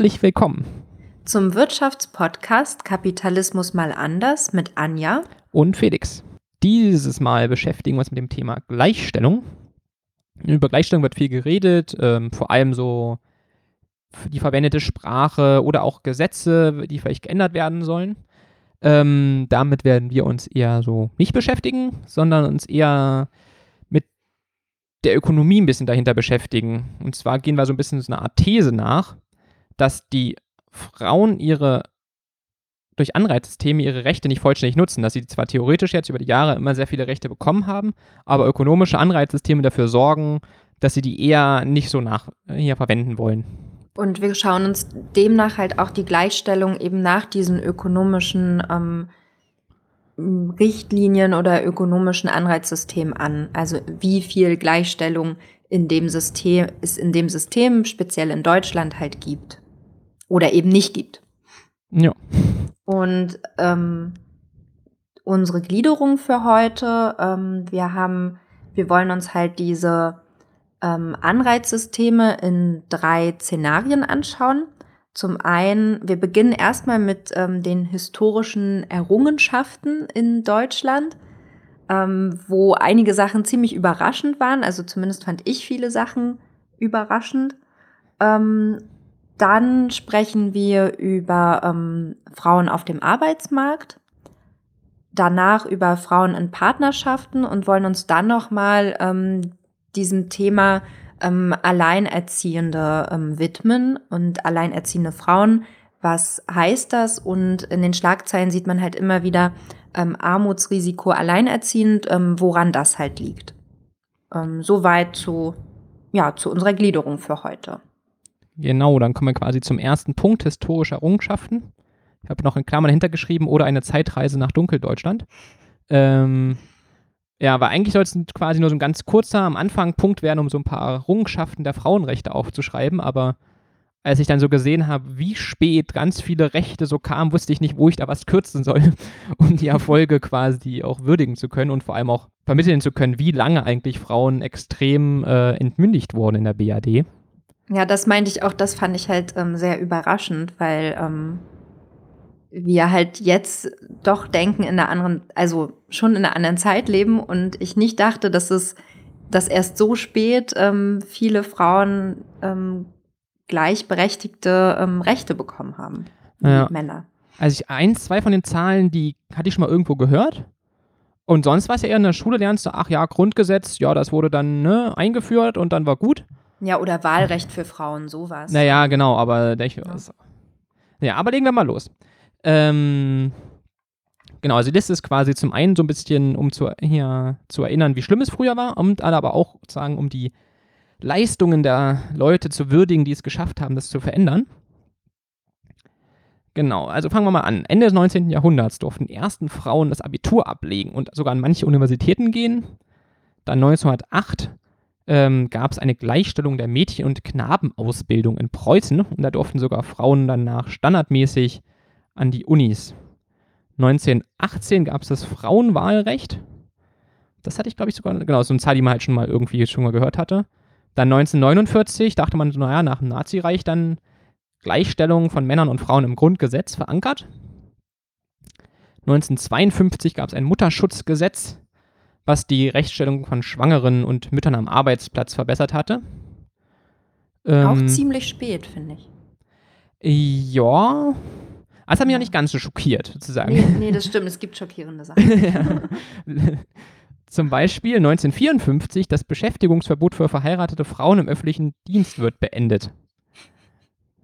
Herzlich willkommen zum Wirtschaftspodcast Kapitalismus mal anders mit Anja und Felix. Dieses Mal beschäftigen wir uns mit dem Thema Gleichstellung. Über Gleichstellung wird viel geredet, ähm, vor allem so die verwendete Sprache oder auch Gesetze, die vielleicht geändert werden sollen. Ähm, damit werden wir uns eher so nicht beschäftigen, sondern uns eher mit der Ökonomie ein bisschen dahinter beschäftigen. Und zwar gehen wir so ein bisschen so eine Art These nach, dass die Frauen ihre durch Anreizsysteme ihre Rechte nicht vollständig nutzen, dass sie zwar theoretisch jetzt über die Jahre immer sehr viele Rechte bekommen haben, aber ökonomische Anreizsysteme dafür sorgen, dass sie die eher nicht so nach hier verwenden wollen. Und wir schauen uns demnach halt auch die Gleichstellung eben nach diesen ökonomischen ähm, Richtlinien oder ökonomischen Anreizsystemen an. Also wie viel Gleichstellung in dem System es in dem System speziell in Deutschland halt gibt oder eben nicht gibt. Ja. Und ähm, unsere Gliederung für heute, ähm, wir haben, wir wollen uns halt diese ähm, Anreizsysteme in drei Szenarien anschauen. Zum einen, wir beginnen erstmal mit ähm, den historischen Errungenschaften in Deutschland, ähm, wo einige Sachen ziemlich überraschend waren. Also zumindest fand ich viele Sachen überraschend. Ähm, dann sprechen wir über ähm, Frauen auf dem Arbeitsmarkt, danach über Frauen in Partnerschaften und wollen uns dann nochmal ähm, diesem Thema ähm, Alleinerziehende ähm, widmen und alleinerziehende Frauen. Was heißt das? Und in den Schlagzeilen sieht man halt immer wieder ähm, Armutsrisiko alleinerziehend, ähm, woran das halt liegt. Ähm, soweit zu, ja, zu unserer Gliederung für heute. Genau, dann kommen wir quasi zum ersten Punkt, historische Errungenschaften. Ich habe noch in Klammern dahinter geschrieben, oder eine Zeitreise nach Dunkeldeutschland. Ähm, ja, aber eigentlich soll es quasi nur so ein ganz kurzer am Anfang Punkt werden, um so ein paar Errungenschaften der Frauenrechte aufzuschreiben. Aber als ich dann so gesehen habe, wie spät ganz viele Rechte so kamen, wusste ich nicht, wo ich da was kürzen soll, um die Erfolge quasi auch würdigen zu können und vor allem auch vermitteln zu können, wie lange eigentlich Frauen extrem äh, entmündigt wurden in der BAD. Ja, das meinte ich auch, das fand ich halt ähm, sehr überraschend, weil ähm, wir halt jetzt doch denken in einer anderen, also schon in einer anderen Zeit leben und ich nicht dachte, dass es, dass erst so spät ähm, viele Frauen ähm, gleichberechtigte ähm, Rechte bekommen haben, ja. Männer. Also ich, eins, zwei von den Zahlen, die hatte ich schon mal irgendwo gehört. Und sonst war es ja eher in der Schule, lernst du, ach ja, Grundgesetz, ja, das wurde dann ne, eingeführt und dann war gut. Ja, oder Wahlrecht für Frauen, sowas. Naja, genau, aber ich, ja. ja, aber legen wir mal los. Ähm, genau, also die Liste ist quasi zum einen so ein bisschen, um zu, hier, zu erinnern, wie schlimm es früher war, und aber auch sagen, um die Leistungen der Leute zu würdigen, die es geschafft haben, das zu verändern. Genau, also fangen wir mal an. Ende des 19. Jahrhunderts durften ersten Frauen das Abitur ablegen und sogar an manche Universitäten gehen. Dann 1908 ähm, gab es eine Gleichstellung der Mädchen- und Knabenausbildung in Preußen und da durften sogar Frauen danach standardmäßig an die Unis. 1918 gab es das Frauenwahlrecht. Das hatte ich, glaube ich, sogar, genau, so eine Zahl, die man halt schon mal irgendwie schon mal gehört hatte. Dann 1949 dachte man, naja, nach dem Nazireich dann Gleichstellung von Männern und Frauen im Grundgesetz verankert. 1952 gab es ein Mutterschutzgesetz, was die Rechtsstellung von Schwangeren und Müttern am Arbeitsplatz verbessert hatte. Ähm, Auch ziemlich spät, finde ich. Ja. Das hat mich ja nicht ganz so schockiert, sozusagen. Nee, nee, das stimmt. Es gibt schockierende Sachen. Zum Beispiel 1954 das Beschäftigungsverbot für verheiratete Frauen im öffentlichen Dienst wird beendet.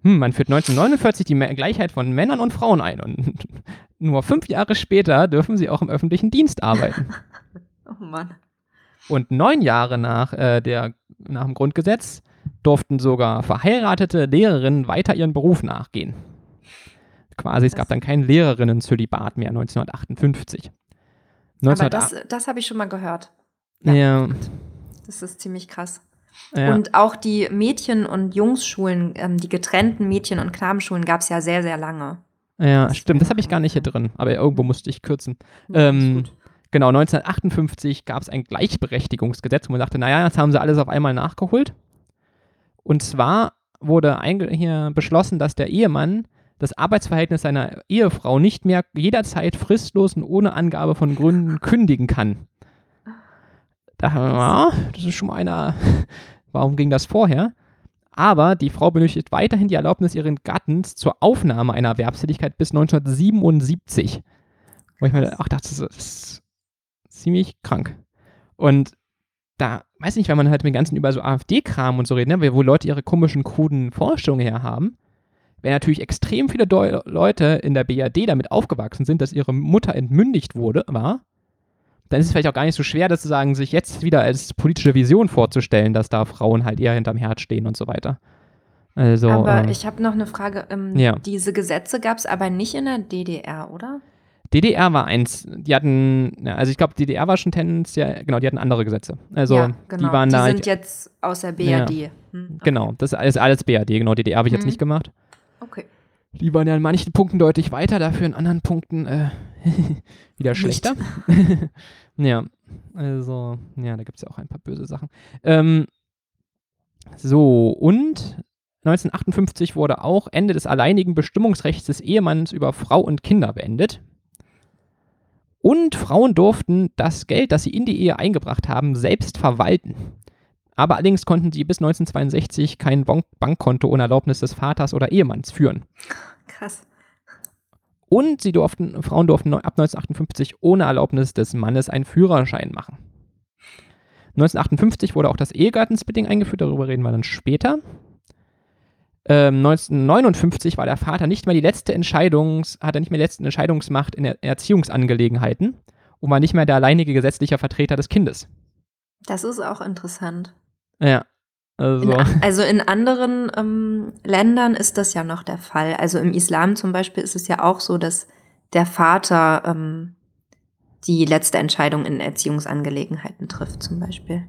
Hm, man führt 1949 die Gleichheit von Männern und Frauen ein und nur fünf Jahre später dürfen sie auch im öffentlichen Dienst arbeiten. Oh Mann. Und neun Jahre nach, äh, der, nach dem Grundgesetz durften sogar verheiratete Lehrerinnen weiter ihren Beruf nachgehen. Quasi, es gab dann kein Lehrerinnen-Zölibat mehr 1958. 1908 Aber das, das habe ich schon mal gehört. Ja. ja. Das ist ziemlich krass. Ja. Und auch die Mädchen- und Jungsschulen, ähm, die getrennten Mädchen- und Knabenschulen gab es ja sehr, sehr lange. Ja, das stimmt. Das habe ich gar nicht hier drin. Aber irgendwo musste ich kürzen. Ja, ähm, Genau, 1958 gab es ein Gleichberechtigungsgesetz, wo man sagte, naja, jetzt haben sie alles auf einmal nachgeholt. Und zwar wurde hier beschlossen, dass der Ehemann das Arbeitsverhältnis seiner Ehefrau nicht mehr jederzeit fristlos und ohne Angabe von Gründen kündigen kann. Da haben wir, ja, das ist schon mal einer, warum ging das vorher? Aber die Frau benötigt weiterhin die Erlaubnis ihres Gattens zur Aufnahme einer Erwerbstätigkeit bis 1977. Wo ich mir auch dachte, das ist ziemlich krank. Und da, weiß nicht, wenn man halt mit dem ganzen über so AfD-Kram und so redet, ne, wo Leute ihre komischen, kruden Vorstellungen her haben, wenn natürlich extrem viele Deu Leute in der BRD damit aufgewachsen sind, dass ihre Mutter entmündigt wurde, war, dann ist es vielleicht auch gar nicht so schwer, das zu sagen, sich jetzt wieder als politische Vision vorzustellen, dass da Frauen halt eher hinterm Herd stehen und so weiter. Also, aber äh, ich habe noch eine Frage. Ähm, ja. Diese Gesetze gab es aber nicht in der DDR, oder? DDR war eins. Die hatten, also ich glaube, DDR war schon tendenziell, genau, die hatten andere Gesetze. Also ja, genau. die waren die da. Die sind jetzt aus der BRD. Ja. Hm, okay. Genau, das ist alles BRD, genau, DDR habe ich hm. jetzt nicht gemacht. Okay. Die waren ja in manchen Punkten deutlich weiter, dafür in anderen Punkten äh, wieder schlechter. ja, also, ja, da gibt es ja auch ein paar böse Sachen. Ähm, so, und 1958 wurde auch Ende des alleinigen Bestimmungsrechts des Ehemanns über Frau und Kinder beendet. Und Frauen durften das Geld, das sie in die Ehe eingebracht haben, selbst verwalten. Aber allerdings konnten sie bis 1962 kein Bank Bankkonto ohne Erlaubnis des Vaters oder Ehemanns führen. Krass. Und sie durften, Frauen durften ab 1958 ohne Erlaubnis des Mannes einen Führerschein machen. 1958 wurde auch das Ehegattensplitting eingeführt, darüber reden wir dann später. Ähm, 1959 war der Vater nicht mehr die letzte Entscheidungs, hatte nicht mehr die letzte Entscheidungsmacht in Erziehungsangelegenheiten und war nicht mehr der alleinige gesetzliche Vertreter des Kindes. Das ist auch interessant. Ja. Also in, also in anderen ähm, Ländern ist das ja noch der Fall. Also im Islam zum Beispiel ist es ja auch so, dass der Vater ähm, die letzte Entscheidung in Erziehungsangelegenheiten trifft, zum Beispiel.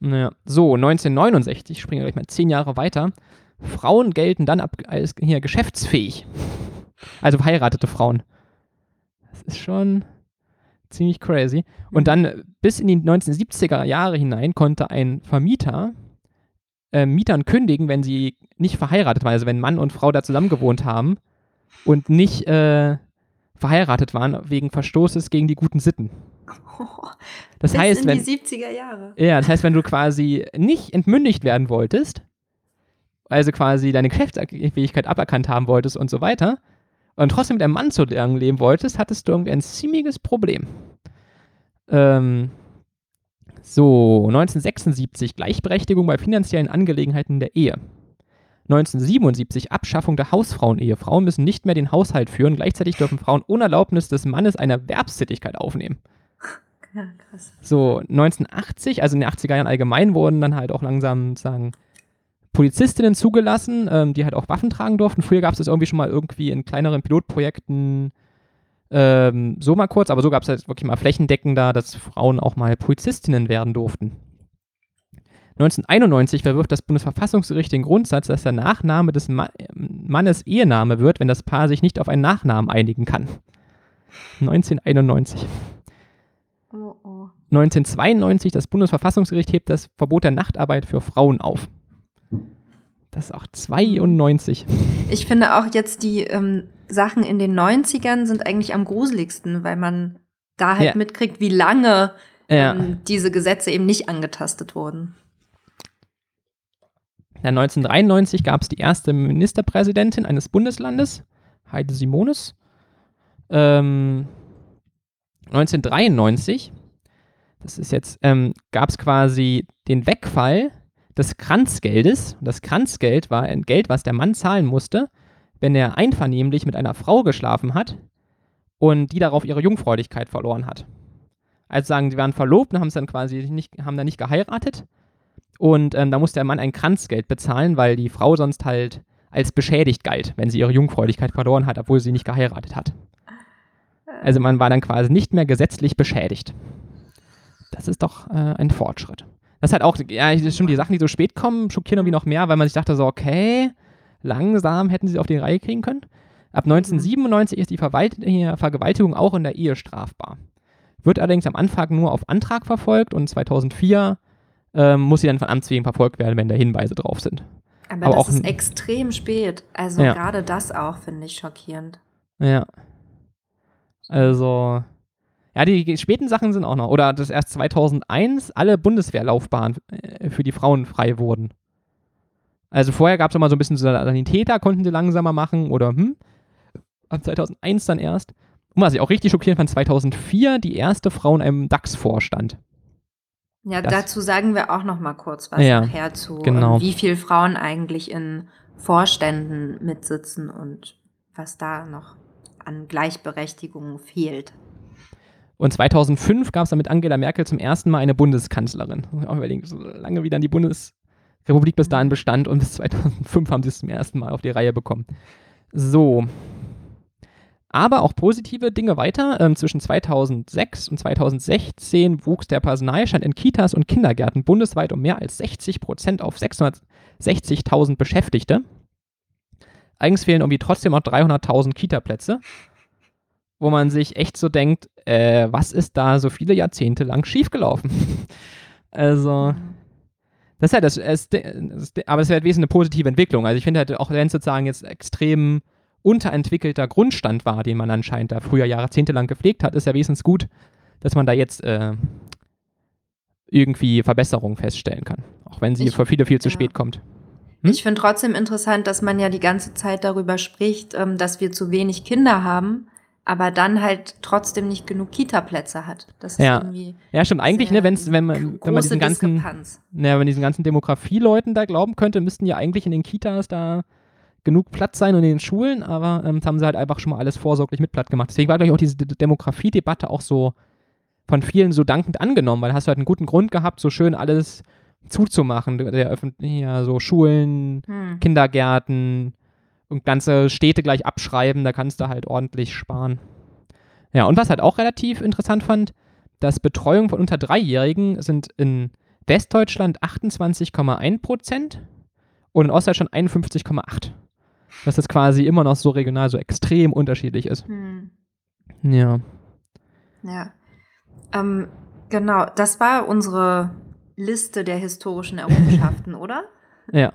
Naja, so, 1969, springen wir gleich mal zehn Jahre weiter. Frauen gelten dann ab, als hier geschäftsfähig. Also verheiratete Frauen. Das ist schon ziemlich crazy. Und mhm. dann bis in die 1970er Jahre hinein konnte ein Vermieter äh, Mietern kündigen, wenn sie nicht verheiratet waren, also wenn Mann und Frau da zusammen gewohnt haben und nicht äh, verheiratet waren wegen Verstoßes gegen die guten Sitten. das bis heißt, in wenn, die 70er Jahre. Ja, das heißt, wenn du quasi nicht entmündigt werden wolltest, also quasi deine Geschäftsfähigkeit aberkannt haben wolltest und so weiter, und trotzdem mit einem Mann zu lange leben wolltest, hattest du irgendwie ein ziemliches Problem. Ähm, so, 1976 Gleichberechtigung bei finanziellen Angelegenheiten der Ehe. 1977 Abschaffung der Hausfrauenehe. Frauen müssen nicht mehr den Haushalt führen. Gleichzeitig dürfen Frauen ohne Erlaubnis des Mannes eine Erwerbstätigkeit aufnehmen. Ja, krass. So, 1980, also in den 80er Jahren allgemein, wurden dann halt auch langsam sagen, Polizistinnen zugelassen, ähm, die halt auch Waffen tragen durften. Früher gab es das irgendwie schon mal irgendwie in kleineren Pilotprojekten ähm, so mal kurz, aber so gab es halt wirklich mal flächendeckender, dass Frauen auch mal Polizistinnen werden durften. 1991 verwirft das Bundesverfassungsgericht den Grundsatz, dass der Nachname des Ma Mannes Ehename wird, wenn das Paar sich nicht auf einen Nachnamen einigen kann. 1991. Oh, oh. 1992 das Bundesverfassungsgericht hebt das Verbot der Nachtarbeit für Frauen auf. Das ist auch 92. Ich finde auch jetzt die ähm, Sachen in den 90ern sind eigentlich am gruseligsten, weil man da halt ja. mitkriegt, wie lange ja. ähm, diese Gesetze eben nicht angetastet wurden. Ja, 1993 gab es die erste Ministerpräsidentin eines Bundeslandes, Heide Simones. Ähm, 1993, das ist jetzt, ähm, gab es quasi den Wegfall des Kranzgeldes. Das Kranzgeld war ein Geld, was der Mann zahlen musste, wenn er einvernehmlich mit einer Frau geschlafen hat und die darauf ihre Jungfräulichkeit verloren hat. Also sagen, sie waren verlobt und haben dann quasi nicht, haben dann nicht geheiratet. Und ähm, da musste der Mann ein Kranzgeld bezahlen, weil die Frau sonst halt als beschädigt galt, wenn sie ihre Jungfräulichkeit verloren hat, obwohl sie nicht geheiratet hat. Also man war dann quasi nicht mehr gesetzlich beschädigt. Das ist doch äh, ein Fortschritt. Das ist halt auch, ja, das stimmt, die Sachen, die so spät kommen, schockieren irgendwie noch mehr, weil man sich dachte so, okay, langsam hätten sie es auf die Reihe kriegen können. Ab 1997 mhm. ist die Vergewaltigung auch in der Ehe strafbar. Wird allerdings am Anfang nur auf Antrag verfolgt und 2004 ähm, muss sie dann von Amts wegen verfolgt werden, wenn da Hinweise drauf sind. Aber, aber das ist extrem spät. Also ja. gerade das auch finde ich schockierend. Ja. Also, ja, die späten Sachen sind auch noch. Oder dass erst 2001 alle Bundeswehrlaufbahnen äh, für die Frauen frei wurden. Also vorher gab es immer so ein bisschen Sanitäter, konnten sie langsamer machen oder hm. Ab 2001 dann erst. Und was ich auch richtig schockierend fand, 2004 die erste Frau in einem DAX-Vorstand. Ja, das, dazu sagen wir auch noch mal kurz was ja, nachher zu, genau. wie viele Frauen eigentlich in Vorständen mitsitzen und was da noch an Gleichberechtigung fehlt. Und 2005 gab es dann mit Angela Merkel zum ersten Mal eine Bundeskanzlerin. Auch überlegen, so lange wie dann die Bundesrepublik bis dahin bestand und bis 2005 haben sie es zum ersten Mal auf die Reihe bekommen. So, aber auch positive Dinge weiter. Ähm, zwischen 2006 und 2016 wuchs der Personalstand in Kitas und Kindergärten bundesweit um mehr als 60 Prozent auf 660.000 Beschäftigte. Eigens fehlen irgendwie trotzdem noch 300.000 Kita-Plätze, wo man sich echt so denkt, äh, was ist da so viele Jahrzehnte lang schiefgelaufen? also, das ist ja das, es, das, aber es wäre halt wesentlich eine positive Entwicklung. Also ich finde halt auch, wenn es sozusagen jetzt extrem unterentwickelter Grundstand war, den man anscheinend da früher jahrzehntelang gepflegt hat, ist ja wenigstens gut, dass man da jetzt äh, irgendwie Verbesserungen feststellen kann. Auch wenn sie ich, für viele viel zu ja. spät kommt. Hm? Ich finde trotzdem interessant, dass man ja die ganze Zeit darüber spricht, ähm, dass wir zu wenig Kinder haben, aber dann halt trotzdem nicht genug Kita-Plätze hat. Das ist ja. irgendwie. Ja, stimmt. Eigentlich, ne, wenn's, wenn man, wenn man diesen ganzen, ne, wenn diesen ganzen Demografieleuten da glauben könnte, müssten ja eigentlich in den Kitas da genug Platz sein in den Schulen, aber ähm, haben sie halt einfach schon mal alles vorsorglich mit platt gemacht. Deswegen war, glaube ich, auch diese Demografie-Debatte auch so von vielen so dankend angenommen, weil hast du halt einen guten Grund gehabt, so schön alles zuzumachen. Der öffentliche, ja, so Schulen, hm. Kindergärten und ganze Städte gleich abschreiben, da kannst du halt ordentlich sparen. Ja, und was halt auch relativ interessant fand, dass Betreuung von unter Dreijährigen sind in Westdeutschland 28,1 Prozent und in Ostdeutschland 51,8 dass das quasi immer noch so regional so extrem unterschiedlich ist. Hm. Ja. Ja. Ähm, genau, das war unsere Liste der historischen Errungenschaften, oder? Ja,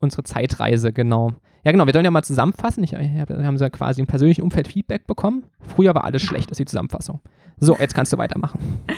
unsere Zeitreise, genau. Ja, genau, wir sollen ja mal zusammenfassen. Ich, hab, wir haben ja quasi im persönlichen Umfeld Feedback bekommen. Früher war alles schlecht, das ist die Zusammenfassung. So, jetzt kannst du weitermachen.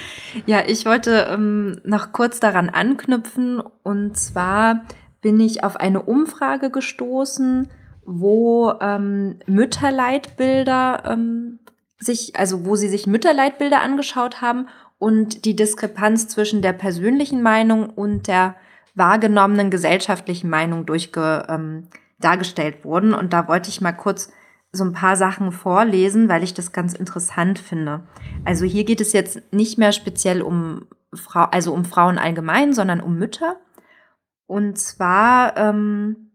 Ja, ich wollte ähm, noch kurz daran anknüpfen. Und zwar bin ich auf eine Umfrage gestoßen wo ähm, Mütterleitbilder ähm, sich, also wo sie sich Mütterleitbilder angeschaut haben und die Diskrepanz zwischen der persönlichen Meinung und der wahrgenommenen gesellschaftlichen Meinung durchge, ähm, dargestellt wurden. Und da wollte ich mal kurz so ein paar Sachen vorlesen, weil ich das ganz interessant finde. Also hier geht es jetzt nicht mehr speziell um Frau, also um Frauen allgemein, sondern um Mütter. Und zwar ähm,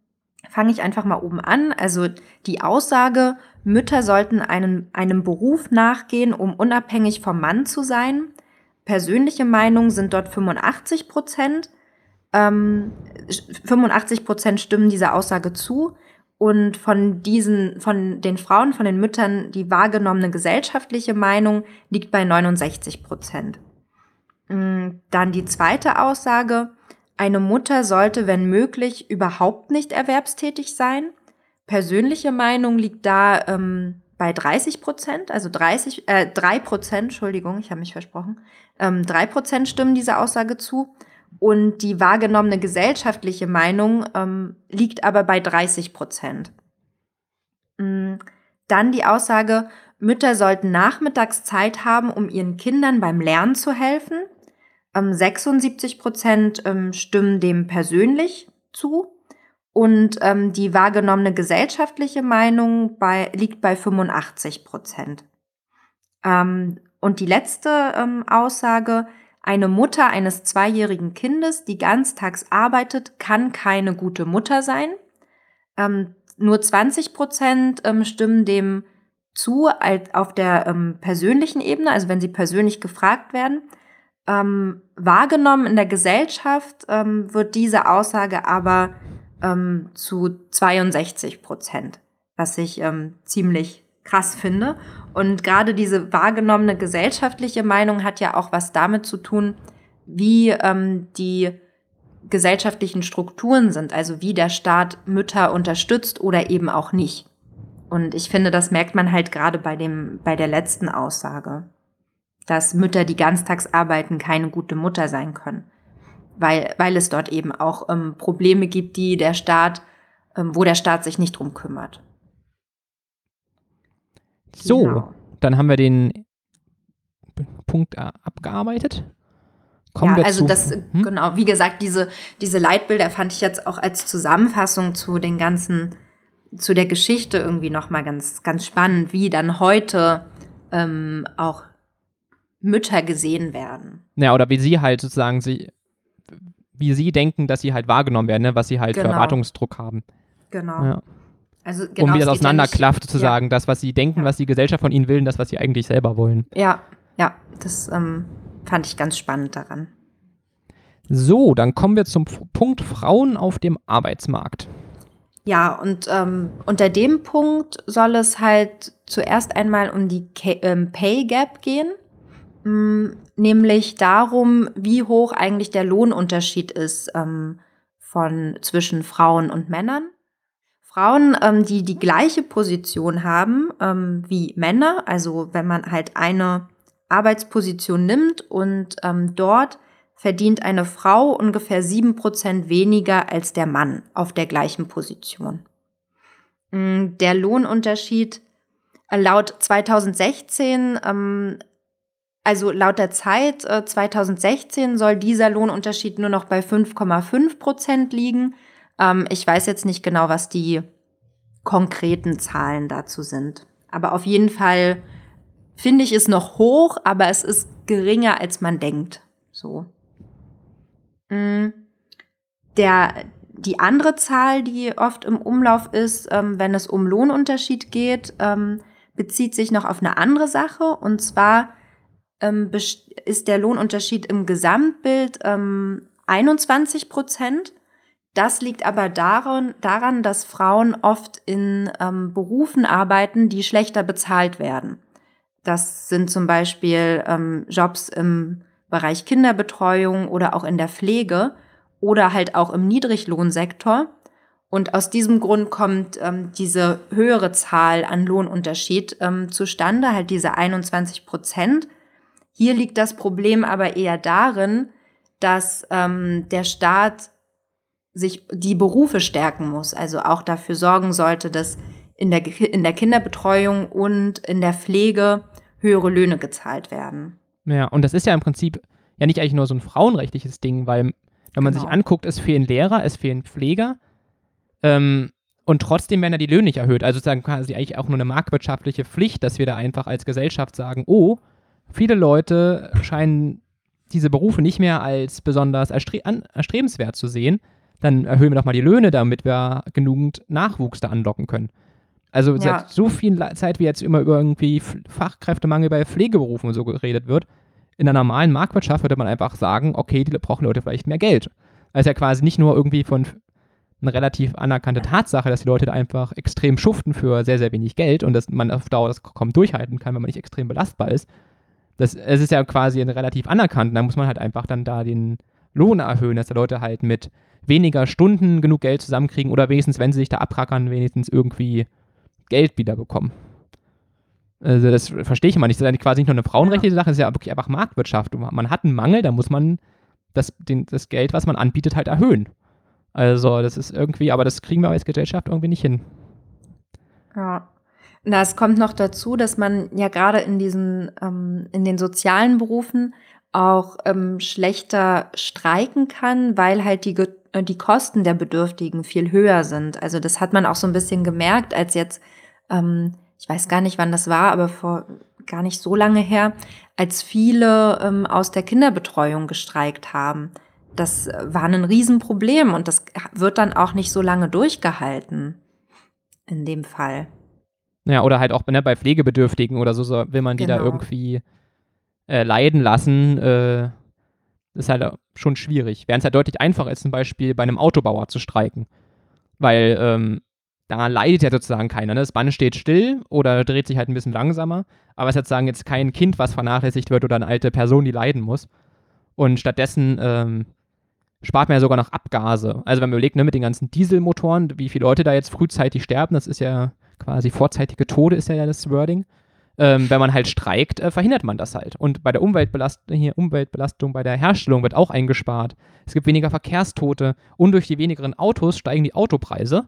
fange ich einfach mal oben an. Also die Aussage, Mütter sollten einen, einem Beruf nachgehen, um unabhängig vom Mann zu sein. Persönliche Meinung sind dort 85 Prozent. Ähm, 85 Prozent stimmen dieser Aussage zu. Und von diesen, von den Frauen, von den Müttern, die wahrgenommene gesellschaftliche Meinung liegt bei 69 Prozent. Mm, dann die zweite Aussage, eine Mutter sollte, wenn möglich, überhaupt nicht erwerbstätig sein. Persönliche Meinung liegt da ähm, bei 30 Prozent, also 30, äh, 3 Prozent, Entschuldigung, ich habe mich versprochen, ähm, 3 Prozent stimmen dieser Aussage zu. Und die wahrgenommene gesellschaftliche Meinung ähm, liegt aber bei 30 Prozent. Mm, dann die Aussage, Mütter sollten nachmittags Zeit haben, um ihren Kindern beim Lernen zu helfen. 76 Prozent ähm, stimmen dem persönlich zu und ähm, die wahrgenommene gesellschaftliche Meinung bei, liegt bei 85 Prozent. Ähm, und die letzte ähm, Aussage, eine Mutter eines zweijährigen Kindes, die ganztags arbeitet, kann keine gute Mutter sein. Ähm, nur 20 Prozent ähm, stimmen dem zu auf der ähm, persönlichen Ebene, also wenn sie persönlich gefragt werden. Ähm, wahrgenommen in der Gesellschaft ähm, wird diese Aussage aber ähm, zu 62 Prozent, was ich ähm, ziemlich krass finde. Und gerade diese wahrgenommene gesellschaftliche Meinung hat ja auch was damit zu tun, wie ähm, die gesellschaftlichen Strukturen sind, also wie der Staat Mütter unterstützt oder eben auch nicht. Und ich finde, das merkt man halt gerade bei dem, bei der letzten Aussage, dass Mütter, die ganztags arbeiten, keine gute Mutter sein können. Weil, weil es dort eben auch ähm, Probleme gibt, die der Staat, ähm, wo der Staat sich nicht drum kümmert. So, genau. dann haben wir den Punkt abgearbeitet. Kommen ja, also das, hm? genau, wie gesagt, diese, diese Leitbilder fand ich jetzt auch als Zusammenfassung zu den ganzen, zu der Geschichte irgendwie nochmal ganz, ganz spannend, wie dann heute ähm, auch Mütter gesehen werden. Ja, oder wie sie halt sozusagen sie, wie sie denken, dass sie halt wahrgenommen werden, ne? was sie halt genau. für Erwartungsdruck haben. Genau. Ja. Also genau, und wie das auseinanderklafft, ja sozusagen, ja. das, was sie denken, was die Gesellschaft von ihnen will, und das, was sie eigentlich selber wollen. Ja, ja, das ähm, fand ich ganz spannend daran. So, dann kommen wir zum Punkt Frauen auf dem Arbeitsmarkt. Ja, und ähm, unter dem Punkt soll es halt zuerst einmal um die K ähm, Pay Gap gehen, mm, nämlich darum, wie hoch eigentlich der Lohnunterschied ist ähm, von zwischen Frauen und Männern. Frauen, ähm, die die gleiche Position haben ähm, wie Männer, also wenn man halt eine Arbeitsposition nimmt und ähm, dort verdient eine Frau ungefähr sieben Prozent weniger als der Mann auf der gleichen Position. Mm, der Lohnunterschied äh, laut 2016, ähm, also laut der Zeit äh, 2016 soll dieser Lohnunterschied nur noch bei 5,5 Prozent liegen. Ähm, ich weiß jetzt nicht genau, was die konkreten Zahlen dazu sind. Aber auf jeden Fall finde ich es noch hoch, aber es ist geringer, als man denkt. So. Mm. Der, die andere Zahl, die oft im Umlauf ist, ähm, wenn es um Lohnunterschied geht, ähm, bezieht sich noch auf eine andere Sache. Und zwar ähm, ist der Lohnunterschied im Gesamtbild 21 ähm, Prozent. Das liegt aber daran, daran dass Frauen oft in ähm, Berufen arbeiten, die schlechter bezahlt werden. Das sind zum Beispiel ähm, Jobs im Bereich Kinderbetreuung oder auch in der Pflege oder halt auch im Niedriglohnsektor. Und aus diesem Grund kommt ähm, diese höhere Zahl an Lohnunterschied ähm, zustande, halt diese 21 Prozent. Hier liegt das Problem aber eher darin, dass ähm, der Staat sich die Berufe stärken muss, also auch dafür sorgen sollte, dass in der, in der Kinderbetreuung und in der Pflege höhere Löhne gezahlt werden. Ja, und das ist ja im Prinzip ja nicht eigentlich nur so ein frauenrechtliches Ding, weil wenn man genau. sich anguckt, es fehlen Lehrer, es fehlen Pfleger ähm, und trotzdem werden ja die Löhne nicht erhöht. Also sozusagen quasi eigentlich auch nur eine marktwirtschaftliche Pflicht, dass wir da einfach als Gesellschaft sagen, oh, viele Leute scheinen diese Berufe nicht mehr als besonders erstre an, erstrebenswert zu sehen. Dann erhöhen wir doch mal die Löhne, damit wir genügend Nachwuchs da anlocken können. Also ja. seit so viel Zeit, wie jetzt immer über irgendwie Fachkräftemangel bei Pflegeberufen und so geredet wird, in der normalen Marktwirtschaft würde man einfach sagen, okay, die brauchen Leute vielleicht mehr Geld. Also ja quasi nicht nur irgendwie von eine relativ anerkannte Tatsache, dass die Leute da einfach extrem schuften für sehr, sehr wenig Geld und dass man auf Dauer das kaum durchhalten kann, wenn man nicht extrem belastbar ist. Das, es ist ja quasi relativ anerkannt. Da muss man halt einfach dann da den Lohn erhöhen, dass die Leute halt mit weniger Stunden genug Geld zusammenkriegen oder wenigstens, wenn sie sich da abrackern, wenigstens irgendwie Geld wiederbekommen. Also das verstehe ich immer nicht. Das ist ja quasi nicht nur eine frauenrechtliche Sache, das ist ja wirklich einfach Marktwirtschaft. Man hat einen Mangel, da muss man das, den, das Geld, was man anbietet, halt erhöhen. Also das ist irgendwie, aber das kriegen wir als Gesellschaft irgendwie nicht hin. Ja. Na, es kommt noch dazu, dass man ja gerade in diesen, ähm, in den sozialen Berufen auch ähm, schlechter streiken kann, weil halt die, äh, die Kosten der Bedürftigen viel höher sind. Also das hat man auch so ein bisschen gemerkt, als jetzt ähm, ich weiß gar nicht, wann das war, aber vor gar nicht so lange her, als viele ähm, aus der Kinderbetreuung gestreikt haben. Das war ein Riesenproblem und das wird dann auch nicht so lange durchgehalten. In dem Fall. Ja, oder halt auch ne, bei Pflegebedürftigen oder so, so will man die genau. da irgendwie äh, leiden lassen. Äh, ist halt schon schwierig. Während es halt deutlich einfacher ist, zum Beispiel bei einem Autobauer zu streiken. Weil ähm, da leidet ja sozusagen keiner. Ne? Das Band steht still oder dreht sich halt ein bisschen langsamer, aber es ist sozusagen jetzt kein Kind, was vernachlässigt wird oder eine alte Person, die leiden muss. Und stattdessen ähm, spart man ja sogar noch Abgase. Also wenn man überlegt, ne, mit den ganzen Dieselmotoren, wie viele Leute da jetzt frühzeitig sterben, das ist ja quasi vorzeitige Tode, ist ja das Wording. Ähm, wenn man halt streikt, äh, verhindert man das halt. Und bei der Umweltbelast hier, Umweltbelastung, bei der Herstellung wird auch eingespart. Es gibt weniger Verkehrstote und durch die wenigeren Autos steigen die Autopreise.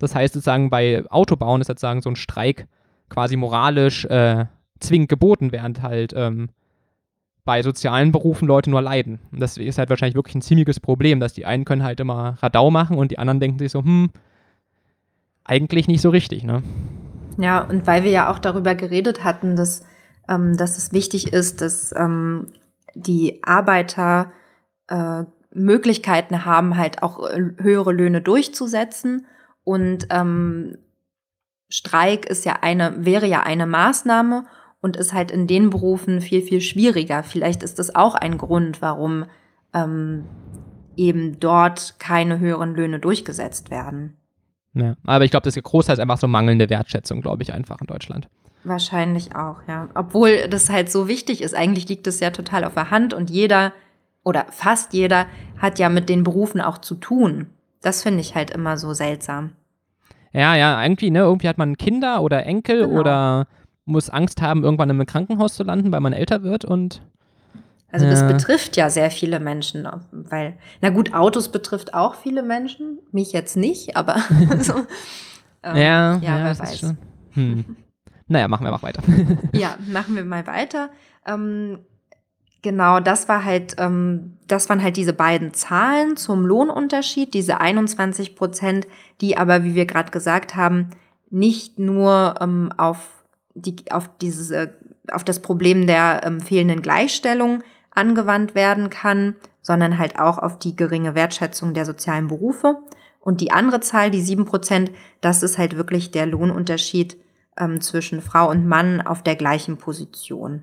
Das heißt sozusagen, bei Autobauen ist sozusagen so ein Streik quasi moralisch äh, zwingend geboten, während halt ähm, bei sozialen Berufen Leute nur leiden. Und das ist halt wahrscheinlich wirklich ein ziemliches Problem, dass die einen können halt immer Radau machen und die anderen denken sich so, hm, eigentlich nicht so richtig, ne? Ja, und weil wir ja auch darüber geredet hatten, dass, ähm, dass es wichtig ist, dass ähm, die Arbeiter äh, Möglichkeiten haben, halt auch äh, höhere Löhne durchzusetzen. Und ähm, Streik ist ja eine, wäre ja eine Maßnahme und ist halt in den Berufen viel, viel schwieriger. Vielleicht ist das auch ein Grund, warum ähm, eben dort keine höheren Löhne durchgesetzt werden. Ja, aber ich glaube, das Großteil ist einfach so mangelnde Wertschätzung, glaube ich, einfach in Deutschland. Wahrscheinlich auch, ja. Obwohl das halt so wichtig ist. Eigentlich liegt es ja total auf der Hand und jeder oder fast jeder hat ja mit den Berufen auch zu tun. Das finde ich halt immer so seltsam. Ja, ja, irgendwie, ne? Irgendwie hat man Kinder oder Enkel genau. oder muss Angst haben, irgendwann im Krankenhaus zu landen, weil man älter wird und also das betrifft ja sehr viele Menschen, weil, na gut, Autos betrifft auch viele Menschen, mich jetzt nicht, aber so. Ähm, ja, ja, ja, wer weiß. Hm. Naja, machen wir mal weiter. ja, machen wir mal weiter. Ähm, genau, das war halt, ähm, das waren halt diese beiden Zahlen zum Lohnunterschied, diese 21 Prozent, die aber, wie wir gerade gesagt haben, nicht nur ähm, auf die, auf dieses, äh, auf das Problem der ähm, fehlenden Gleichstellung angewandt werden kann, sondern halt auch auf die geringe Wertschätzung der sozialen Berufe. Und die andere Zahl, die sieben Prozent, das ist halt wirklich der Lohnunterschied ähm, zwischen Frau und Mann auf der gleichen Position.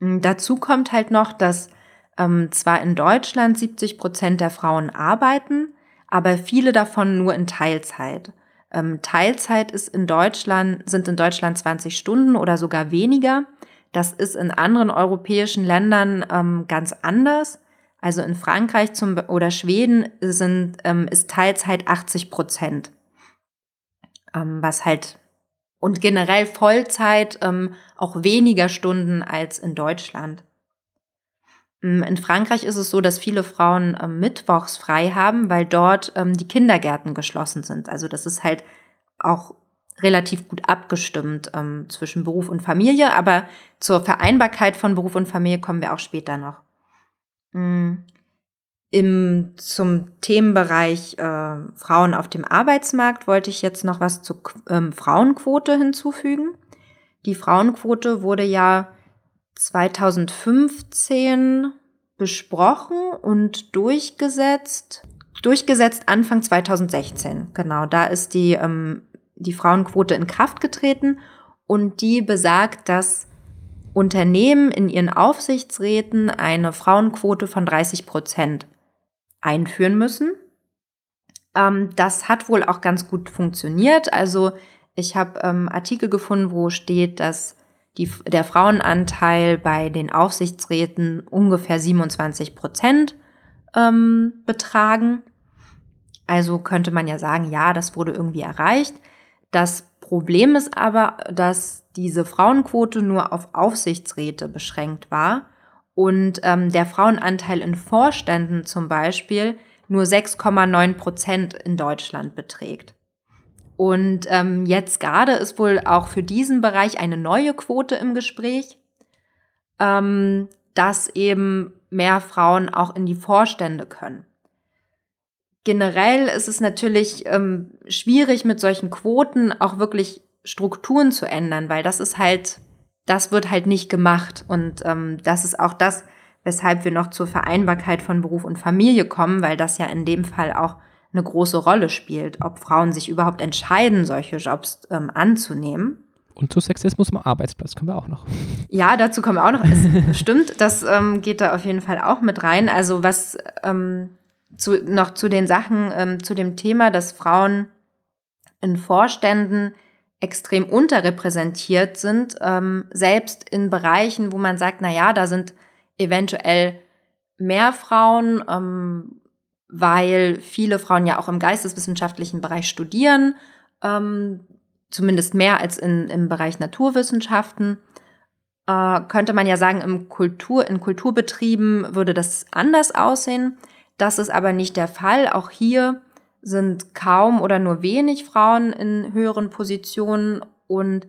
Ähm, dazu kommt halt noch, dass ähm, zwar in Deutschland 70 Prozent der Frauen arbeiten, aber viele davon nur in Teilzeit. Ähm, Teilzeit ist in Deutschland, sind in Deutschland 20 Stunden oder sogar weniger. Das ist in anderen europäischen Ländern ähm, ganz anders. Also in Frankreich zum, oder Schweden sind, ähm, ist Teilzeit 80 Prozent. Ähm, was halt, und generell Vollzeit ähm, auch weniger Stunden als in Deutschland. Ähm, in Frankreich ist es so, dass viele Frauen ähm, mittwochs frei haben, weil dort ähm, die Kindergärten geschlossen sind. Also das ist halt auch relativ gut abgestimmt ähm, zwischen Beruf und Familie, aber zur Vereinbarkeit von Beruf und Familie kommen wir auch später noch. Mhm. Im, zum Themenbereich äh, Frauen auf dem Arbeitsmarkt wollte ich jetzt noch was zur ähm, Frauenquote hinzufügen. Die Frauenquote wurde ja 2015 besprochen und durchgesetzt. Durchgesetzt Anfang 2016. Genau, da ist die ähm, die Frauenquote in Kraft getreten und die besagt, dass Unternehmen in ihren Aufsichtsräten eine Frauenquote von 30 Prozent einführen müssen. Ähm, das hat wohl auch ganz gut funktioniert. Also ich habe ähm, Artikel gefunden, wo steht, dass die, der Frauenanteil bei den Aufsichtsräten ungefähr 27 Prozent ähm, betragen. Also könnte man ja sagen, ja, das wurde irgendwie erreicht. Das Problem ist aber, dass diese Frauenquote nur auf Aufsichtsräte beschränkt war und ähm, der Frauenanteil in Vorständen zum Beispiel nur 6,9 Prozent in Deutschland beträgt. Und ähm, jetzt gerade ist wohl auch für diesen Bereich eine neue Quote im Gespräch, ähm, dass eben mehr Frauen auch in die Vorstände können. Generell ist es natürlich ähm, schwierig, mit solchen Quoten auch wirklich Strukturen zu ändern, weil das ist halt, das wird halt nicht gemacht. Und ähm, das ist auch das, weshalb wir noch zur Vereinbarkeit von Beruf und Familie kommen, weil das ja in dem Fall auch eine große Rolle spielt, ob Frauen sich überhaupt entscheiden, solche Jobs ähm, anzunehmen. Und zu Sexismus am Arbeitsplatz kommen wir auch noch. Ja, dazu kommen wir auch noch. Es stimmt, das ähm, geht da auf jeden Fall auch mit rein. Also was ähm, zu, noch zu den Sachen, ähm, zu dem Thema, dass Frauen in Vorständen extrem unterrepräsentiert sind, ähm, selbst in Bereichen, wo man sagt, na ja, da sind eventuell mehr Frauen, ähm, weil viele Frauen ja auch im geisteswissenschaftlichen Bereich studieren, ähm, zumindest mehr als in, im Bereich Naturwissenschaften. Äh, könnte man ja sagen, im Kultur, in Kulturbetrieben würde das anders aussehen. Das ist aber nicht der Fall. Auch hier sind kaum oder nur wenig Frauen in höheren Positionen und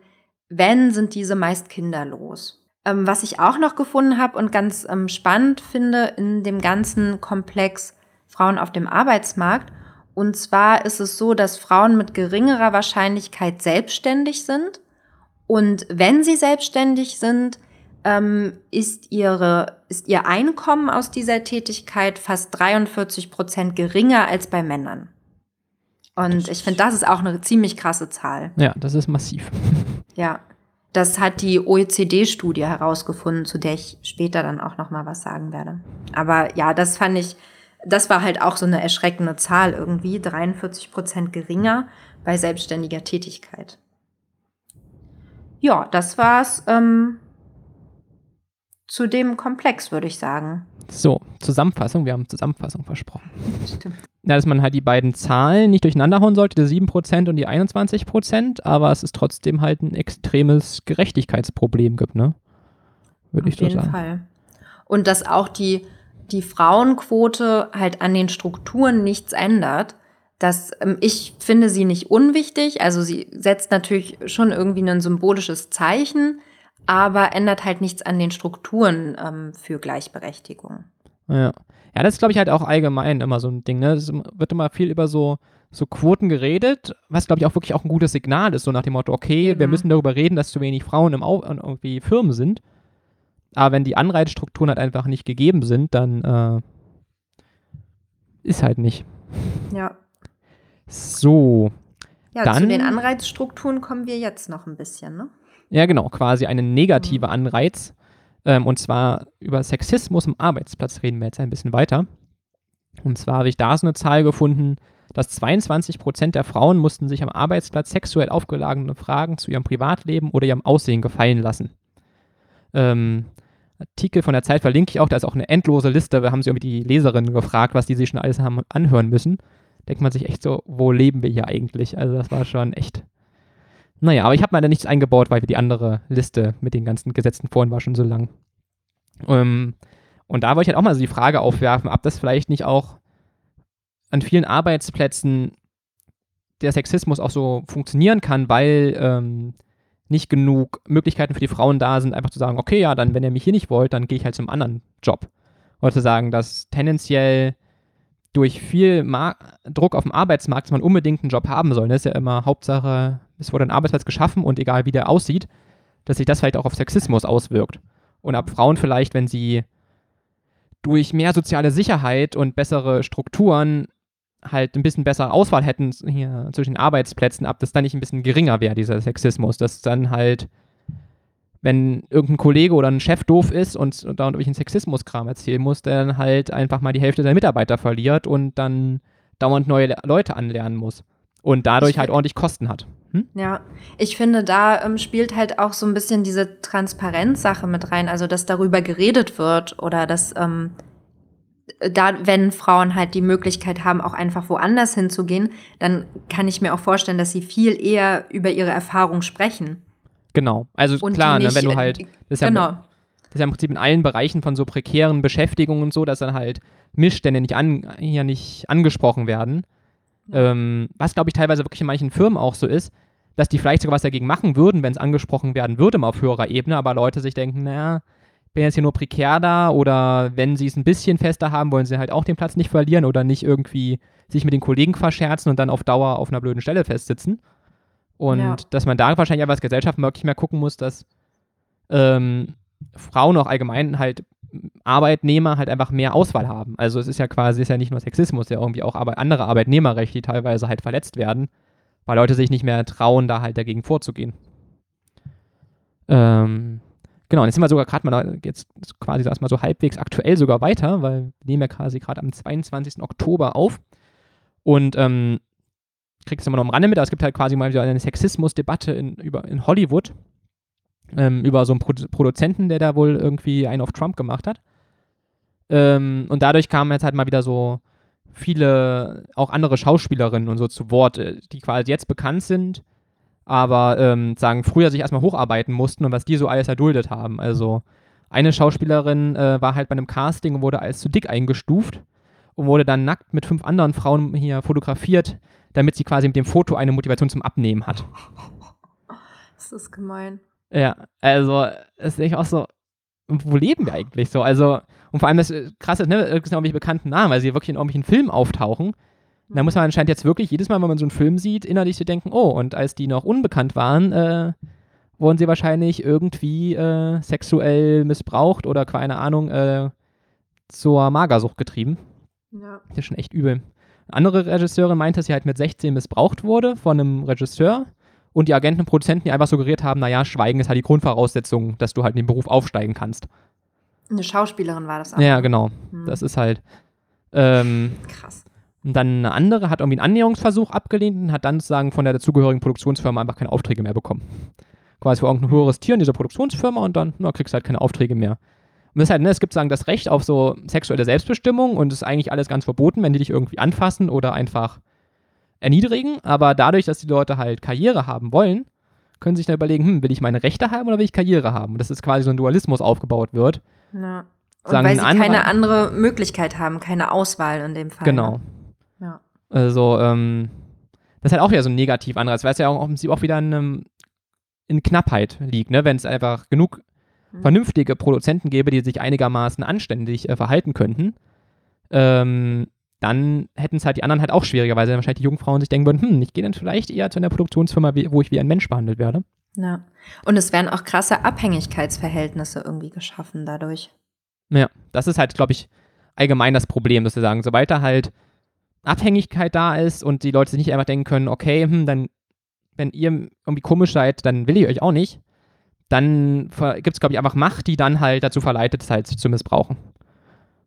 wenn, sind diese meist kinderlos. Ähm, was ich auch noch gefunden habe und ganz ähm, spannend finde in dem ganzen Komplex Frauen auf dem Arbeitsmarkt, und zwar ist es so, dass Frauen mit geringerer Wahrscheinlichkeit selbstständig sind. Und wenn sie selbstständig sind, ähm, ist, ihre, ist ihr Einkommen aus dieser Tätigkeit fast 43 Prozent geringer als bei Männern. Und ich finde, das ist auch eine ziemlich krasse Zahl. Ja, das ist massiv. Ja, das hat die OECD-Studie herausgefunden, zu der ich später dann auch noch mal was sagen werde. Aber ja, das fand ich, das war halt auch so eine erschreckende Zahl irgendwie, 43 Prozent geringer bei selbstständiger Tätigkeit. Ja, das war's ähm, zu dem Komplex, würde ich sagen. So, Zusammenfassung. Wir haben Zusammenfassung versprochen. Stimmt. Ja, dass man halt die beiden Zahlen nicht durcheinander hauen sollte, die 7% und die 21%, aber es ist trotzdem halt ein extremes Gerechtigkeitsproblem gibt, ne? Würde ich so sagen. Auf jeden Fall. Und dass auch die, die Frauenquote halt an den Strukturen nichts ändert. Das, ähm, ich finde sie nicht unwichtig. Also sie setzt natürlich schon irgendwie ein symbolisches Zeichen, aber ändert halt nichts an den Strukturen ähm, für Gleichberechtigung. Ja. Ja, das ist, glaube ich, halt auch allgemein immer so ein Ding. Ne? Es wird immer viel über so, so Quoten geredet, was, glaube ich, auch wirklich auch ein gutes Signal ist, so nach dem Motto, okay, mhm. wir müssen darüber reden, dass zu wenig Frauen im Au irgendwie Firmen sind. Aber wenn die Anreizstrukturen halt einfach nicht gegeben sind, dann äh, ist halt nicht. Ja. So. Ja, dann, zu den Anreizstrukturen kommen wir jetzt noch ein bisschen, ne? Ja, genau, quasi ein negativer mhm. Anreiz. Ähm, und zwar über Sexismus im Arbeitsplatz reden wir jetzt ein bisschen weiter. Und zwar habe ich da so eine Zahl gefunden, dass 22 Prozent der Frauen mussten sich am Arbeitsplatz sexuell aufgeladene Fragen zu ihrem Privatleben oder ihrem Aussehen gefallen lassen. Ähm, Artikel von der Zeit verlinke ich auch, da ist auch eine endlose Liste. Wir haben sie irgendwie die Leserinnen gefragt, was die sich schon alles haben anhören müssen. Denkt man sich echt so, wo leben wir hier eigentlich? Also das war schon echt naja, aber ich habe leider nichts eingebaut, weil die andere Liste mit den ganzen Gesetzen vorhin war schon so lang. Ähm, und da wollte ich halt auch mal so die Frage aufwerfen, ob das vielleicht nicht auch an vielen Arbeitsplätzen der Sexismus auch so funktionieren kann, weil ähm, nicht genug Möglichkeiten für die Frauen da sind, einfach zu sagen, okay, ja, dann, wenn ihr mich hier nicht wollt, dann gehe ich halt zum anderen Job. Oder zu sagen, dass tendenziell durch viel Mar Druck auf dem Arbeitsmarkt man unbedingt einen Job haben soll. Das ist ja immer Hauptsache, es wurde ein Arbeitsplatz geschaffen und egal wie der aussieht, dass sich das vielleicht auch auf Sexismus auswirkt. Und ab Frauen vielleicht, wenn sie durch mehr soziale Sicherheit und bessere Strukturen halt ein bisschen bessere Auswahl hätten hier zwischen den Arbeitsplätzen, ab das dann nicht ein bisschen geringer wäre, dieser Sexismus, dass dann halt wenn irgendein Kollege oder ein Chef doof ist und, und da irgendwelchen Sexismuskram erzählen muss, der dann halt einfach mal die Hälfte der Mitarbeiter verliert und dann dauernd neue Leute anlernen muss und dadurch halt ordentlich Kosten hat. Hm? Ja, ich finde, da ähm, spielt halt auch so ein bisschen diese Transparenzsache mit rein, also dass darüber geredet wird oder dass ähm, da, wenn Frauen halt die Möglichkeit haben, auch einfach woanders hinzugehen, dann kann ich mir auch vorstellen, dass sie viel eher über ihre Erfahrung sprechen. Genau. Also und klar, nicht, ne, wenn du halt. Das ist, genau. ja, das ist ja im Prinzip in allen Bereichen von so prekären Beschäftigungen und so, dass dann halt Missstände nicht an, hier nicht angesprochen werden. Ja. Ähm, was, glaube ich, teilweise wirklich in manchen Firmen auch so ist, dass die vielleicht sogar was dagegen machen würden, wenn es angesprochen werden würde, mal auf höherer Ebene, aber Leute sich denken, naja, bin jetzt hier nur prekär da oder wenn sie es ein bisschen fester haben, wollen sie halt auch den Platz nicht verlieren oder nicht irgendwie sich mit den Kollegen verscherzen und dann auf Dauer auf einer blöden Stelle festsitzen. Und ja. dass man da wahrscheinlich aber als Gesellschaft wirklich mehr gucken muss, dass ähm, Frauen auch allgemein halt Arbeitnehmer halt einfach mehr Auswahl haben. Also es ist ja quasi, ist ja nicht nur Sexismus, ja irgendwie auch andere Arbeitnehmerrechte, die teilweise halt verletzt werden, weil Leute sich nicht mehr trauen, da halt dagegen vorzugehen. Ähm, genau, und jetzt sind wir sogar gerade mal jetzt quasi erstmal so halbwegs aktuell sogar weiter, weil wir nehmen ja quasi gerade am 22. Oktober auf. Und ähm, kriegst immer noch am Rande mit, aber es gibt halt quasi mal wieder eine Sexismusdebatte in, in Hollywood ähm, über so einen Pro Produzenten, der da wohl irgendwie einen auf Trump gemacht hat. Ähm, und dadurch kamen jetzt halt mal wieder so viele, auch andere Schauspielerinnen und so zu Wort, äh, die quasi jetzt bekannt sind, aber ähm, sagen, früher sich erstmal hocharbeiten mussten und was die so alles erduldet haben. Also eine Schauspielerin äh, war halt bei einem Casting und wurde als zu dick eingestuft und wurde dann nackt mit fünf anderen Frauen hier fotografiert, damit sie quasi mit dem Foto eine Motivation zum Abnehmen hat. Das ist gemein. Ja, also ist echt auch so, wo leben wir eigentlich so? Also, und vor allem das äh, krasse, ne, es sind irgendwelche bekannten Namen, weil sie wirklich in irgendwelchen Filmen auftauchen. Da muss man anscheinend jetzt wirklich jedes Mal, wenn man so einen Film sieht, innerlich so denken, oh, und als die noch unbekannt waren, äh, wurden sie wahrscheinlich irgendwie äh, sexuell missbraucht oder keine Ahnung, äh, zur Magersucht getrieben. Ja. Das ist schon echt übel. Eine andere Regisseurin meinte, dass sie halt mit 16 missbraucht wurde von einem Regisseur und die Agenten und Produzenten, die einfach suggeriert haben, naja, Schweigen ist halt die Grundvoraussetzung, dass du halt in den Beruf aufsteigen kannst. Eine Schauspielerin war das auch. Ja, genau. Hm. Das ist halt. Ähm, Krass. und dann eine andere hat irgendwie einen Annäherungsversuch abgelehnt und hat dann sozusagen von der dazugehörigen Produktionsfirma einfach keine Aufträge mehr bekommen. Quasi für irgendein höheres Tier in dieser Produktionsfirma und dann na, kriegst du halt keine Aufträge mehr. Und das ist halt, ne, es gibt sagen das Recht auf so sexuelle Selbstbestimmung und es ist eigentlich alles ganz verboten, wenn die dich irgendwie anfassen oder einfach erniedrigen. Aber dadurch, dass die Leute halt Karriere haben wollen, können sie sich dann überlegen, hm, will ich meine Rechte haben oder will ich Karriere haben? Und das ist quasi so ein Dualismus aufgebaut wird. Ja. Und Sagen weil sie ein keine andere Möglichkeit haben, keine Auswahl in dem Fall. Genau. Ja. Also, ähm, das ist halt auch wieder so ein Negativanreiz, weil es ja auch im Prinzip auch wieder in, in Knappheit liegt, ne? Wenn es einfach genug Mhm. vernünftige Produzenten gäbe, die sich einigermaßen anständig äh, verhalten könnten, ähm, dann hätten es halt die anderen halt auch schwieriger, weil dann wahrscheinlich die jungen Frauen sich denken würden, hm, ich gehe dann vielleicht eher zu einer Produktionsfirma, wo ich wie ein Mensch behandelt werde. Ja. Und es werden auch krasse Abhängigkeitsverhältnisse irgendwie geschaffen dadurch. Ja, das ist halt, glaube ich, allgemein das Problem, dass wir sagen, sobald da halt Abhängigkeit da ist und die Leute sich nicht einfach denken können, okay, hm, dann, wenn ihr irgendwie komisch seid, dann will ich euch auch nicht, dann gibt es, glaube ich, einfach Macht, die dann halt dazu verleitet, es halt zu missbrauchen.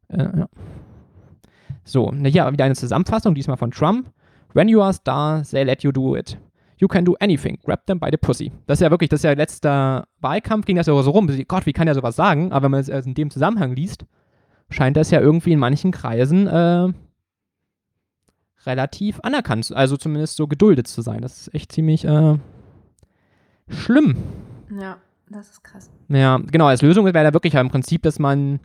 Äh, ja. So, hier wieder eine Zusammenfassung, diesmal von Trump. When you are a star, they let you do it. You can do anything. Grab them by the pussy. Das ist ja wirklich, das ist ja letzter Wahlkampf, ging das ja so rum. Gott, wie kann er sowas sagen? Aber wenn man es erst in dem Zusammenhang liest, scheint das ja irgendwie in manchen Kreisen äh, relativ anerkannt, also zumindest so geduldet zu sein. Das ist echt ziemlich äh, schlimm. Ja, das ist krass. Ja, genau, als Lösung wäre da wirklich im Prinzip, dass man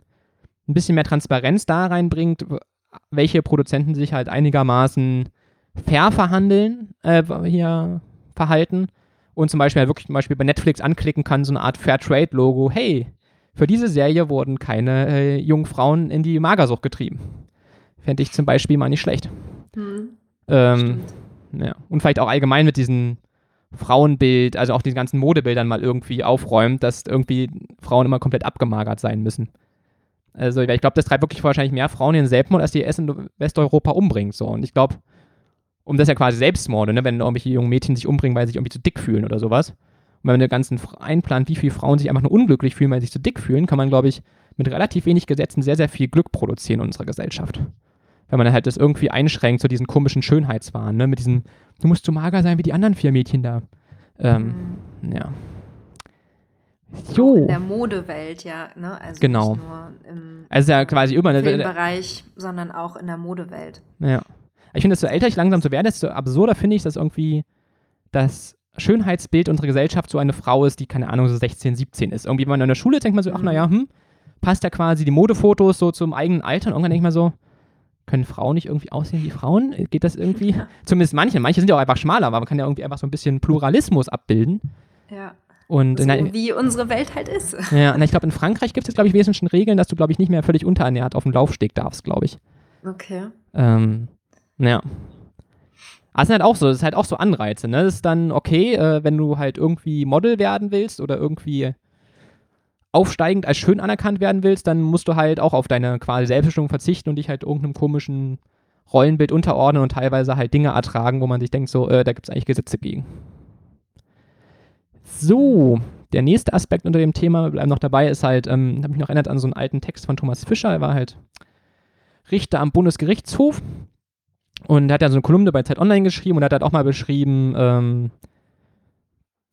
ein bisschen mehr Transparenz da reinbringt, welche Produzenten sich halt einigermaßen fair verhandeln, äh, hier verhalten und zum Beispiel halt wirklich zum Beispiel bei Netflix anklicken kann, so eine Art Fairtrade-Logo, hey, für diese Serie wurden keine äh, jungen Frauen in die Magersucht getrieben. Fände ich zum Beispiel mal nicht schlecht. Hm. Ähm, ja. Und vielleicht auch allgemein mit diesem Frauenbild, also auch diesen ganzen Modebildern mal irgendwie aufräumt, dass irgendwie Frauen immer komplett abgemagert sein müssen. Also ich glaube, das treibt wirklich wahrscheinlich mehr Frauen in den Selbstmord, als die es in Westeuropa umbringt. So. Und ich glaube, um das ist ja quasi Selbstmorde, ne? wenn irgendwelche jungen Mädchen sich umbringen, weil sie sich irgendwie zu dick fühlen oder sowas. Und wenn man den ganzen einplant, wie viele Frauen sich einfach nur unglücklich fühlen, weil sie sich zu dick fühlen, kann man, glaube ich, mit relativ wenig Gesetzen sehr, sehr viel Glück produzieren in unserer Gesellschaft. Wenn man halt das irgendwie einschränkt, so diesen komischen Schönheitswahn, ne? mit diesem, du musst so mager sein wie die anderen vier Mädchen da. Ähm, Hm. ja. Jo. In der Modewelt, ja. Ne? Also Genau. nicht nur im Also ja quasi immer. Ne? Filmbereich, sondern auch in der Modewelt. Ja. Ich finde, desto älter ich langsam so werde, desto absurder finde ich, dass irgendwie das Schönheitsbild unserer Gesellschaft so eine Frau ist, die, keine Ahnung, so 16, 17 ist. Irgendwie, wenn man in der Schule denkt man so, ach Mhm. naja, hm, passt ja quasi die Modefotos so zum eigenen Alter. Und irgendwann denke ich mal so, können Frauen nicht irgendwie aussehen wie Frauen? Geht das irgendwie? Zumindest manche. Manche sind ja auch einfach schmaler, aber man kann ja irgendwie einfach so ein bisschen Pluralismus abbilden. Ja. Und So na, wie unsere Welt halt ist. ja, na, ich glaube, in Frankreich gibt es glaube ich, wesentlich schon Regeln, dass du, glaube ich, nicht mehr völlig unterernährt auf den Laufsteg darfst, glaube ich. Okay. Ähm, ja. Aber es sind halt auch so, es ist halt auch so Anreize, ne? Das ist dann okay, äh, wenn du halt irgendwie Model werden willst oder irgendwie aufsteigend als schön anerkannt werden willst, dann musst du halt auch auf deine quasi Selbstbestimmung verzichten und dich halt irgendeinem komischen Rollenbild unterordnen und teilweise halt Dinge ertragen, wo man sich denkt, so, äh, da gibt es eigentlich Gesetze gegen. So, der nächste Aspekt unter dem Thema, bleiben noch dabei, ist halt, ähm, habe mich noch erinnert an so einen alten Text von Thomas Fischer, er war halt Richter am Bundesgerichtshof und er hat ja so eine Kolumne bei Zeit Online geschrieben und hat halt auch mal beschrieben, ähm,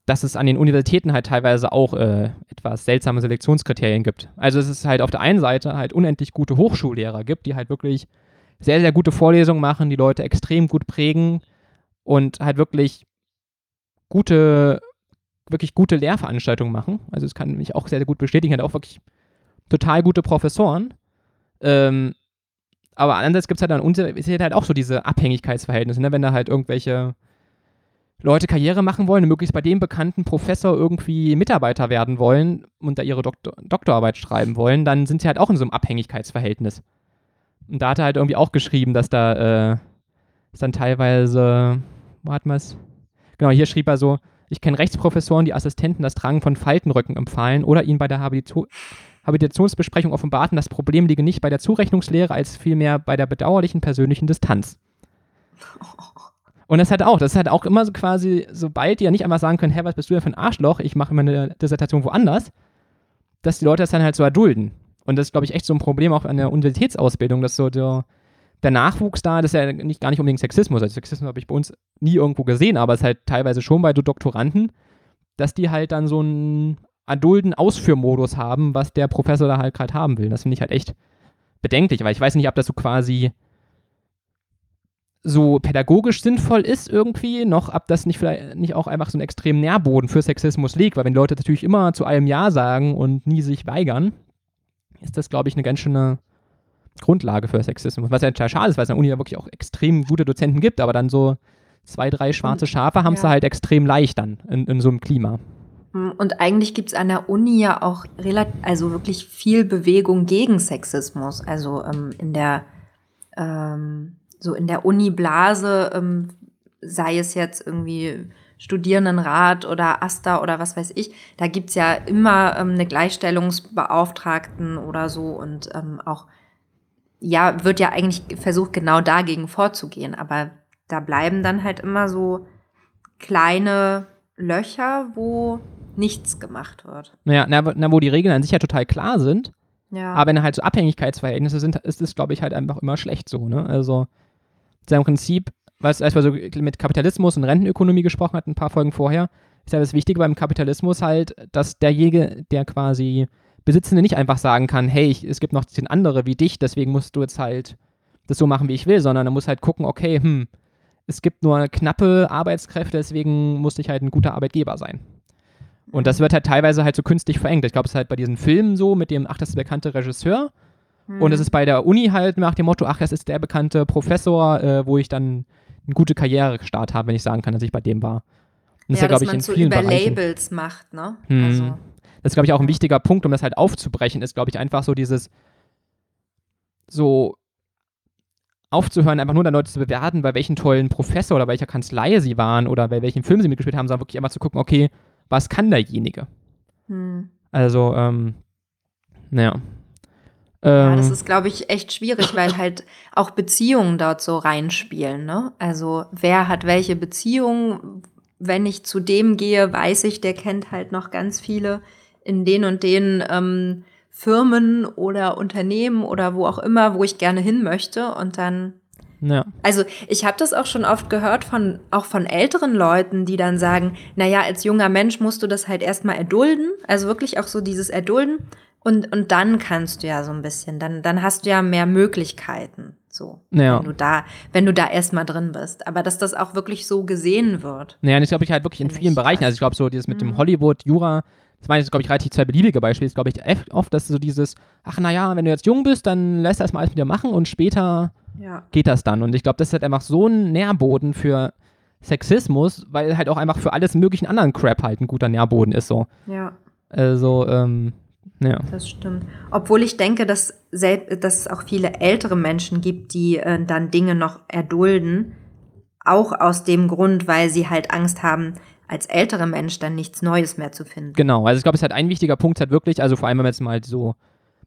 dass es an den Universitäten halt teilweise auch äh, etwas seltsame Selektionskriterien gibt. Also es ist halt auf der einen Seite halt unendlich gute Hochschullehrer gibt, die halt wirklich sehr, sehr gute Vorlesungen machen, die Leute extrem gut prägen und halt wirklich gute, wirklich gute Lehrveranstaltungen machen. Also das kann mich auch sehr, sehr gut bestätigen. Hat auch wirklich total gute Professoren. Ähm, aber andererseits gibt es halt dann ist halt auch so diese Abhängigkeitsverhältnisse, ne? wenn da halt irgendwelche Leute Karriere machen wollen und möglichst bei dem bekannten Professor irgendwie Mitarbeiter werden wollen und da ihre Doktor Doktorarbeit schreiben wollen, dann sind sie halt auch in so einem Abhängigkeitsverhältnis. Und da hat er halt irgendwie auch geschrieben, dass da äh, ist dann teilweise, man es? Genau, hier schrieb er so, ich kenne Rechtsprofessoren, die Assistenten das Tragen von Faltenröcken empfahlen oder ihnen bei der Habilitation Habilitationsbesprechung offenbarten, das Problem liege nicht bei der Zurechnungslehre, als vielmehr bei der bedauerlichen persönlichen Distanz. Und das hat auch, das halt auch immer so quasi, sobald die ja nicht einfach sagen können, hä, was bist du denn für ein Arschloch, ich mache meine Dissertation woanders, dass die Leute das dann halt so erdulden. Und das ist, glaube ich, echt so ein Problem auch an der Universitätsausbildung, dass so der, der Nachwuchs da, das ist ja nicht, gar nicht unbedingt Sexismus. Also Sexismus habe ich bei uns nie irgendwo gesehen, aber es ist halt teilweise schon bei Doktoranden, dass die halt dann so ein adulten Ausführmodus haben, was der Professor da halt gerade haben will. Das finde ich halt echt bedenklich, weil ich weiß nicht, ob das so quasi so pädagogisch sinnvoll ist irgendwie, noch ob das nicht vielleicht nicht auch einfach so ein extrem Nährboden für Sexismus liegt, weil wenn Leute natürlich immer zu allem Ja sagen und nie sich weigern, ist das, glaube ich, eine ganz schöne Grundlage für Sexismus. Was ja total schade ist, weil es an der Uni ja wirklich auch extrem gute Dozenten gibt, aber dann so zwei, drei schwarze Schafe haben es ja. halt extrem leicht dann in, in so einem Klima. Hm, und eigentlich gibt es an der Uni ja auch relativ, also wirklich viel Bewegung gegen Sexismus. Also ähm, in der ähm, so in der Uni-Blase, ähm, sei es jetzt irgendwie Studierendenrat oder AStA oder was weiß ich, da gibt es ja immer ähm, eine Gleichstellungsbeauftragten oder so und ähm, auch, ja, wird ja eigentlich versucht, genau dagegen vorzugehen. Aber da bleiben dann halt immer so kleine Löcher, wo nichts gemacht wird. Naja, na, na, wo die Regeln an sich ja total klar sind. Ja. Aber wenn halt so Abhängigkeitsverhältnisse sind, ist es, glaube ich, halt einfach immer schlecht so, ne? Also, im Prinzip, was, als wir so mit Kapitalismus und Rentenökonomie gesprochen hatten, ein paar Folgen vorher, ist ja das Wichtige beim Kapitalismus halt, dass derjenige, der quasi Besitzende nicht einfach sagen kann, hey, ich, es gibt noch zehn andere wie dich, deswegen musst du jetzt halt das so machen, wie ich will, sondern er muss halt gucken, okay, hm, es gibt nur knappe Arbeitskräfte, deswegen muss ich halt ein guter Arbeitgeber sein. Und das wird halt teilweise halt so künstlich verengt. Ich glaube, es ist halt bei diesen Filmen so, mit dem, ach, das ist der bekannte Regisseur. Mhm. Und es ist bei der Uni halt nach dem Motto, ach, das ist der bekannte Professor, äh, wo ich dann eine gute Karrierestart habe, wenn ich sagen kann, dass ich bei dem war. Und das ja, ist ja, glaube ich, in so vielen über Bereichen. Labels macht, ne? Hm. Also. Das ist, glaube ich, auch ein wichtiger Punkt, um das halt aufzubrechen, ist, glaube ich, einfach so dieses so aufzuhören, einfach nur dann Leute zu bewerten, bei welchen tollen Professor oder welcher Kanzlei sie waren oder bei welchen Film sie mitgespielt haben, sondern wirklich einfach zu gucken, okay, was kann derjenige? Hm. Also, ähm, naja. ja, das ähm, ist, glaube ich, echt schwierig, weil halt auch Beziehungen dort so reinspielen. Ne? Also, wer hat welche Beziehungen? Wenn ich zu dem gehe, weiß ich, der kennt halt noch ganz viele in den und den ähm, Firmen oder Unternehmen oder wo auch immer, wo ich gerne hin möchte. Und dann ja. Also ich habe das auch schon oft gehört von auch von älteren Leuten, die dann sagen, naja, als junger Mensch musst du das halt erstmal erdulden, also wirklich auch so dieses Erdulden und und dann kannst du ja so ein bisschen, dann dann hast du ja mehr Möglichkeiten, so ja. wenn du da wenn du da erstmal drin bist, aber dass das auch wirklich so gesehen wird. Naja, und ich glaube ich halt wirklich in vielen Bereichen, also ich glaube so dieses mit mhm. dem Hollywood Jura das waren jetzt, glaube ich, relativ zwei beliebige Beispiele. Das glaube ich oft, dass so dieses, ach naja, wenn du jetzt jung bist, dann lässt das mal alles wieder machen und später ja. geht das dann. Und ich glaube, das ist halt einfach so ein Nährboden für Sexismus, weil halt auch einfach für alles möglichen anderen Crap halt ein guter Nährboden ist so. Ja. Also, ähm, ja. Das stimmt. Obwohl ich denke, dass, dass es auch viele ältere Menschen gibt, die äh, dann Dinge noch erdulden, auch aus dem Grund, weil sie halt Angst haben, als älterer Mensch dann nichts Neues mehr zu finden. Genau, also ich glaube, es ist halt ein wichtiger Punkt halt wirklich, also vor allem, wenn man jetzt mal so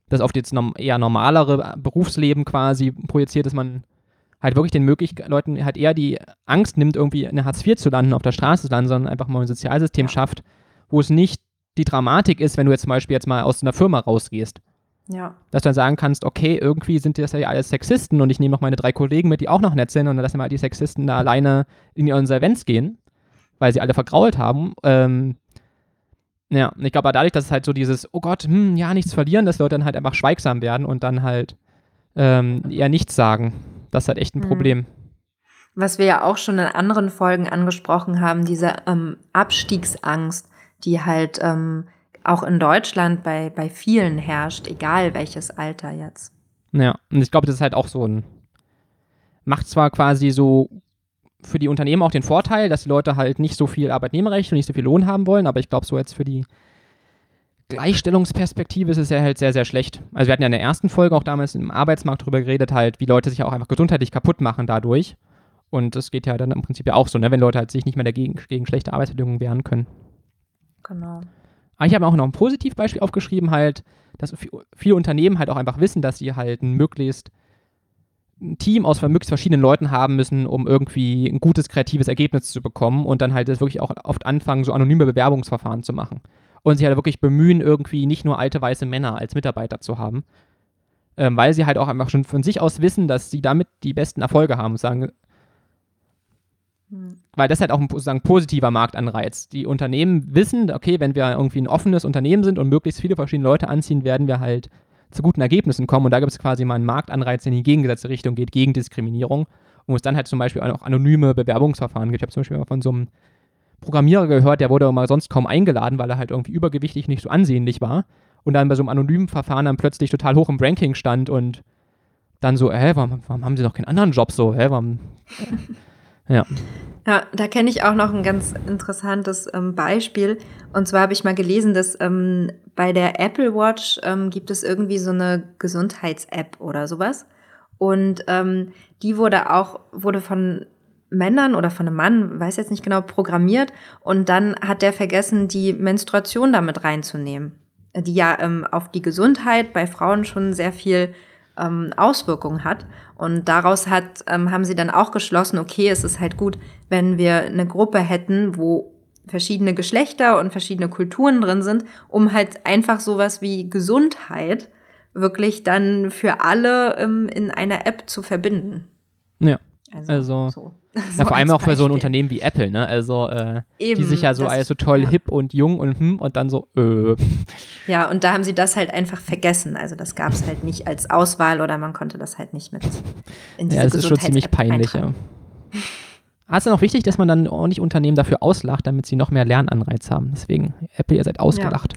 das auf jetzt eher normalere Berufsleben quasi projiziert, dass man halt wirklich den möglichen Leuten halt eher die Angst nimmt, irgendwie in Hartz IV zu landen, auf der Straße zu landen, sondern einfach mal ein Sozialsystem ja. schafft, wo es nicht die Dramatik ist, wenn du jetzt zum Beispiel jetzt mal aus einer Firma rausgehst. Ja. Dass du dann sagen kannst, okay, irgendwie sind das ja alles Sexisten und ich nehme noch meine drei Kollegen mit, die auch noch nett sind und dann lassen wir halt die Sexisten da alleine in die Insolvenz gehen weil sie alle vergrault haben. Ähm, ja, ich glaube dadurch, dass es halt so dieses, oh Gott, hm, ja, nichts verlieren, dass Leute dann halt einfach schweigsam werden und dann halt ähm, eher nichts sagen. Das ist halt echt ein Mhm. Problem. Was wir ja auch schon in anderen Folgen angesprochen haben, diese ähm, Abstiegsangst, die halt ähm, auch in Deutschland bei, bei vielen herrscht, egal welches Alter jetzt. Ja, und ich glaube, das ist halt auch so ein. Macht zwar quasi so für die Unternehmen auch den Vorteil, dass die Leute halt nicht so viel Arbeitnehmerrecht und nicht so viel Lohn haben wollen, aber ich glaube, so jetzt für die Gleichstellungsperspektive ist es ja halt sehr, sehr schlecht. Also wir hatten ja in der ersten Folge auch damals im Arbeitsmarkt darüber geredet, halt, wie Leute sich auch einfach gesundheitlich kaputt machen dadurch. Und das geht ja dann im Prinzip ja auch so, ne, wenn Leute halt sich nicht mehr dagegen gegen schlechte Arbeitsbedingungen wehren können. Genau. Aber ich habe auch noch ein Positivbeispiel aufgeschrieben, halt, dass vi- viele Unternehmen halt auch einfach wissen, dass sie halt ein möglichst ein Team aus möglichst verschiedenen Leuten haben müssen, um irgendwie ein gutes kreatives Ergebnis zu bekommen und dann halt das wirklich auch oft anfangen, so anonyme Bewerbungsverfahren zu machen. Und sich halt wirklich bemühen, irgendwie nicht nur alte weiße Männer als Mitarbeiter zu haben. Ähm, weil sie halt auch einfach schon von sich aus wissen, dass sie damit die besten Erfolge haben. Und sagen, Hm. weil das halt auch ein sozusagen positiver Marktanreiz. Die Unternehmen wissen, okay, wenn wir irgendwie ein offenes Unternehmen sind und möglichst viele verschiedene Leute anziehen, werden wir halt zu guten Ergebnissen kommen. Und da gibt es quasi mal einen Marktanreiz, der in die gegengesetzte Richtung geht, gegen Diskriminierung. Und wo es dann halt zum Beispiel auch anonyme Bewerbungsverfahren gibt. Ich habe zum Beispiel mal von so einem Programmierer gehört, der wurde mal sonst kaum eingeladen, weil er halt irgendwie übergewichtig nicht so ansehnlich war. Und dann bei so einem anonymen Verfahren dann plötzlich total hoch im Ranking stand und dann so, hä, warum, warum haben sie noch keinen anderen Job so? Hä, warum? Ja. Ja, da kenne ich auch noch ein ganz interessantes ähm, Beispiel. Und zwar habe ich mal gelesen, dass ähm, bei der Apple Watch ähm, gibt es irgendwie so eine Gesundheits-App oder sowas. Und ähm, die wurde auch, wurde von Männern oder von einem Mann, weiß jetzt nicht genau, programmiert. Und dann hat der vergessen, die Menstruation damit reinzunehmen. Die ja ähm, auf die Gesundheit bei Frauen schon sehr viel ähm, Auswirkungen hat. Und daraus hat, ähm, haben sie dann auch geschlossen, okay, es ist halt gut, wenn wir eine Gruppe hätten, wo verschiedene Geschlechter und verschiedene Kulturen drin sind, um halt einfach sowas wie Gesundheit wirklich dann für alle ähm, in einer App zu verbinden. Ja. Also, so. Ja, vor allem auch für so ein Beispiel. Unternehmen wie Apple, ne? Also, äh, die Eben, sich ja so als so toll ja. hip und jung und hm und dann so, äh. Ja, und da haben sie das halt einfach vergessen. Also das gab es halt nicht als Auswahl oder man konnte das halt nicht mit in diese Ja, das ist schon ziemlich peinlich, ja. eintragen. Ah, ist dann auch wichtig, dass man dann ordentlich Unternehmen dafür auslacht, damit sie noch mehr Lernanreiz haben. Deswegen, Apple, ihr seid ausgelacht.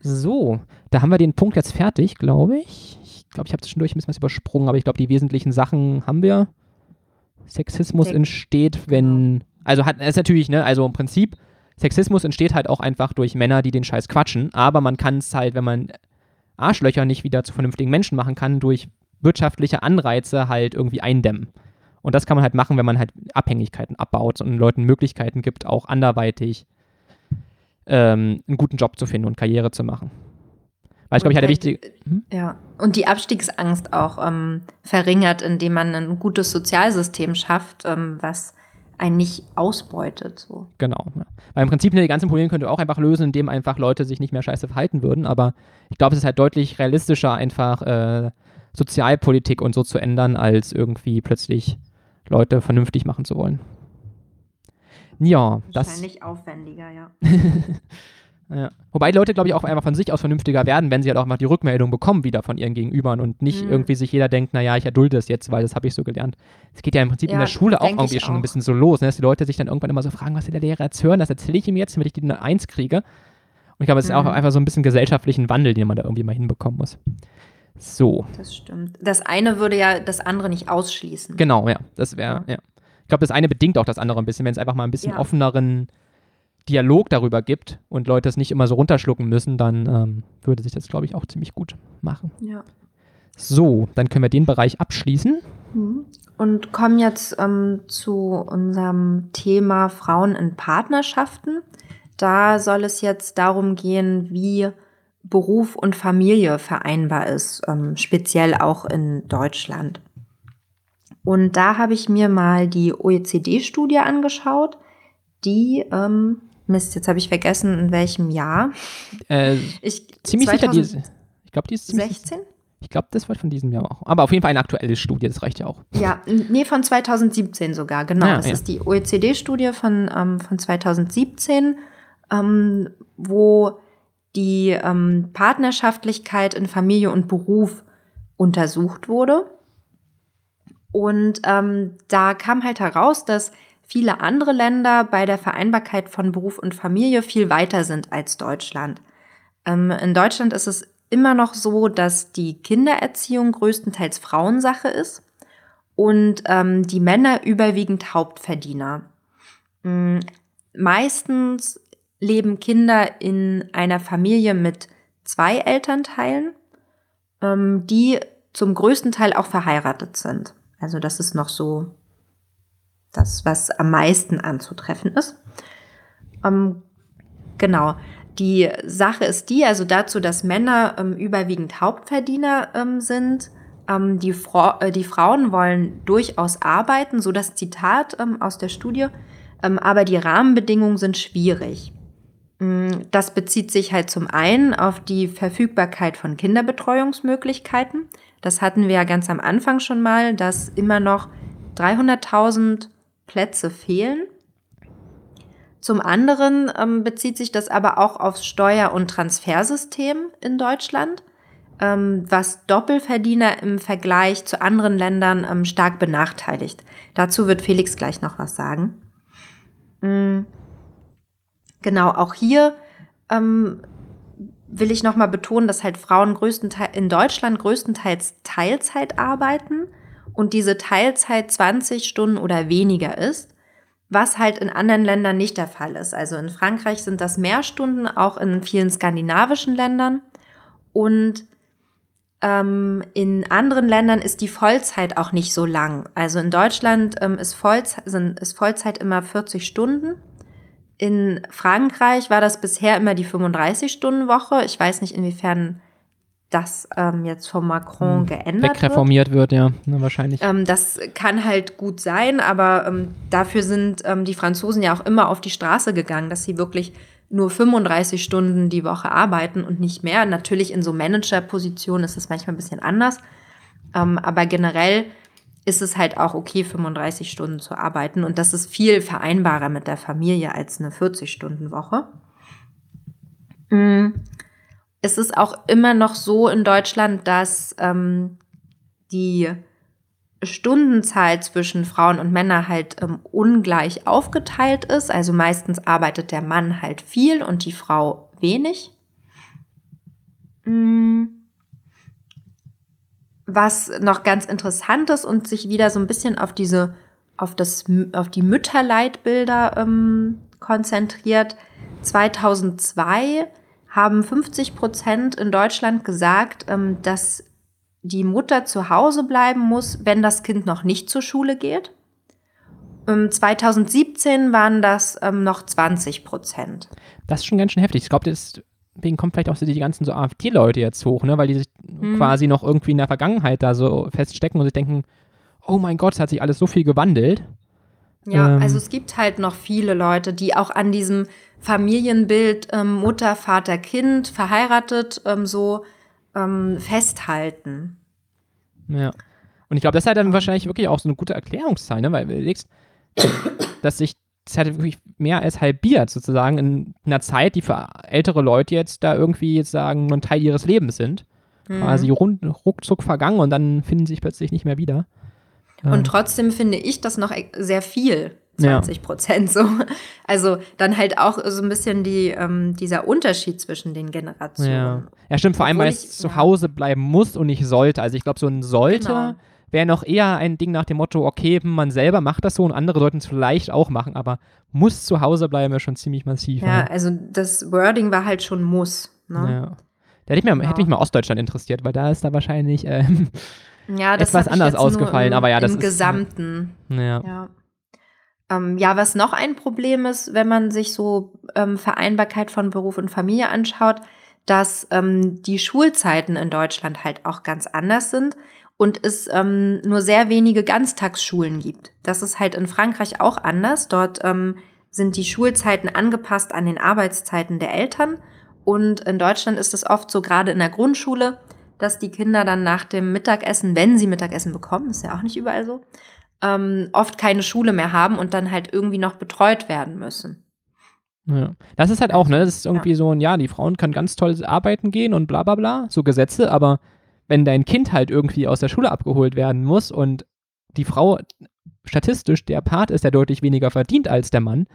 So, da haben wir den Punkt jetzt fertig, glaube ich. Ich glaube, ich habe zwischendurch ein bisschen was übersprungen, aber ich glaube, die wesentlichen Sachen haben wir. Sexismus Sex- entsteht, wenn. Also hat es ist natürlich, ne, also im Prinzip, Sexismus entsteht halt auch einfach durch Männer, die den Scheiß quatschen, aber man kann es halt, wenn man Arschlöcher nicht wieder zu vernünftigen Menschen machen kann, durch wirtschaftliche Anreize halt irgendwie eindämmen. Und das kann man halt machen, wenn man halt Abhängigkeiten abbaut und Leuten Möglichkeiten gibt, auch anderweitig ähm, einen guten Job zu finden und Karriere zu machen. Weil ich glaube, ich Und hatte wichtig. Hm? Ja, und die Abstiegsangst auch ähm, verringert, indem man ein gutes Sozialsystem schafft, ähm, was einen nicht ausbeutet. So. Genau. Ja. Weil im Prinzip ne, die ganzen Probleme könnt ihr auch einfach lösen, indem einfach Leute sich nicht mehr scheiße verhalten würden. Aber ich glaube, es ist halt deutlich realistischer, einfach äh, Sozialpolitik und so zu ändern, als irgendwie plötzlich Leute vernünftig machen zu wollen. Ja, das. Wahrscheinlich aufwendiger, ja. Ja. Wobei die Leute, glaube ich, auch einfach von sich aus vernünftiger werden, wenn sie halt auch mal die Rückmeldung bekommen wieder von ihren Gegenübern und nicht Mhm. irgendwie sich jeder denkt, naja, ich erdulde es jetzt, weil das habe ich so gelernt. Es geht ja im Prinzip in Ja, der Schule auch irgendwie schon ein bisschen so los, ne? dass die Leute sich dann irgendwann immer so fragen, was will der Lehrer jetzt hören, das erzähle ich ihm jetzt, damit ich die eine Eins kriege. Und ich glaube, es ist auch Mhm. einfach so ein bisschen gesellschaftlichen Wandel, den man da irgendwie mal hinbekommen muss. So, Das stimmt. Das eine würde ja das andere nicht ausschließen. genau, ja, das wäre, ja. Ich glaube, das eine bedingt auch das andere ein bisschen, wenn es einfach mal ein bisschen Ja. offeneren Dialog darüber gibt und Leute es nicht immer so runterschlucken müssen, dann ähm, würde sich das, glaube ich, auch ziemlich gut machen. Ja. So, dann können wir den Bereich abschließen. Mhm. Und kommen jetzt ähm, zu unserem Thema Frauen in Partnerschaften. Da soll es jetzt darum gehen, wie Beruf und Familie vereinbar ist, ähm, speziell auch in Deutschland. Und da habe ich mir mal die OECD-Studie angeschaut, die, ähm, Mist, jetzt habe ich vergessen, in welchem Jahr. Äh, Ich, ziemlich sicher, die ist, 2016? ich glaube, die ist ziemlich, ich glaube, das war von diesem Jahr auch. Aber auf jeden Fall eine aktuelle Studie, das reicht ja auch. Ja, nee, von 2017 sogar, genau. Ja, das ja. ist die OECD-Studie von, ähm, von 2017, ähm, wo die ähm, Partnerschaftlichkeit in Familie und Beruf untersucht wurde. Und ähm, da kam halt heraus, dass viele andere Länder bei der Vereinbarkeit von Beruf und Familie viel weiter sind als Deutschland. Ähm, in Deutschland ist es immer noch so, dass die Kindererziehung größtenteils Frauensache ist und ähm, die Männer überwiegend Hauptverdiener. Mhm. Meistens leben Kinder in einer Familie mit zwei Elternteilen, ähm, die zum größten Teil auch verheiratet sind. Also das ist noch so das, was am meisten anzutreffen ist. Ähm, genau. Die Sache ist die, also dazu, dass Männer ähm, überwiegend Hauptverdiener ähm, sind. Ähm, die, Fra äh, die, Frauen wollen durchaus arbeiten, so das Zitat ähm, aus der Studie, ähm, aber die Rahmenbedingungen sind schwierig. Mm, das bezieht sich halt zum einen auf die Verfügbarkeit von Kinderbetreuungsmöglichkeiten. Das hatten wir ja ganz am Anfang schon mal, dass immer noch 300.000 Plätze fehlen. Zum anderen ähm, bezieht sich das aber auch aufs Steuer- und Transfersystem in Deutschland, ähm, was Doppelverdiener im Vergleich zu anderen Ländern ähm, stark benachteiligt. Dazu wird Felix gleich noch was sagen. Mhm. Genau, auch hier ähm, will ich nochmal betonen, dass halt Frauen größtenteils in Deutschland größtenteils Teilzeit arbeiten und diese Teilzeit 20 Stunden oder weniger ist was halt in anderen Ländern nicht der Fall ist. Also in Frankreich sind das mehr Stunden, auch in vielen skandinavischen Ländern. Und ähm, in anderen Ländern ist die Vollzeit auch nicht so lang. Also in Deutschland ähm, ist, Vollzeit, sind, ist Vollzeit immer 40 Stunden. In Frankreich war das bisher immer die 35-Stunden-Woche. Ich weiß nicht, inwiefern das ähm, jetzt von Macron hm, geändert wegreformiert wird. wird ja, ne, wahrscheinlich. Ähm, das kann halt gut sein, aber ähm, dafür sind ähm, die Franzosen ja auch immer auf die Straße gegangen, dass sie wirklich nur 35 Stunden die Woche arbeiten und nicht mehr. Natürlich in so Managerpositionen ist es manchmal ein bisschen anders, ähm, aber generell ist es halt auch okay, 35 Stunden zu arbeiten und das ist viel vereinbarer mit der Familie als eine 40-Stunden-Woche. Mhm es ist auch immer noch so in Deutschland, dass ähm, die Stundenzahl zwischen Frauen und Männern halt ähm, ungleich aufgeteilt ist. Also meistens arbeitet der Mann halt viel und die Frau wenig. Hm. Was noch ganz interessant ist und sich wieder so ein bisschen auf diese, auf das, auf die Mütterleitbilder ähm, konzentriert. 2002 haben 50 Prozent in Deutschland gesagt, ähm, dass die Mutter zu Hause bleiben muss, wenn das Kind noch nicht zur Schule geht. 2017 ähm, waren das ähm, noch 20 Prozent. Das ist schon ganz schön heftig. Ich glaube, deswegen kommen vielleicht auch so die ganzen so AfD-Leute jetzt hoch, ne? weil die sich hm. quasi noch irgendwie in der Vergangenheit da so feststecken und sich denken, oh mein Gott, es hat sich alles so viel gewandelt. Ja, ähm, also es gibt halt noch viele Leute, die auch an diesem Familienbild ähm, Mutter, Vater, Kind, verheiratet, ähm, so ähm, festhalten. Ja. Und ich glaube, das ist halt dann wahrscheinlich wirklich auch so eine gute Erklärungszahl, ne? weil du überlegst, dass sich das hat wirklich mehr als halbiert, sozusagen, in einer Zeit, die für ältere Leute jetzt da irgendwie jetzt sagen, nur ein Teil ihres Lebens sind. Mhm. Quasi rund, ruckzuck vergangen und dann finden sie sich plötzlich nicht mehr wieder. Und trotzdem finde ich das noch e-, sehr viel. 20 Prozent ja. so. Also dann halt auch so ein bisschen die, ähm, dieser Unterschied zwischen den Generationen. Ja, ja stimmt, vor allem, weil es zu Hause bleiben muss und nicht sollte. Also ich glaube, so ein sollte genau. wäre noch eher ein Ding nach dem Motto, okay, man selber macht das so und andere sollten es vielleicht auch machen, aber muss zu Hause bleiben ja schon ziemlich massiv. Ja, ne? also das Wording war halt schon muss. Ne? Ja. Da hätte, mich, hätte mich mal Ostdeutschland interessiert, weil da ist da wahrscheinlich ähm, ja, etwas anders ausgefallen. Im, aber ja, das im ist, Gesamten. Ja. ja. Ähm, ja, was noch ein Problem ist, wenn man sich so ähm, Vereinbarkeit von Beruf und Familie anschaut, dass ähm, die Schulzeiten in Deutschland halt auch ganz anders sind und es ähm, nur sehr wenige Ganztagsschulen gibt. Das ist halt in Frankreich auch anders. Dort ähm, sind die Schulzeiten angepasst an den Arbeitszeiten der Eltern. Und in Deutschland ist es oft so, gerade in der Grundschule, dass die Kinder dann nach dem Mittagessen, wenn sie Mittagessen bekommen, ist ja auch nicht überall so, ähm, oft keine Schule mehr haben und dann halt irgendwie noch betreut werden müssen. Ja. Das ist halt auch, ne? Das ist irgendwie ja. so ein, ja, die Frauen können ganz toll arbeiten gehen und bla bla bla, so Gesetze, aber wenn dein Kind halt irgendwie aus der Schule abgeholt werden muss und die Frau statistisch der Part ist, der deutlich weniger verdient als der Mann,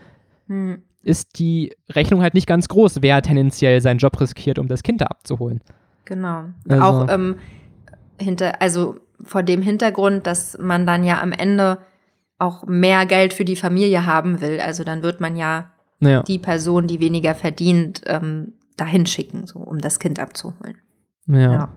Hm. ist die Rechnung halt nicht ganz groß, wer tendenziell seinen Job riskiert, um das Kind da abzuholen. Genau. Also- Auch ähm, hinter, also vor dem Hintergrund, dass man dann ja am Ende auch mehr Geld für die Familie haben will. Also dann wird man ja Naja, die Person, die weniger verdient, ähm, dahin schicken, so um das Kind abzuholen. ja. Ja.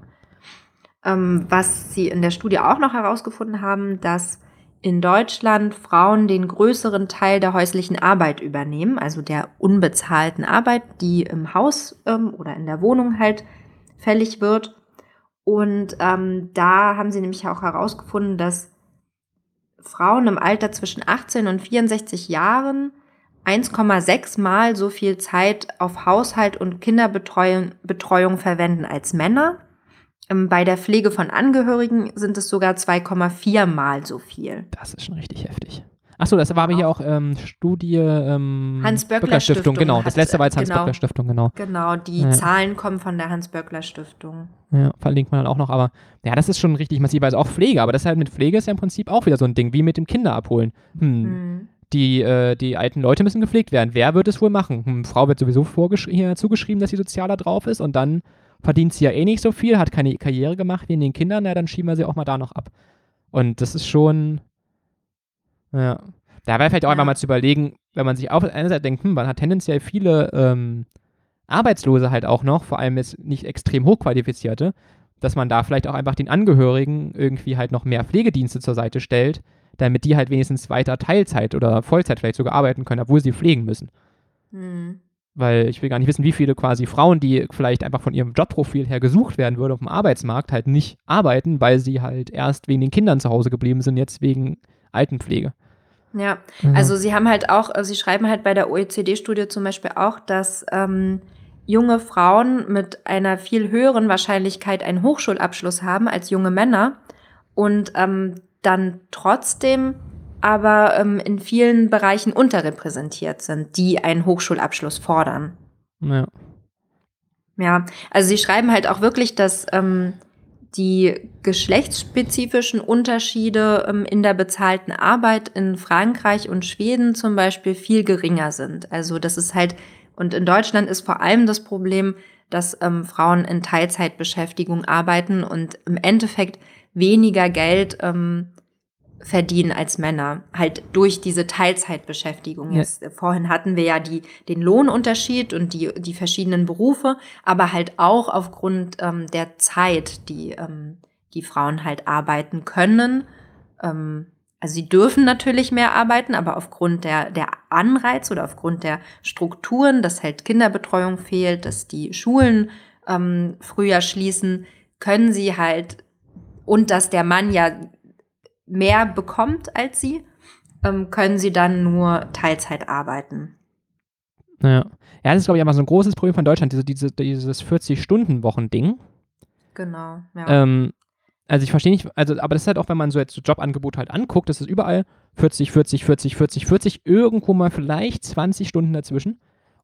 Ähm, was sie in der Studie auch noch herausgefunden haben, dass in Deutschland Frauen den größeren Teil der häuslichen Arbeit übernehmen, also der unbezahlten Arbeit, die im Haus ähm, oder in der Wohnung halt fällig wird. Und ähm, da haben sie nämlich auch herausgefunden, dass Frauen im Alter zwischen 18 und 64 Jahren 1,6 Mal so viel Zeit auf Haushalt und Kinderbetreuung Betreuung verwenden als Männer. Ähm, Bei der Pflege von Angehörigen sind es sogar 2,4 Mal so viel. Das ist schon richtig heftig. Achso, das war aber hier auch ähm, Studie ähm, Hans-Böckler-Stiftung Genau, das letzte war jetzt genau. Hans-Böckler-Stiftung, genau. Genau, die Ja. Zahlen kommen von der Hans-Böckler-Stiftung. Ja, verlinkt man dann auch noch, aber ja, das ist schon richtig massiv, also auch Pflege, aber das halt mit Pflege ist ja im Prinzip auch wieder so ein Ding, wie mit dem Kinderabholen. Hm, Hm. die, äh, die alten Leute müssen gepflegt werden. Wer wird es wohl machen? Hm, Frau wird sowieso hier zugeschrieben, dass sie sozialer drauf ist und dann verdient sie ja eh nicht so viel, hat keine Karriere gemacht wie in den Kindern, na dann schieben wir sie auch mal da noch ab. Und das ist schon, ja. Da wäre vielleicht auch Ja. einfach mal zu überlegen, wenn man sich auf der einen Seite denkt, hm, man hat tendenziell viele ähm, Arbeitslose halt auch noch, vor allem jetzt nicht extrem hochqualifizierte, dass man da vielleicht auch einfach den Angehörigen irgendwie halt noch mehr Pflegedienste zur Seite stellt, damit die halt wenigstens weiter Teilzeit oder Vollzeit vielleicht sogar arbeiten können, obwohl sie pflegen müssen. Hm. Weil ich will gar nicht wissen, wie viele quasi Frauen, die vielleicht einfach von ihrem Jobprofil her gesucht werden würden auf dem Arbeitsmarkt, halt nicht arbeiten, weil sie halt erst wegen den Kindern zu Hause geblieben sind, jetzt wegen Altenpflege. Ja, also sie haben halt auch, also sie schreiben halt bei der OECD-Studie zum Beispiel auch, dass ähm, junge Frauen mit einer viel höheren Wahrscheinlichkeit einen Hochschulabschluss haben als junge Männer und ähm, dann trotzdem aber ähm, in vielen Bereichen unterrepräsentiert sind, die einen Hochschulabschluss fordern. ja. Ja, also sie schreiben halt auch wirklich, dass ähm, die geschlechtsspezifischen Unterschiede ähm, in der bezahlten Arbeit in Frankreich und Schweden zum Beispiel viel geringer sind. Also das ist halt, und in Deutschland ist vor allem das Problem, dass ähm, Frauen in Teilzeitbeschäftigung arbeiten und im Endeffekt weniger Geld ähm, verdienen als Männer, halt durch diese Teilzeitbeschäftigung. Ja. Jetzt, äh, vorhin hatten wir ja die, den Lohnunterschied und die, die verschiedenen Berufe, aber halt auch aufgrund ähm, der Zeit, die ähm, die Frauen halt arbeiten können. Ähm, also sie dürfen natürlich mehr arbeiten, aber aufgrund der, der Anreize oder aufgrund der Strukturen, dass halt Kinderbetreuung fehlt, dass die Schulen ähm, früher schließen, können sie halt und dass der Mann ja mehr bekommt als sie, ähm, können sie dann nur Teilzeit arbeiten. Ja. ja, das ist, glaube ich, einfach so ein großes Problem von Deutschland, diese, diese, dieses 40-Stunden-Wochen-Ding. Genau, ja. Ähm, also ich verstehe nicht, also, aber das ist halt auch, wenn man so jetzt so Jobangebote halt anguckt, das ist überall 40, 40, 40, 40, 40, irgendwo mal vielleicht 20 Stunden dazwischen.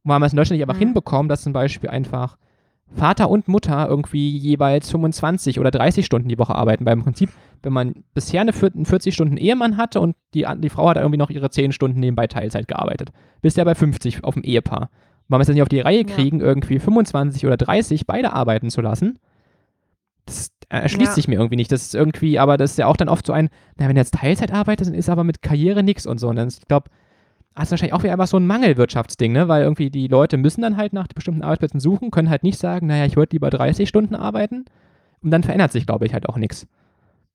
Und wir haben es in Deutschland nicht einfach Mhm. hinbekommen, dass zum Beispiel einfach Vater und Mutter irgendwie jeweils 25 oder 30 Stunden die Woche arbeiten. Weil im Prinzip, wenn man bisher eine einen 40 Stunden Ehemann hatte und die, die Frau hat irgendwie noch ihre 10 Stunden nebenbei Teilzeit gearbeitet, bis der bei 50 auf dem Ehepaar. Weil wir es dann nicht auf die Reihe Ja. kriegen, irgendwie 25 oder 30 beide arbeiten zu lassen, das erschließt Ja. sich mir irgendwie nicht. Das ist irgendwie, aber das ist ja auch dann oft so ein, na, wenn du jetzt Teilzeit arbeitest, dann ist aber mit Karriere nichts und so. Und dann, ist- ich glaube, das ist wahrscheinlich auch wieder einfach so ein Mangelwirtschaftsding, ne? Weil irgendwie die Leute müssen dann halt nach bestimmten Arbeitsplätzen suchen, können halt nicht sagen, naja, ich würde lieber 30 Stunden arbeiten. Und dann verändert sich, glaube ich, halt auch nichts.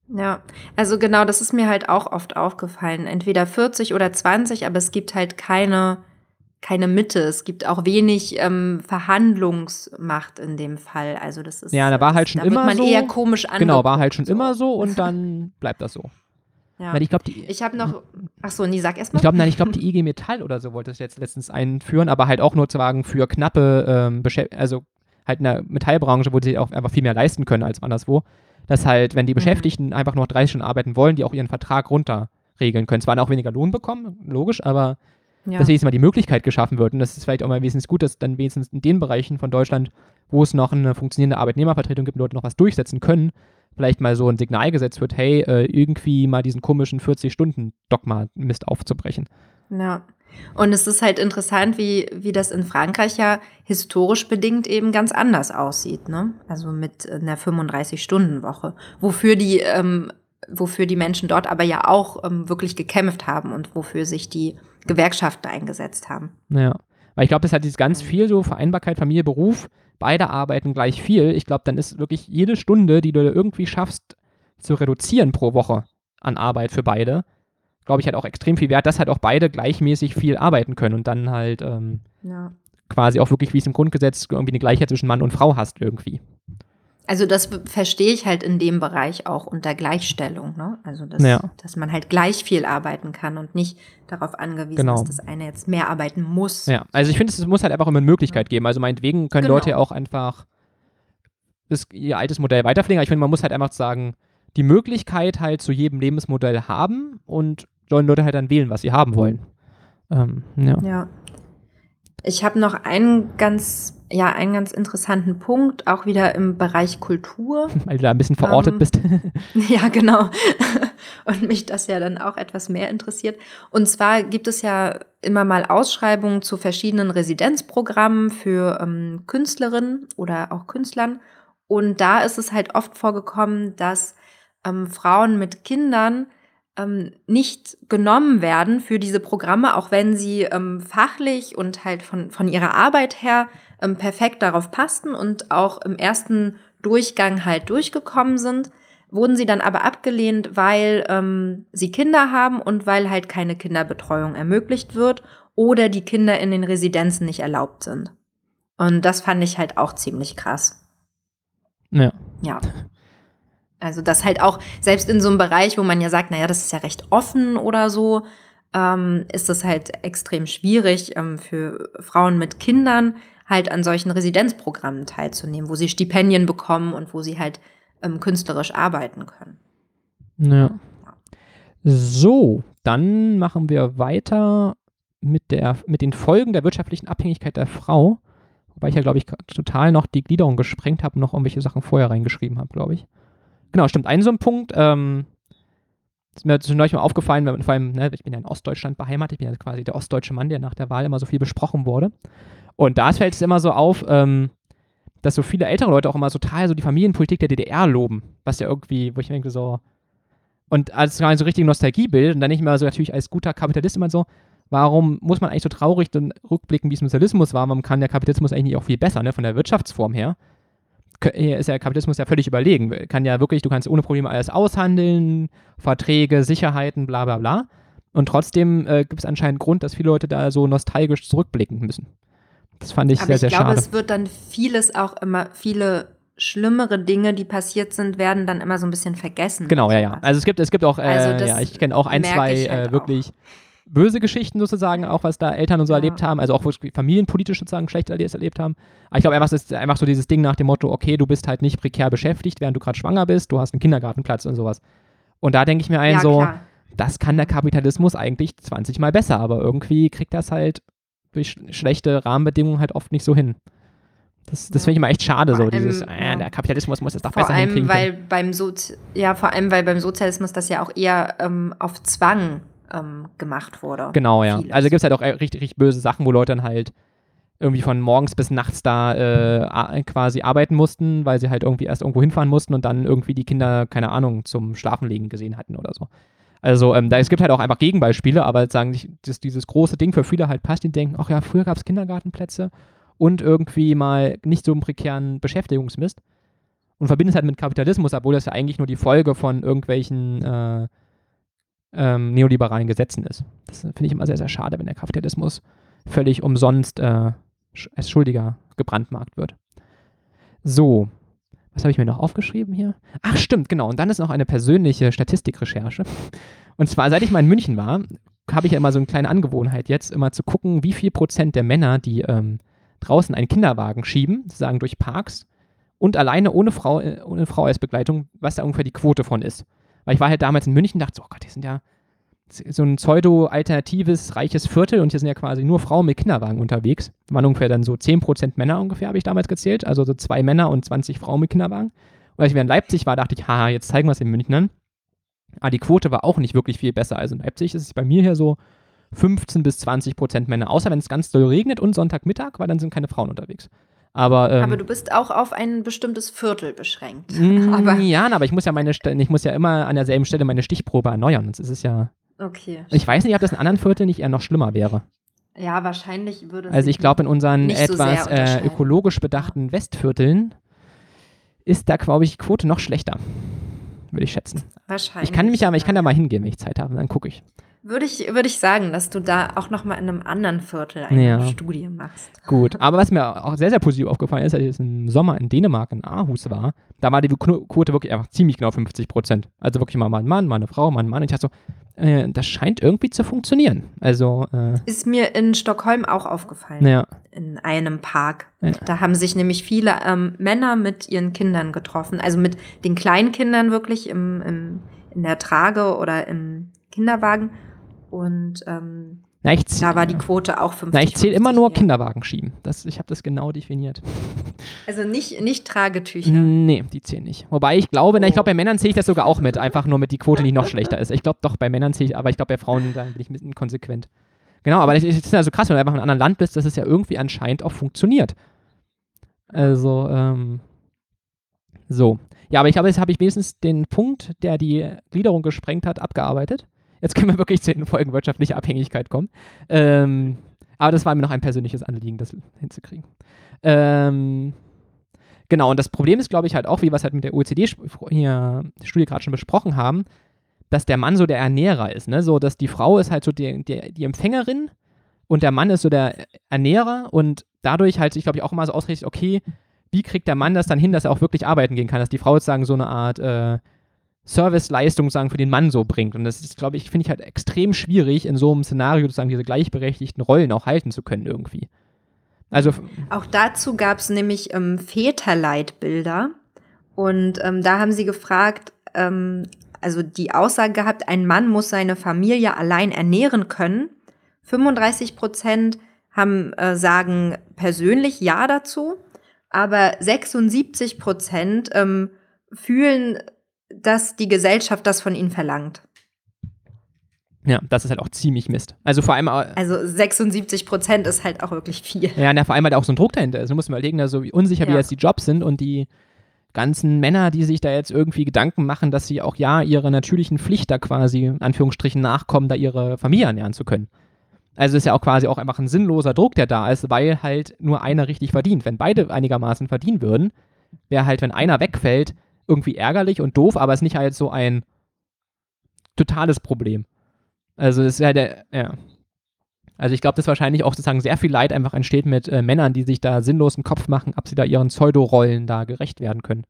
Ja, also genau, das ist mir halt auch oft aufgefallen. Entweder 40 oder 20, aber es gibt halt keine, keine Mitte. Es gibt auch wenig ähm, Verhandlungsmacht in dem Fall. Also das ist Ja, da war halt schon da wird immer man so. eher komisch angeguckt. Genau, war halt schon immer so und dann bleibt das so. Ja. Weil ich glaube, die, Ich habe noch. Ach so, nee, sag erst mal. Ich glaube, nein, ich glaube, die IG Metall oder so wollte es jetzt letztens einführen, aber halt auch nur zu sagen für knappe, ähm, also halt in der Metallbranche, wo sie auch einfach viel mehr leisten können als anderswo, dass halt, wenn die Mhm. Beschäftigten einfach nur 30 Stunden arbeiten wollen, die auch ihren Vertrag runterregeln können. Zwar auch weniger Lohn bekommen, logisch, aber Ja. dass wenigstens mal die Möglichkeit geschaffen wird. Und das ist vielleicht auch mal wenigstens gut, dass dann wenigstens in den Bereichen von Deutschland, wo es noch eine funktionierende Arbeitnehmervertretung gibt, Leute noch was durchsetzen können, vielleicht mal so ein Signal gesetzt wird, hey, äh, irgendwie mal diesen komischen 40-Stunden-Dogma-Mist aufzubrechen. Ja. Und es ist halt interessant, wie, wie das in Frankreich ja historisch bedingt eben ganz anders aussieht, ne? Also mit einer 35-Stunden-Woche. Wofür die, ähm, wofür die Menschen dort aber ja auch ähm, wirklich gekämpft haben und wofür sich die Gewerkschaften eingesetzt haben. Ja. Weil ich glaube, das hat dieses ganz viel so Vereinbarkeit, Familie, Beruf, beide arbeiten gleich viel. Ich glaube, dann ist wirklich jede Stunde, die du irgendwie schaffst, zu reduzieren pro Woche an Arbeit für beide, glaube ich, hat auch extrem viel Wert, dass halt auch beide gleichmäßig viel arbeiten können und dann halt ähm, Ja. quasi auch wirklich, wie es im Grundgesetz irgendwie eine Gleichheit zwischen Mann und Frau hast irgendwie. Also das verstehe ich halt in dem Bereich auch unter Gleichstellung, ne? Also dass, Ja. dass man halt gleich viel arbeiten kann und nicht darauf angewiesen Genau. ist, dass einer jetzt mehr arbeiten muss. Ja, also ich finde, es muss halt einfach immer eine Möglichkeit geben. Also meinetwegen können Genau. Leute ja auch einfach das, ihr altes Modell weiterpflegen. Aber ich finde, man muss halt einfach sagen, die Möglichkeit halt zu jedem Lebensmodell haben und sollen Leute halt dann wählen, was sie haben wollen. Ähm, ja. Ja. Ich habe noch einen ganz, ja, einen ganz interessanten Punkt, auch wieder im Bereich Kultur. Weil du da ein bisschen verortet Ähm, bist. Ja, genau. Und mich das ja dann auch etwas mehr interessiert. Und zwar gibt es ja immer mal Ausschreibungen zu verschiedenen Residenzprogrammen für ähm, Künstlerinnen oder auch Künstlern. Und da ist es halt oft vorgekommen, dass ähm, Frauen mit Kindern ähm, nicht genommen werden für diese Programme, auch wenn sie ähm, fachlich und halt von, von ihrer Arbeit her ähm, perfekt darauf passten und auch im ersten Durchgang halt durchgekommen sind wurden sie dann aber abgelehnt, weil ähm, sie Kinder haben und weil halt keine Kinderbetreuung ermöglicht wird oder die Kinder in den Residenzen nicht erlaubt sind. Und das fand ich halt auch ziemlich krass. ja. Ja. Also das halt auch, selbst in so einem Bereich, wo man ja sagt, naja, das ist ja recht offen oder so, ähm, ist es halt extrem schwierig ähm, für Frauen mit Kindern halt an solchen Residenzprogrammen teilzunehmen, wo sie Stipendien bekommen und wo sie halt ähm, künstlerisch arbeiten können. Ja. So, dann machen wir weiter mit, der, mit den Folgen der wirtschaftlichen Abhängigkeit der Frau. Wobei ich ja, glaube ich, total noch die Gliederung gesprengt habe und noch irgendwelche Sachen vorher reingeschrieben habe, glaube ich. Genau, stimmt. Ein so ein Punkt, ähm, ist mir zwischendurch mal aufgefallen, wenn, vor allem, ne, ich bin ja in Ostdeutschland beheimatet, ich bin ja quasi der ostdeutsche Mann, der nach der Wahl immer so viel besprochen wurde. Und da fällt es immer so auf, ähm, dass so viele ältere Leute auch immer total so die Familienpolitik der DDR loben, was ja irgendwie, wo ich denke, so, und als so richtig Nostalgie bildet und dann nicht mehr so natürlich als guter Kapitalist immer so, warum muss man eigentlich so traurig dann rückblicken, wie es im Sozialismus war? Warum kann der Kapitalismus eigentlich nicht auch viel besser, ne, von der Wirtschaftsform her? Ist der Kapitalismus ja völlig überlegen. Kann ja wirklich, du kannst ohne Probleme alles aushandeln, Verträge, Sicherheiten, bla bla bla. Und trotzdem äh, gibt es anscheinend Grund, dass viele Leute da so nostalgisch zurückblicken müssen. Das fand ich Aber sehr, ich sehr glaube, schade. es wird dann vieles auch immer, viele schlimmere Dinge, die passiert sind, werden dann immer so ein bisschen vergessen. Genau, ja, ja. Also es gibt, es gibt auch, äh, Also ja, ich kenne auch ein, zwei ich halt äh, wirklich böse Geschichten sozusagen, auch was da Eltern und so Ja. erlebt haben, also auch familienpolitisch sozusagen schlecht erle- erlebt haben. Aber ich glaube einfach, es ist einfach so dieses Ding nach dem Motto, okay, du bist halt nicht prekär beschäftigt, während du gerade schwanger bist, du hast einen Kindergartenplatz und sowas. Und da denke ich mir ein ja, so, klar. das kann der Kapitalismus eigentlich 20 Mal besser, aber irgendwie kriegt das halt durch sch- schlechte Rahmenbedingungen halt oft nicht so hin. Das, das finde ich immer echt schade, Vor so dieses, äh, ja. der Kapitalismus muss es doch Vor besser allem, hinkriegen. weil beim Sozi ja, vor allem, weil beim Sozialismus das ja auch eher ähm, auf Zwang ähm, gemacht wurde. Genau, ja. Vieles. Also gibt es halt auch äh, richtig, richtig böse Sachen, wo Leute dann halt irgendwie von morgens bis nachts da äh, quasi arbeiten mussten, weil sie halt irgendwie erst irgendwo hinfahren mussten und dann irgendwie die Kinder, keine Ahnung, zum Schlafenlegen gesehen hatten oder so. Also ähm, da, es gibt halt auch einfach Gegenbeispiele, aber sagen nicht, dass dieses große Ding für viele halt passt, die denken, ach ja, früher gab es Kindergartenplätze und irgendwie mal nicht so einen prekären Beschäftigungsmist und verbinden es halt mit Kapitalismus, obwohl das ja eigentlich nur die Folge von irgendwelchen äh, ähm, neoliberalen Gesetzen ist. Das finde ich immer sehr, sehr schade, wenn der Kapitalismus völlig umsonst äh, als Schuldiger gebrandmarkt wird. So, was habe ich mir noch aufgeschrieben hier? Ach, stimmt, genau. Und dann ist noch eine persönliche Statistikrecherche. Und zwar, seit ich mal in München war, habe ich ja immer so eine kleine Angewohnheit jetzt, immer zu gucken, wie viel Prozent der Männer, die ähm, draußen einen Kinderwagen schieben, sozusagen durch Parks, und alleine ohne Frau, äh, ohne Frau als Begleitung, was da ungefähr die Quote von ist. Weil ich war halt damals in München und dachte so, oh Gott, die sind ja so ein pseudo-alternatives, reiches Viertel und hier sind ja quasi nur Frauen mit Kinderwagen unterwegs. Waren ungefähr dann so 10% Männer ungefähr, habe ich damals gezählt. Also so zwei Männer und 20 Frauen mit Kinderwagen. Und als ich wieder in Leipzig war, dachte ich, haha, jetzt zeigen wir es den Münchnern. Aber die Quote war auch nicht wirklich viel besser. Also in Leipzig ist es bei mir hier so 15 bis 20 Prozent Männer. Außer wenn es ganz doll regnet und Sonntagmittag, weil dann sind keine Frauen unterwegs. Aber, ähm, aber du bist auch auf ein bestimmtes Viertel beschränkt. Mm, aber ja, aber ich muss ja meine ich muss ja immer an derselben Stelle meine Stichprobe erneuern. Das ist ja. Okay. Ich weiß nicht, ob das in anderen Vierteln nicht eher noch schlimmer wäre. Ja, wahrscheinlich würde es. Also ich glaube, in unseren etwas so äh, ökologisch bedachten Westvierteln ist da, glaube ich, die Quote noch schlechter. Würde ich schätzen. Wahrscheinlich. Ich kann mich aber, ich kann da mal hingehen, wenn ich Zeit habe, dann gucke ich. Würde ich, würde ich sagen, dass du da auch noch mal in einem anderen Viertel eine ja. Studie machst. Gut, aber was mir auch sehr, sehr positiv aufgefallen ist, als ich im Sommer in Dänemark in Aarhus war, da war die Quote wirklich einfach ziemlich genau 50 Prozent. Also wirklich mal ein Mann, mal eine Frau, mal ein Mann. Und ich dachte so, äh, das scheint irgendwie zu funktionieren. Also äh, ist mir in Stockholm auch aufgefallen. Ja. In einem Park. Ja. Da haben sich nämlich viele ähm, Männer mit ihren Kindern getroffen. Also mit den kleinen Kindern wirklich im, im, in der Trage oder im Kinderwagen und ähm, na, da war die Quote auch 50. Na, ich zähle immer nur Kinderwagen schieben. Das, ich habe das genau definiert. Also nicht, nicht Tragetücher. Nee, die zählen nicht. Wobei ich glaube, oh. na, ich glaube, bei Männern zähle ich das sogar auch mit. Einfach nur mit die Quote nicht noch schlechter ist. Ich glaube doch, bei Männern zähle ich, aber ich glaube, bei Frauen da bin ich ein bisschen konsequent. Genau, aber es ist ja so krass, wenn du einfach in einem anderen Land bist, dass es ja irgendwie anscheinend auch funktioniert. Also, ähm, so. Ja, aber ich glaube, jetzt habe ich wenigstens den Punkt, der die Gliederung gesprengt hat, abgearbeitet. Jetzt können wir wirklich zu den Folgen wirtschaftliche Abhängigkeit kommen. Ähm, aber das war mir noch ein persönliches Anliegen, das hinzukriegen. Ähm, genau, und das Problem ist, glaube ich, halt auch, wie wir es halt mit der OECD-Studie gerade schon besprochen haben, dass der Mann so der Ernährer ist. Ne? So, dass die Frau ist halt so die, die, die Empfängerin und der Mann ist so der Ernährer und dadurch halt sich, glaube ich, auch immer so ausrichtet, okay, wie kriegt der Mann das dann hin, dass er auch wirklich arbeiten gehen kann, dass die Frau sozusagen so eine Art äh, Serviceleistung sagen für den Mann so bringt. Und das ist, glaube ich, finde ich halt extrem schwierig, in so einem Szenario sozusagen diese gleichberechtigten Rollen auch halten zu können irgendwie. Also auch dazu gab es nämlich ähm, Väterleitbilder und ähm, da haben sie gefragt, ähm, also die Aussage gehabt, ein Mann muss seine Familie allein ernähren können. 35 Prozent haben äh, sagen persönlich ja dazu, aber 76 Prozent ähm, fühlen dass die Gesellschaft das von ihnen verlangt. Ja, das ist halt auch ziemlich Mist. Also vor allem. Also 76 Prozent ist halt auch wirklich viel. Ja, na, vor allem halt auch so ein Druck dahinter ist. Du musst mal überlegen, also wie unsicher ja. wie jetzt die Jobs sind und die ganzen Männer, die sich da jetzt irgendwie Gedanken machen, dass sie auch ja ihrer natürlichen Pflicht da quasi, in Anführungsstrichen, nachkommen, da ihre Familie ernähren zu können. Also ist ja auch quasi auch einfach ein sinnloser Druck, der da ist, weil halt nur einer richtig verdient. Wenn beide einigermaßen verdienen würden, wäre halt, wenn einer wegfällt, irgendwie ärgerlich und doof, aber es ist nicht halt so ein totales Problem. Also es ist ja der, ja. Also ich glaube, dass wahrscheinlich auch sozusagen sehr viel Leid einfach entsteht mit äh, Männern, die sich da sinnlos einen Kopf machen, ob sie da ihren Pseudorollen da gerecht werden können.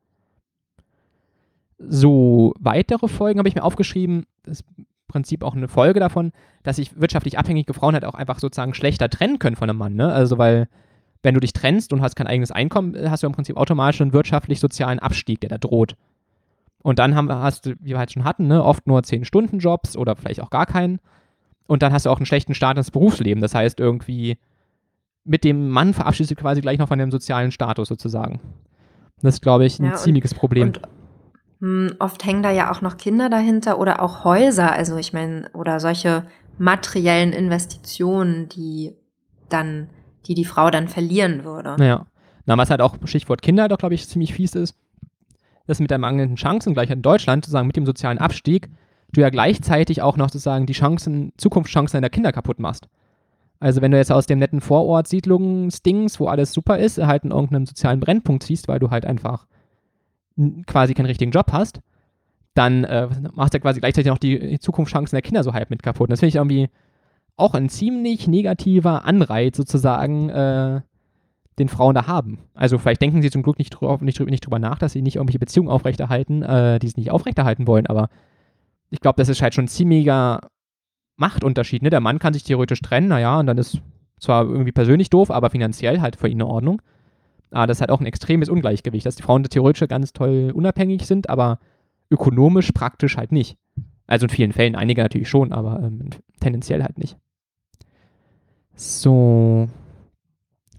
So, weitere Folgen habe ich mir aufgeschrieben. Das ist im Prinzip auch eine Folge davon, dass sich wirtschaftlich abhängige Frauen halt auch einfach sozusagen schlechter trennen können von einem Mann. Ne? Also weil wenn du dich trennst und hast kein eigenes Einkommen, hast du im Prinzip automatisch einen wirtschaftlich-sozialen Abstieg, der da droht. Und dann haben, hast du, wie wir halt schon hatten, ne, oft nur 10-Stunden-Jobs oder vielleicht auch gar keinen. Und dann hast du auch einen schlechten Start ins Berufsleben. Das heißt, irgendwie mit dem Mann verabschiedest du quasi gleich noch von dem sozialen Status sozusagen. Das ist, glaube ich, ein ja, und, ziemliches Problem. Und mh, hm, oft hängen da ja auch noch Kinder dahinter oder auch Häuser. Also ich meine, oder solche materiellen Investitionen, die dann die die Frau dann verlieren würde. Ja. Na, was halt auch Stichwort Kinder doch, glaube ich, ziemlich fies ist, dass mit der mangelnden Chancen, gleich in Deutschland, sozusagen mit dem sozialen Abstieg, du ja gleichzeitig auch noch sozusagen die Chancen, Zukunftschancen deiner Kinder kaputt machst. Also wenn du jetzt aus dem netten Vorort Siedlungsdings, wo alles super ist, halt in irgendeinem sozialen Brennpunkt ziehst, weil du halt einfach quasi keinen richtigen Job hast, dann äh, machst du ja quasi gleichzeitig noch die Zukunftschancen der Kinder so halb mit kaputt. Und das finde ich irgendwie auch ein ziemlich negativer Anreiz sozusagen, äh, den Frauen da haben. Also vielleicht denken sie zum Glück nicht, drüber, nicht, nicht drüber nach, dass sie nicht irgendwelche Beziehungen aufrechterhalten, äh, die sie nicht aufrechterhalten wollen, aber ich glaube, das ist halt schon ein ziemlicher Machtunterschied. Ne? Der Mann kann sich theoretisch trennen, naja, und dann ist zwar irgendwie persönlich doof, aber finanziell halt für ihn in Ordnung. Aber das ist halt auch ein extremes Ungleichgewicht, dass die Frauen theoretisch ganz toll unabhängig sind, aber ökonomisch praktisch halt nicht. Also in vielen Fällen, einige natürlich schon, aber ähm, tendenziell halt nicht. So.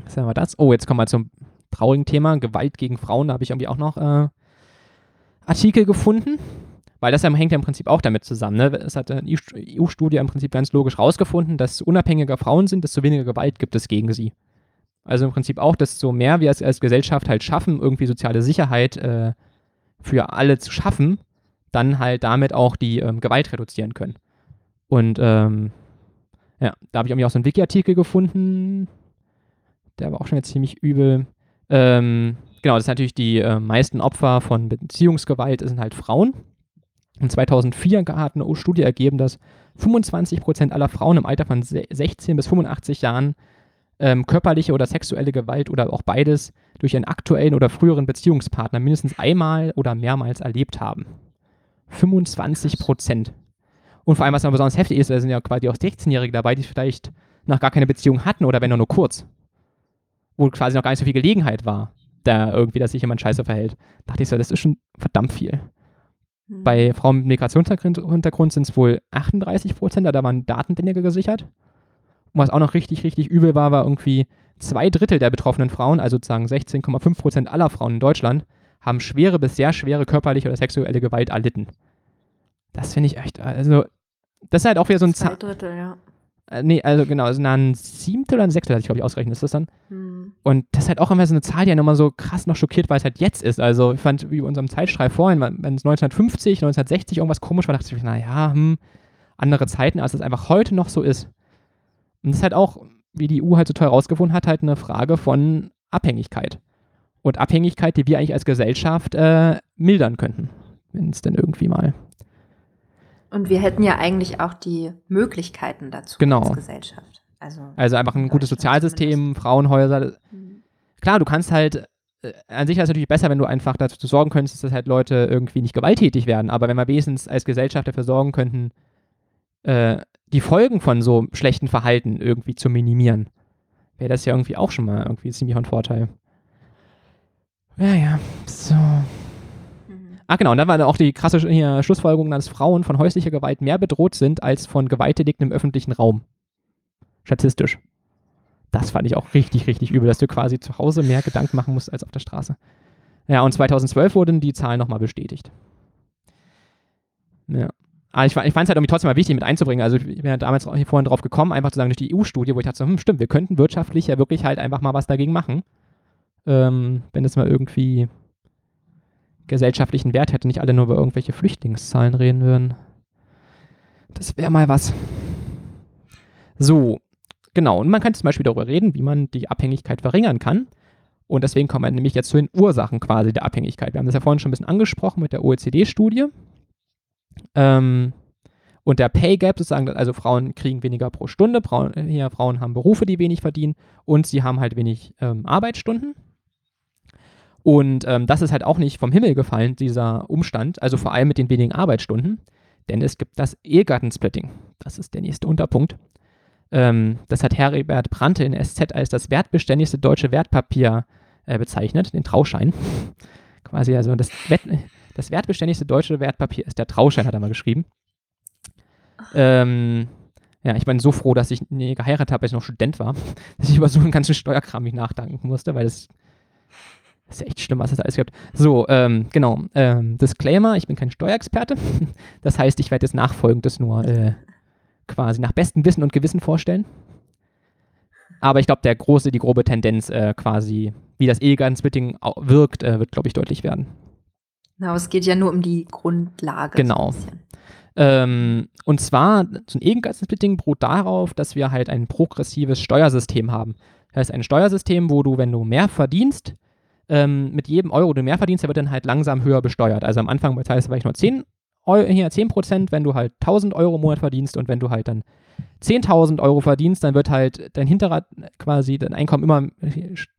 Was haben wir das? Oh, jetzt kommen wir zum traurigen Thema, Gewalt gegen Frauen. Da habe ich irgendwie auch noch äh, Artikel gefunden. Weil das hängt ja im Prinzip auch damit zusammen. Ne? Es hat eine EU-Studie im Prinzip ganz logisch rausgefunden, dass unabhängiger Frauen sind, desto weniger Gewalt gibt es gegen sie. Also im Prinzip auch, desto mehr wir es als Gesellschaft halt schaffen, irgendwie soziale Sicherheit äh, für alle zu schaffen, dann halt damit auch die ähm, Gewalt reduzieren können. Und ähm, ja, da habe ich irgendwie auch so einen Wiki-Artikel gefunden, der war auch schon jetzt ziemlich übel. Ähm, genau, das sind natürlich die äh, meisten Opfer von Beziehungsgewalt sind halt Frauen. In 2004 hat eine Studie ergeben, dass 25% aller Frauen im Alter von 16 bis 85 Jahren ähm, körperliche oder sexuelle Gewalt oder auch beides durch ihren aktuellen oder früheren Beziehungspartner mindestens einmal oder mehrmals erlebt haben. 25 Prozent. Und vor allem, was dann besonders heftig ist, da sind ja quasi auch 16-Jährige dabei, die vielleicht noch gar keine Beziehung hatten oder wenn nur, nur kurz. Wo quasi noch gar nicht so viel Gelegenheit war, da irgendwie, dass sich jemand scheiße verhält. Da dachte ich so, das ist schon verdammt viel. Mhm. Bei Frauen mit Migrationshintergrund sind es wohl 38 Prozent, da waren Datendinge gesichert. Und was auch noch richtig, richtig übel war, war irgendwie zwei Drittel der betroffenen Frauen, also sozusagen 16,5 Prozent aller Frauen in Deutschland, haben schwere bis sehr schwere körperliche oder sexuelle Gewalt erlitten. Das finde ich echt, also, das ist halt auch wieder so ein Zwei Drittel, ja. Äh, nee, also genau, also ein Siebtel oder ein Sechstel hatte ich, glaube ich, ausgerechnet, ist das dann? Hm. Und das ist halt auch immer so eine Zahl, die ja nochmal so krass noch schockiert, weil es halt jetzt ist. Also ich fand, wie bei unserem Zeitstrahl vorhin, wenn es 1950, 1960 irgendwas komisch war, dachte ich, naja, hm, andere Zeiten, als es einfach heute noch so ist. Und das ist halt auch, wie die EU halt so toll rausgefunden hat, halt eine Frage von Abhängigkeit. Und Abhängigkeit, die wir eigentlich als Gesellschaft äh, mildern könnten, wenn es denn irgendwie mal und wir hätten ja eigentlich auch die Möglichkeiten dazu genau. als Gesellschaft. Also, also einfach ein gutes Sozialsystem. Frauenhäuser. Mhm. Klar, du kannst halt, äh, an sich ist es natürlich besser, wenn du einfach dazu sorgen könntest, dass halt Leute irgendwie nicht gewalttätig werden. Aber wenn wir wenigstens als Gesellschaft dafür sorgen könnten, äh, die Folgen von so schlechten Verhalten irgendwie zu minimieren, wäre das ja irgendwie auch schon mal irgendwie ziemlich ein Vorteil. Ja, ja, so. Ah, genau, und dann war auch die krasse hier, Schlussfolgerung, dass Frauen von häuslicher Gewalt mehr bedroht sind als von Gewalttätigten im öffentlichen Raum. Statistisch. Das fand ich auch richtig, richtig übel, dass du quasi zu Hause mehr Gedanken machen musst als auf der Straße. Ja, und 2012 wurden die Zahlen nochmal bestätigt. Ja. Aber ich, ich fand es halt irgendwie trotzdem mal wichtig mit einzubringen. Also ich bin ja damals hier vorhin drauf gekommen, einfach zu sagen, durch die EU-Studie, wo ich dachte, so, hm, stimmt, wir könnten wirtschaftlich ja wirklich halt einfach mal was dagegen machen. Ähm, wenn es mal irgendwie gesellschaftlichen Wert hätte, nicht alle nur über irgendwelche Flüchtlingszahlen reden würden. Das wäre mal was. So, genau. Und man kann zum Beispiel darüber reden, wie man die Abhängigkeit verringern kann. Und deswegen kommen wir nämlich jetzt zu den Ursachen quasi der Abhängigkeit. Wir haben das ja vorhin schon ein bisschen angesprochen mit der OECD-Studie. Ähm, und der Pay Gap sozusagen, also Frauen kriegen weniger pro Stunde, Frauen, hier, Frauen haben Berufe, die wenig verdienen und sie haben halt wenig ähm, Arbeitsstunden. Und ähm, das ist halt auch nicht vom Himmel gefallen, dieser Umstand, also vor allem mit den wenigen Arbeitsstunden, denn es gibt das Ehegattensplitting. Das ist der nächste Unterpunkt. Ähm, das hat Heribert Brandte in SZ als das wertbeständigste deutsche Wertpapier äh, bezeichnet, den Trauschein. Quasi also das, Wert, das wertbeständigste deutsche Wertpapier ist der Trauschein, hat er mal geschrieben. Ähm, ja, ich bin so froh, dass ich nie geheiratet habe, als ich noch Student war, dass ich über so einen ganzen Steuerkram nicht nachdenken musste, weil das das ist echt schlimm, was es alles gibt. So, ähm, genau. Ähm, Disclaimer, ich bin kein Steuerexperte. Das heißt, ich werde jetzt nachfolgendes nur äh, quasi nach bestem Wissen und Gewissen vorstellen. Aber ich glaube, der große, die grobe Tendenz äh, quasi, wie das Ehegattensplitting wirkt, äh, wird, glaube ich, deutlich werden. Genau, es geht ja nur um die Grundlage. Genau. So ähm, und zwar, so ein Ehegattensplitting beruht darauf, dass wir halt ein progressives Steuersystem haben. Das heißt, ein Steuersystem, wo du, wenn du mehr verdienst, ähm, mit jedem Euro, den du mehr verdienst, der wird dann halt langsam höher besteuert. Also am Anfang bezahlst du vielleicht nur 10 Euro, hier 10 Prozent, wenn du halt 1000 Euro im Monat verdienst und wenn du halt dann 10.000 Euro verdienst, dann wird halt dein Hinterrad quasi, dein Einkommen immer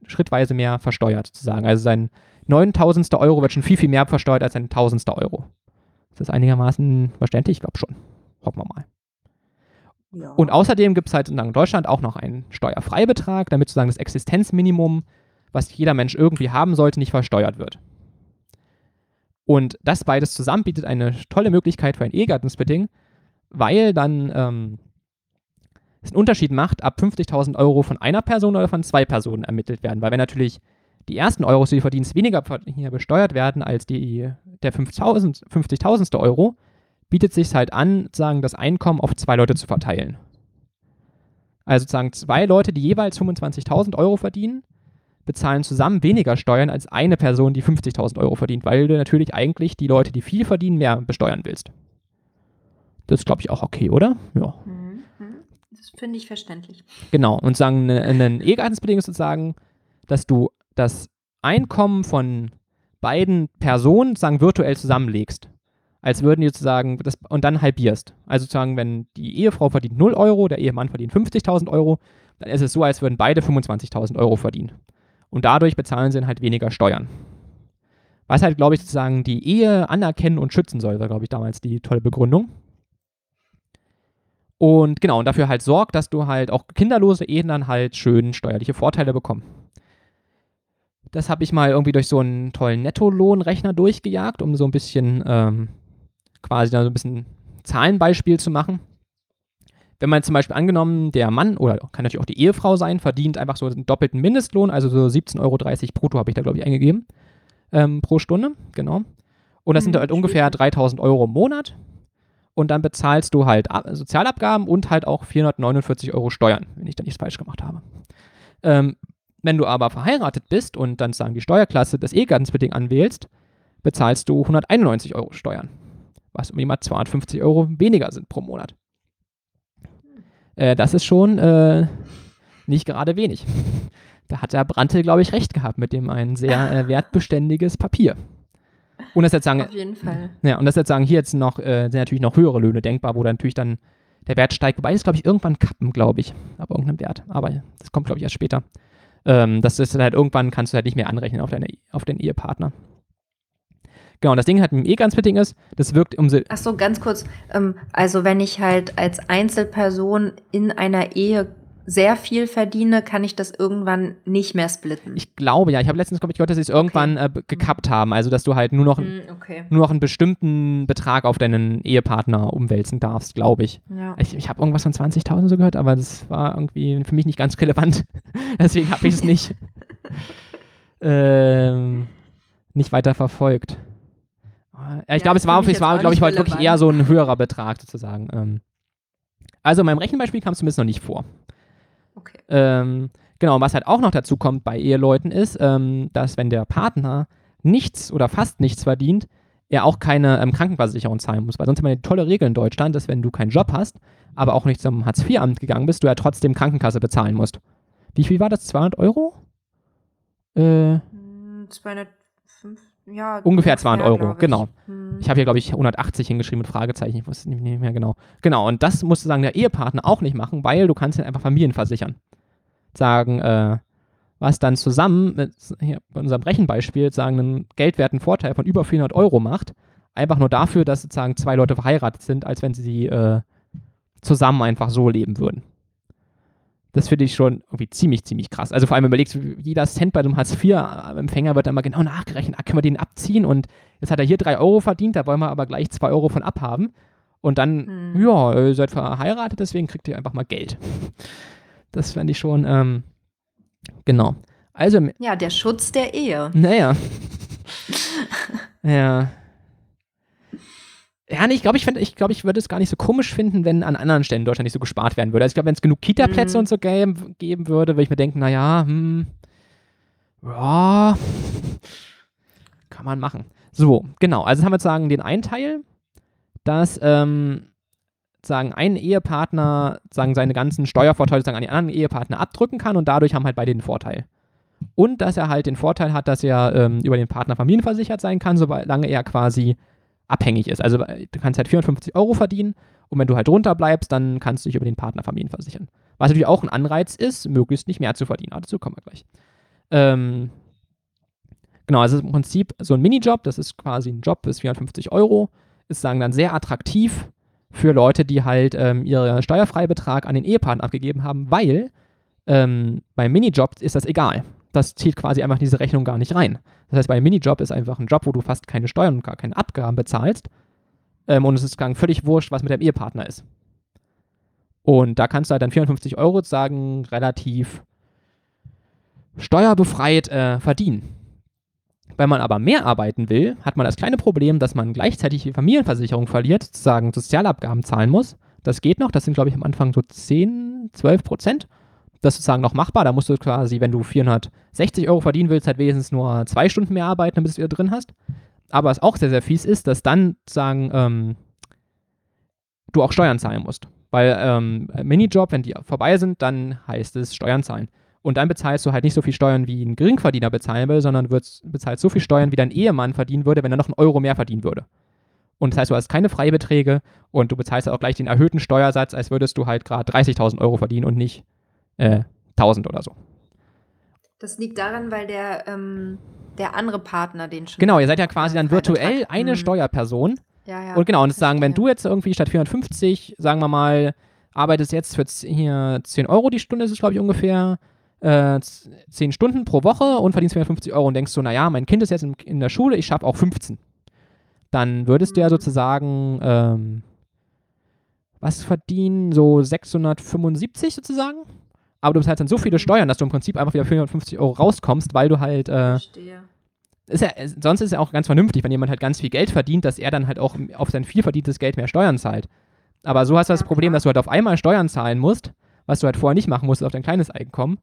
schrittweise mehr versteuert, sozusagen. Also sein 9000. Euro wird schon viel, viel mehr versteuert als sein 1000. Euro. Ist das einigermaßen verständlich? Ich glaube schon. Hoffen wir mal. Ja. Und außerdem gibt es halt in Deutschland auch noch einen Steuerfreibetrag, damit sozusagen das Existenzminimum was jeder Mensch irgendwie haben sollte, nicht versteuert wird. Und das beides zusammen bietet eine tolle Möglichkeit für ein Ehegattensplitting, weil dann ähm, es einen Unterschied macht, ab 50.000 Euro von einer Person oder von zwei Personen ermittelt werden. Weil wenn natürlich die ersten Euros, die du verdienst, weniger besteuert werden als die, der 50.000. Euro, bietet sich halt an, sozusagen das Einkommen auf zwei Leute zu verteilen. Also sozusagen zwei Leute, die jeweils 25.000 Euro verdienen, bezahlen zusammen weniger Steuern als eine Person, die 50.000 Euro verdient, weil du natürlich eigentlich die Leute, die viel verdienen, mehr besteuern willst. Das ist, glaube ich, auch okay, oder? Ja. Mhm. Das finde ich verständlich. Genau. Und sagen, ne, ein Ehegattensbedingung ist sozusagen, dass du das Einkommen von beiden Personen sagen virtuell zusammenlegst. Als würden die sozusagen das und dann halbierst. Also sozusagen, wenn die Ehefrau verdient 0 Euro, der Ehemann verdient 50.000 Euro, dann ist es so, als würden beide 25.000 Euro verdienen. Und dadurch bezahlen sie dann halt weniger Steuern. Was halt, glaube ich, sozusagen die Ehe anerkennen und schützen soll, war, glaube ich, damals die tolle Begründung. Und genau, und dafür halt sorgt, dass du halt auch kinderlose Ehen dann halt schön steuerliche Vorteile bekommen. Das habe ich mal irgendwie durch so einen tollen Nettolohnrechner durchgejagt, um so ein bisschen ähm, quasi da so ein bisschen Zahlenbeispiel zu machen wenn man zum Beispiel angenommen, der Mann oder kann natürlich auch die Ehefrau sein, verdient einfach so einen doppelten Mindestlohn, also so 17,30 Euro brutto habe ich da, glaube ich, eingegeben, ähm, pro Stunde, genau. Und das mhm, sind halt ungefähr 3000 Euro im Monat. Und dann bezahlst du halt Sozialabgaben und halt auch 449 Euro Steuern, wenn ich da nichts falsch gemacht habe. Ähm, wenn du aber verheiratet bist und dann sagen die Steuerklasse des Ehegattensbedingt anwählst, bezahlst du 191 Euro Steuern, was irgendwie mal 250 Euro weniger sind pro Monat. Äh, das ist schon äh, nicht gerade wenig. Da hat der Brandte, glaube ich, recht gehabt mit dem ein sehr äh, wertbeständiges Papier. Und das jetzt sagen, Auf jeden Fall. Ja, und das jetzt sagen, hier jetzt noch, äh, sind natürlich noch höhere Löhne denkbar, wo dann natürlich dann der Wert steigt. Wobei es, glaube ich, irgendwann kappen, glaube ich, ab irgendeinem Wert. Aber das kommt, glaube ich, erst später. Ähm, das ist halt irgendwann kannst du halt nicht mehr anrechnen auf, deine, auf den Ehepartner. Genau, und das Ding halt mit dem E-Ganz-Fitting ist, das wirkt umso. Ach so, ganz kurz. Ähm, also, wenn ich halt als Einzelperson in einer Ehe sehr viel verdiene, kann ich das irgendwann nicht mehr splitten. Ich glaube ja. Ich habe letztens, glaube ich, gehört, dass sie es irgendwann okay. äh, gekappt haben. Also, dass du halt nur noch, mm, okay. nur noch einen bestimmten Betrag auf deinen Ehepartner umwälzen darfst, glaube ich. Ja. Ich, ich habe irgendwas von 20.000 so gehört, aber das war irgendwie für mich nicht ganz relevant. Deswegen habe ich es nicht, ähm, nicht weiter verfolgt. Ja, ich glaube, es war, es war glaube ich, heute wirklich eher so ein höherer Betrag sozusagen. Ähm. Also in meinem Rechenbeispiel kam es zumindest noch nicht vor. Okay. Ähm, genau, was halt auch noch dazu kommt bei Eheleuten ist, ähm, dass wenn der Partner nichts oder fast nichts verdient, er auch keine ähm, Krankenversicherung zahlen muss. Weil sonst haben wir eine tolle Regel in Deutschland, dass wenn du keinen Job hast, aber auch nicht zum Hartz-IV-Amt gegangen bist, du ja trotzdem Krankenkasse bezahlen musst. Wie viel war das? 200 Euro? Äh, 205 ja, ungefähr 200 Euro, ich. genau. Hm. Ich habe hier, glaube ich, 180 hingeschrieben mit Fragezeichen, ich wusste nicht mehr genau. Genau, und das musste sagen der Ehepartner auch nicht machen, weil du kannst ja einfach Familien versichern. Sagen, äh, was dann zusammen mit hier, bei unserem Rechenbeispiel sagen einen geldwerten Vorteil von über 400 Euro macht, einfach nur dafür, dass sozusagen zwei Leute verheiratet sind, als wenn sie äh, zusammen einfach so leben würden. Das finde ich schon irgendwie ziemlich, ziemlich krass. Also vor allem überlegst du, jeder Cent bei einem Hartz-IV-Empfänger wird dann mal genau nachgerechnet. Ah, können wir den abziehen? Und jetzt hat er hier drei Euro verdient, da wollen wir aber gleich zwei Euro von abhaben. Und dann, hm. ja, ihr seid verheiratet, deswegen kriegt ihr einfach mal Geld. Das fände ich schon, ähm, genau. Also, ja, der Schutz der Ehe. Naja. ja. Ja, nee, ich glaube, ich, ich, glaub, ich würde es gar nicht so komisch finden, wenn an anderen Stellen in Deutschland nicht so gespart werden würde. Also ich glaube, wenn es genug Kita-Plätze mhm. und so geben, geben würde, würde ich mir denken, naja, hm, ja, kann man machen. So, genau. Also haben wir sagen den einen Teil, dass ähm, sagen ein Ehepartner sagen seine ganzen Steuervorteile sagen, an den anderen Ehepartner abdrücken kann und dadurch haben halt beide den Vorteil. Und dass er halt den Vorteil hat, dass er ähm, über den Partner familienversichert sein kann, solange er quasi abhängig ist. Also äh, du kannst halt 450 Euro verdienen und wenn du halt drunter bleibst, dann kannst du dich über den Partner Familien versichern. Was natürlich auch ein Anreiz ist, möglichst nicht mehr zu verdienen. Aber dazu kommen wir gleich. Ähm, genau, also im Prinzip so ein Minijob, das ist quasi ein Job bis 450 Euro, ist sagen dann sehr attraktiv für Leute, die halt ähm, ihren Steuerfreibetrag an den Ehepartner abgegeben haben, weil ähm, beim Minijob ist das egal. Das zählt quasi einfach in diese Rechnung gar nicht rein. Das heißt, bei einem Minijob ist einfach ein Job, wo du fast keine Steuern und gar keine Abgaben bezahlst. Ähm, und es ist gar völlig wurscht, was mit deinem Ehepartner ist. Und da kannst du halt dann 450 Euro sagen, relativ steuerbefreit äh, verdienen. Wenn man aber mehr arbeiten will, hat man das kleine Problem, dass man gleichzeitig die Familienversicherung verliert, sozusagen Sozialabgaben zahlen muss. Das geht noch, das sind glaube ich am Anfang so 10, 12 Prozent. Das ist sozusagen noch machbar. Da musst du quasi, wenn du 460 Euro verdienen willst, halt wenigstens nur zwei Stunden mehr arbeiten, damit du wieder drin hast. Aber was auch sehr, sehr fies ist, dass dann sagen, ähm, du auch Steuern zahlen musst. Weil ähm, Minijob, wenn die vorbei sind, dann heißt es Steuern zahlen. Und dann bezahlst du halt nicht so viel Steuern, wie ein Geringverdiener bezahlen will, sondern bezahlst so viel Steuern, wie dein Ehemann verdienen würde, wenn er noch einen Euro mehr verdienen würde. Und das heißt, du hast keine Freibeträge und du bezahlst auch gleich den erhöhten Steuersatz, als würdest du halt gerade 30.000 Euro verdienen und nicht äh, 1000 oder so. Das liegt daran, weil der, ähm, der andere Partner den schon. Genau, ihr seid ja quasi dann virtuell eine mhm. Steuerperson. Ja, ja. Und genau, und sagen, wenn du jetzt irgendwie statt 450, sagen wir mal, arbeitest jetzt für hier 10 Euro die Stunde, ist es glaube ich ungefähr, äh, 10 Stunden pro Woche und verdienst 450 Euro und denkst so, naja, mein Kind ist jetzt in, in der Schule, ich schaffe auch 15. Dann würdest du ja mhm. sozusagen, ähm, was verdienen? So 675 sozusagen? Aber du bezahlst dann so viele. Steuern, dass du im Prinzip einfach wieder 450 Euro rauskommst, weil du halt. Äh, Verstehe. Ist ja, sonst ist es ja auch ganz vernünftig, wenn jemand halt ganz viel Geld verdient, dass er dann halt auch auf sein viel verdientes Geld mehr Steuern zahlt. Aber so hast du das Problem, dass du halt auf einmal Steuern zahlen musst, was du halt vorher nicht machen musstest auf dein kleines Einkommen.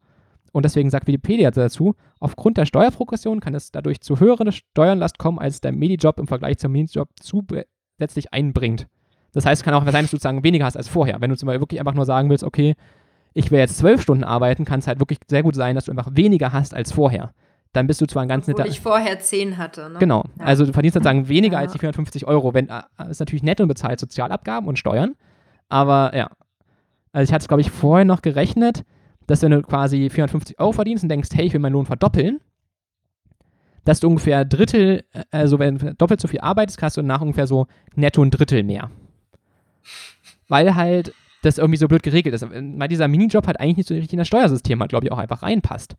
Und deswegen sagt Wikipedia dazu, aufgrund der Steuerprogression kann es dadurch zu höheren Steuernlast kommen, als der Medijob im Vergleich zum Minijob zusätzlich einbringt. Das heißt, es kann auch sein, dass du sozusagen weniger hast als vorher. Wenn du zum Beispiel wirklich einfach nur sagen willst, okay, ich will jetzt zwölf Stunden arbeiten, kann es halt wirklich sehr gut sein, dass du einfach weniger hast als vorher. Dann bist du zwar ein ganz netter. ich vorher zehn hatte. Ne? Genau. Ja. Also du verdienst sozusagen weniger ja. als die 450 Euro. Wenn, äh, ist natürlich nett und bezahlt Sozialabgaben und Steuern. Aber ja. Also ich hatte es, glaube ich, vorher noch gerechnet, dass wenn du quasi 450 Euro verdienst und denkst, hey, ich will meinen Lohn verdoppeln, dass du ungefähr Drittel, äh, also wenn du doppelt so viel arbeitest, hast du nach ungefähr so netto ein Drittel mehr. Weil halt das irgendwie so blöd geregelt ist. Weil dieser Minijob halt eigentlich nicht so richtig in das Steuersystem halt, glaube ich, auch einfach reinpasst.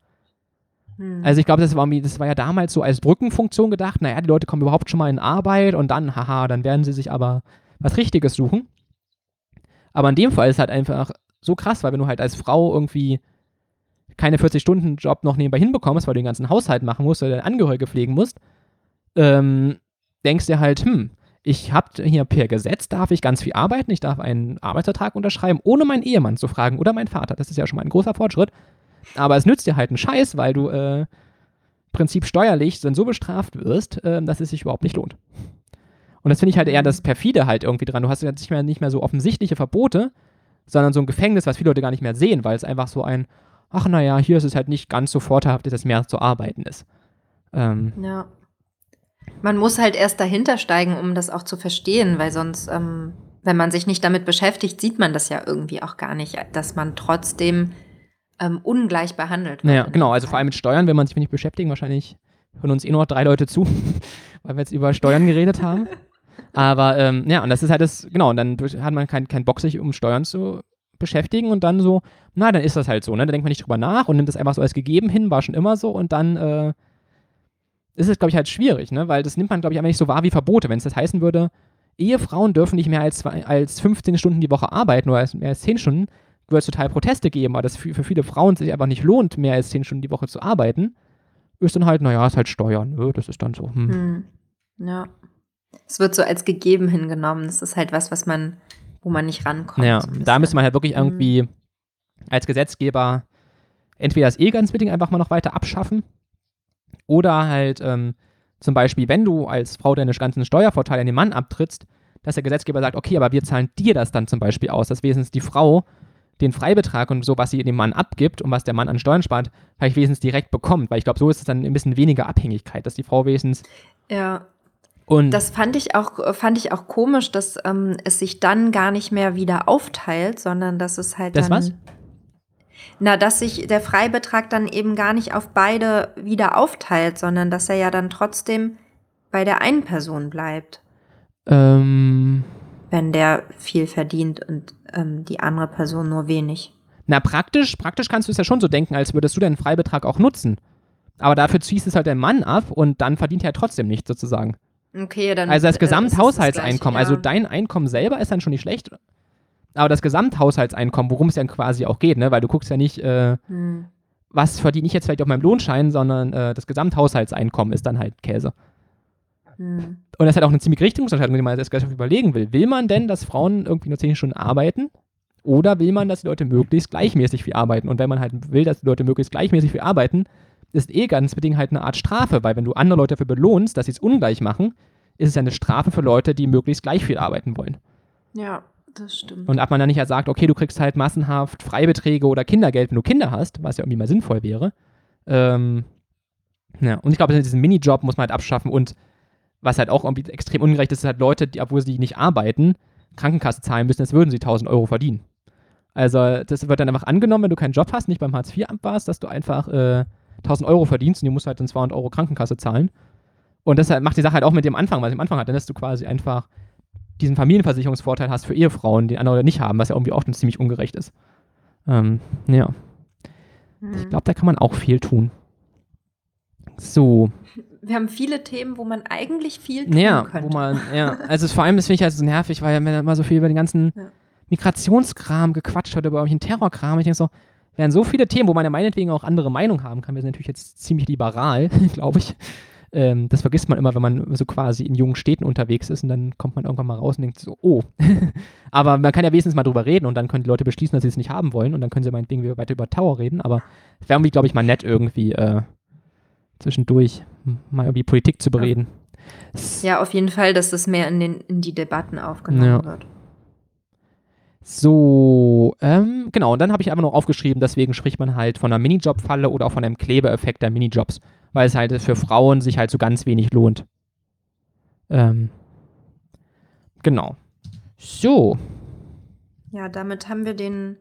Hm. Also ich glaube, das war, das war ja damals so als Brückenfunktion gedacht, naja, die Leute kommen überhaupt schon mal in Arbeit und dann, haha, dann werden sie sich aber was Richtiges suchen. Aber in dem Fall ist es halt einfach so krass, weil wenn du halt als Frau irgendwie keine 40-Stunden-Job noch nebenbei hinbekommst, weil du den ganzen Haushalt machen musst oder deine Angehörige pflegen musst, ähm, denkst dir halt, hm, ich habe hier per Gesetz, darf ich ganz viel arbeiten, ich darf einen Arbeitsvertrag unterschreiben, ohne meinen Ehemann zu fragen oder meinen Vater. Das ist ja schon mal ein großer Fortschritt. Aber es nützt dir halt einen Scheiß, weil du äh, Prinzip steuerlich dann so bestraft wirst, äh, dass es sich überhaupt nicht lohnt. Und das finde ich halt eher das Perfide halt irgendwie dran. Du hast jetzt nicht mehr, nicht mehr so offensichtliche Verbote, sondern so ein Gefängnis, was viele Leute gar nicht mehr sehen, weil es einfach so ein, ach naja, hier ist es halt nicht ganz so vorteilhaft, dass es mehr zu arbeiten ist. Ähm, ja. Man muss halt erst dahinter steigen, um das auch zu verstehen, weil sonst, ähm, wenn man sich nicht damit beschäftigt, sieht man das ja irgendwie auch gar nicht, dass man trotzdem ähm, ungleich behandelt wird. Naja, genau, also vor allem mit Steuern, wenn man sich nicht beschäftigt, wahrscheinlich hören uns eh nur noch drei Leute zu, weil wir jetzt über Steuern geredet haben. Aber ähm, ja, und das ist halt das, genau, und dann hat man keinen kein Bock, sich um Steuern zu beschäftigen und dann so, na, dann ist das halt so, ne? Da denkt man nicht drüber nach und nimmt das einfach so als gegeben hin, war schon immer so und dann äh, ist es, glaube ich, halt schwierig, ne? Weil das nimmt man, glaube ich, einfach nicht so wahr wie Verbote. Wenn es das heißen würde, Ehefrauen dürfen nicht mehr als, als 15 Stunden die Woche arbeiten oder als, mehr als 10 Stunden, würde es total Proteste geben, weil das für, für viele Frauen sich einfach nicht lohnt, mehr als 10 Stunden die Woche zu arbeiten. Ist dann halt, naja, ist halt Steuern, ne? Das ist dann so. Hm. Hm. Ja. Es wird so als gegeben hingenommen. Das ist halt was, was man, wo man nicht rankommt. Ja, da müsste man halt wirklich hm. irgendwie als Gesetzgeber entweder das E-Ganz-Meeting einfach mal noch weiter abschaffen oder halt ähm, zum Beispiel, wenn du als Frau deine ganzen Steuervorteile an den Mann abtrittst, dass der Gesetzgeber sagt, okay, aber wir zahlen dir das dann zum Beispiel aus, dass wesentlich die Frau den Freibetrag und so, was sie dem Mann abgibt und was der Mann an Steuern spart, vielleicht wesentlich direkt bekommt, weil ich glaube, so ist es dann ein bisschen weniger Abhängigkeit, dass die Frau wesentlich. Ja. Und das fand ich auch, fand ich auch komisch, dass ähm, es sich dann gar nicht mehr wieder aufteilt, sondern dass es halt das dann. Was? Na, dass sich der Freibetrag dann eben gar nicht auf beide wieder aufteilt, sondern dass er ja dann trotzdem bei der einen Person bleibt. Ähm. Wenn der viel verdient und ähm, die andere Person nur wenig. Na, praktisch, praktisch kannst du es ja schon so denken, als würdest du deinen Freibetrag auch nutzen. Aber dafür ziehst du es halt deinem Mann ab und dann verdient er trotzdem nichts sozusagen. Okay, dann. Also das äh, Gesamthaushaltseinkommen, also ja. dein Einkommen selber ist dann schon nicht schlecht. Aber das Gesamthaushaltseinkommen, worum es ja quasi auch geht, ne? weil du guckst ja nicht, äh, Hm. was verdiene ich jetzt vielleicht auf meinem Lohnschein, sondern äh, das Gesamthaushaltseinkommen ist dann halt Käse. Hm. Und das ist halt auch eine ziemlich Richtungsentscheidung, die man als Gesellschaft überlegen will. Will man denn, dass Frauen irgendwie nur 10 Stunden arbeiten? Oder will man, dass die Leute möglichst gleichmäßig viel arbeiten? Und wenn man halt will, dass die Leute möglichst gleichmäßig viel arbeiten, ist eh ganz bedingt halt eine Art Strafe, weil wenn du andere Leute dafür belohnst, dass sie es ungleich machen, ist es ja eine Strafe für Leute, die möglichst gleich viel arbeiten wollen. Ja, das stimmt. Und ob man dann nicht halt sagt, okay, du kriegst halt massenhaft Freibeträge oder Kindergeld, wenn du Kinder hast, was ja irgendwie mal sinnvoll wäre. Ähm, ja, und ich glaube, diesen Minijob muss man halt abschaffen und was halt auch irgendwie extrem ungerecht ist, ist halt Leute, die, obwohl sie nicht arbeiten, Krankenkasse zahlen müssen, als würden sie 1000 Euro verdienen. Also das wird dann einfach angenommen, wenn du keinen Job hast, nicht beim Hartz-IV-Amt warst, dass du einfach äh, 1000 Euro verdienst und du musst halt dann 200 Euro Krankenkasse zahlen. Und das halt, macht die Sache halt auch mit dem Anfang, was ich am Anfang hatte, dass du quasi einfach diesen Familienversicherungsvorteil hast für Ehefrauen, den andere nicht haben, was ja irgendwie auch dann ziemlich ungerecht ist. Ähm, ja, Hm. ich glaube, da kann man auch viel tun. So, Wir haben viele Themen, wo man eigentlich viel tun ja, könnte. wo man, ja, also vor allem, das finde ich halt so nervig, weil wenn immer so viel über den ganzen Ja. Migrationskram gequatscht wird, über irgendwelchen Terrorkram, ich denke so, wären so viele Themen, wo man ja meinetwegen auch andere Meinung haben kann. Wir sind natürlich jetzt ziemlich liberal, glaube ich. Ähm, das vergisst man immer, wenn man so quasi in jungen Städten unterwegs ist und dann kommt man irgendwann mal raus und denkt so, oh. aber man kann ja wenigstens mal drüber reden und dann können die Leute beschließen, dass sie es nicht haben wollen und dann können sie meinetwegen weiter über Tower reden. Aber es wäre irgendwie, glaube ich, mal nett irgendwie äh, zwischendurch mal irgendwie Politik zu bereden. Ja, auf jeden Fall, dass das mehr in, den, in die Debatten aufgenommen Ja. wird. So, ähm, genau, und dann habe ich einfach noch aufgeschrieben, deswegen spricht man halt von einer Minijob-Falle oder auch von einem Klebeeffekt der Minijobs, weil es halt für Frauen sich halt so ganz wenig lohnt. Ähm, genau. So, Ja, damit haben wir den,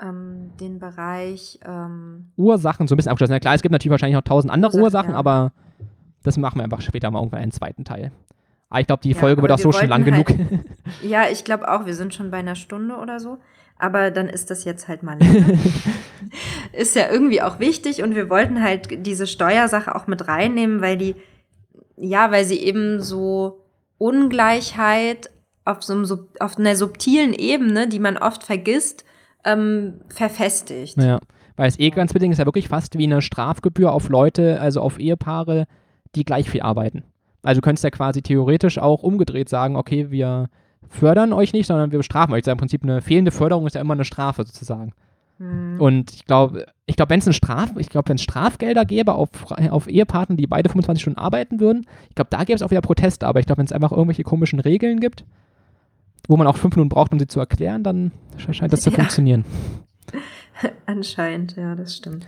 ähm, den Bereich. Ähm, Ursachen so ein bisschen abgeschlossen. Ja, klar, es gibt natürlich wahrscheinlich noch tausend andere Ursachen, Ursachen, ja. aber das machen wir einfach später mal irgendwann einen zweiten Teil. Aber ich glaube, die Ja, Folge wird auch so schon lang wollten genug. halt- ja, ich glaube auch, wir sind schon bei einer Stunde oder so. Aber dann ist das jetzt halt mal länger. ist ja irgendwie auch wichtig und wir wollten halt diese Steuersache auch mit reinnehmen, weil die, ja, weil sie eben so Ungleichheit auf so einem, auf einer subtilen Ebene, die man oft vergisst, ähm, verfestigt. Ja, weil es eh ganz bedingt ist ja wirklich fast wie eine Strafgebühr auf Leute, also auf Ehepaare, die gleich viel arbeiten. Also du könntest ja quasi theoretisch auch umgedreht sagen, okay, wir fördern euch nicht, sondern wir bestrafen euch. Das ist ja im Prinzip eine fehlende Förderung ist ja immer eine Strafe sozusagen. Hm. Und ich glaube, ich glaube, wenn es ein Straf, ich glaube, wenn es Strafgelder gäbe auf, auf Ehepartner, die beide 25 Stunden arbeiten würden, ich glaube, da gäbe es auch wieder Proteste. Aber ich glaube, wenn es einfach irgendwelche komischen Regeln gibt, wo man auch fünf Minuten braucht, um sie zu erklären, dann sch- scheint das zu Ja. funktionieren. Anscheinend, ja, das stimmt.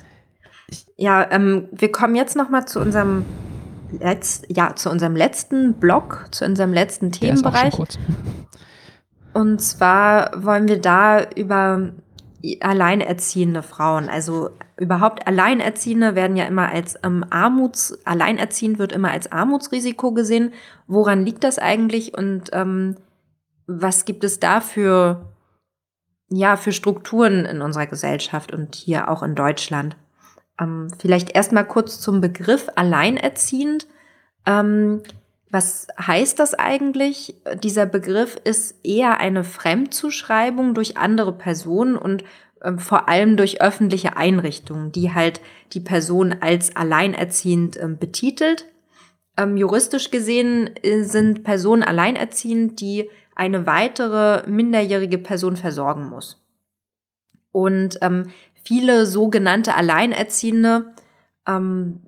Ja, ähm, wir kommen jetzt noch mal zu unserem Letz ja, zu unserem letzten Block, zu unserem letzten Themenbereich. Und zwar wollen wir da über alleinerziehende Frauen, also überhaupt Alleinerziehende werden ja immer als ähm, Armuts, alleinerziehend wird immer als Armutsrisiko gesehen. Woran liegt das eigentlich und ähm, was gibt es da für, ja, für Strukturen in unserer Gesellschaft und hier auch in Deutschland? Ähm, vielleicht erstmal kurz zum Begriff alleinerziehend. Ähm, was heißt das eigentlich? Dieser Begriff ist eher eine Fremdzuschreibung durch andere Personen und ähm, vor allem durch öffentliche Einrichtungen, die halt die Person als alleinerziehend ähm, betitelt. Ähm, juristisch gesehen äh, sind Personen alleinerziehend, die eine weitere minderjährige Person versorgen muss. Und ähm, viele sogenannte Alleinerziehende ähm,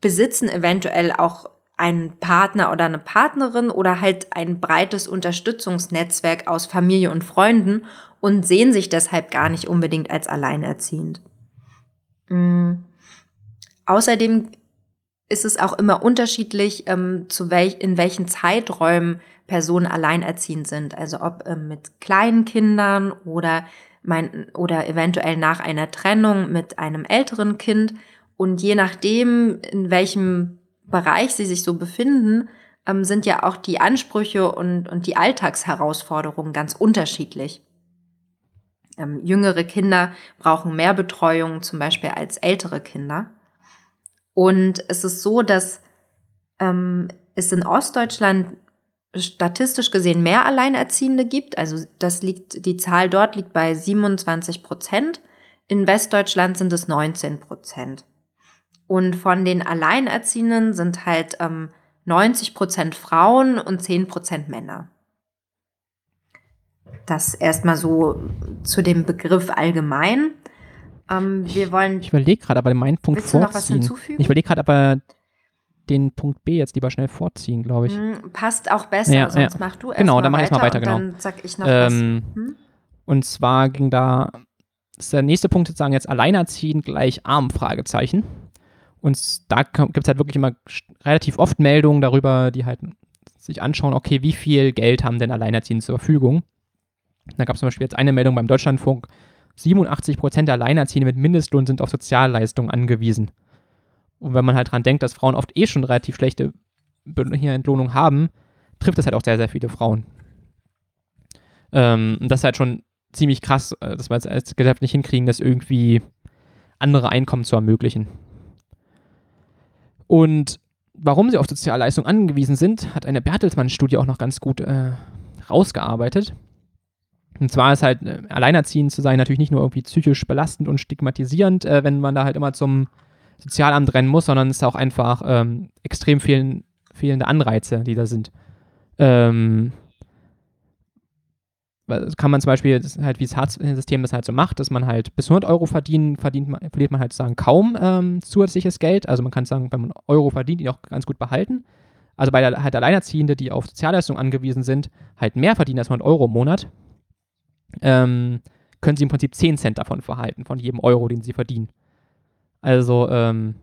besitzen eventuell auch einen Partner oder eine Partnerin oder halt ein breites Unterstützungsnetzwerk aus Familie und Freunden und sehen sich deshalb gar nicht unbedingt als alleinerziehend. Mhm. Außerdem ist es auch immer unterschiedlich, ähm, zu welch, in welchen Zeiträumen Personen alleinerziehend sind. Also ob ähm, mit kleinen Kindern oder, mein, oder eventuell nach einer Trennung mit einem älteren Kind. Und je nachdem, in welchem Bereich sie sich so befinden, ähm, sind ja auch die Ansprüche und, und die Alltagsherausforderungen ganz unterschiedlich. Ähm, jüngere Kinder brauchen mehr Betreuung, zum Beispiel als ältere Kinder. Und es ist so, dass ähm, es in Ostdeutschland statistisch gesehen mehr Alleinerziehende gibt. Also das liegt, die Zahl dort liegt bei 27 Prozent. In Westdeutschland sind es 19 Prozent. Und von den Alleinerziehenden sind halt ähm, 90 Prozent Frauen und 10 Prozent Männer. Das erstmal so zu dem Begriff allgemein. Ähm, wir wollen. Ich überlege gerade, aber meinen Punkt vorziehen. noch was hinzufügen? Ich überlege gerade, aber den Punkt B jetzt lieber schnell vorziehen, glaube ich. Hm, passt auch besser, Ja, sonst ja. mach du erst Genau, dann mach ich mal weiter, und genau. Dann sag ich noch Ähm, was. Hm? Und zwar ging da, ist der nächste Punkt sozusagen jetzt alleinerziehend gleich arm, Fragezeichen. Und da gibt es halt wirklich immer relativ oft Meldungen darüber, die halt sich anschauen, okay, wie viel Geld haben denn Alleinerziehende zur Verfügung? Da gab es zum Beispiel jetzt eine Meldung beim Deutschlandfunk, 87% der Alleinerziehenden mit Mindestlohn sind auf Sozialleistungen angewiesen. Und wenn man halt dran denkt, dass Frauen oft eh schon relativ schlechte hier Entlohnung haben, trifft das halt auch sehr, sehr viele Frauen. Ähm, und das ist halt schon ziemlich krass, äh, dass wir es als Gesellschaft nicht hinkriegen, das irgendwie andere Einkommen zu ermöglichen. Und warum sie auf Sozialleistungen angewiesen sind, hat eine Bertelsmann-Studie auch noch ganz gut äh, rausgearbeitet. Und zwar ist halt äh, alleinerziehend zu sein natürlich nicht nur irgendwie psychisch belastend und stigmatisierend, äh, wenn man da halt immer zum Sozialamt rennen muss, sondern es ist auch einfach ähm, extrem fehlen, fehlende Anreize, die da sind. Ähm, kann man zum Beispiel, halt wie das Hartz-System das halt so macht, dass man halt bis 100 Euro verdienen, verdient man, verliert man halt sozusagen kaum ähm, zusätzliches Geld. Also man kann sagen, wenn man Euro verdient, ihn auch ganz gut behalten. Also bei der, halt Alleinerziehende, die auf Sozialleistungen angewiesen sind, halt mehr verdienen als 100 Euro im Monat, ähm, können sie im Prinzip 10 Cent davon verhalten, von jedem Euro, den sie verdienen. Also, ähm,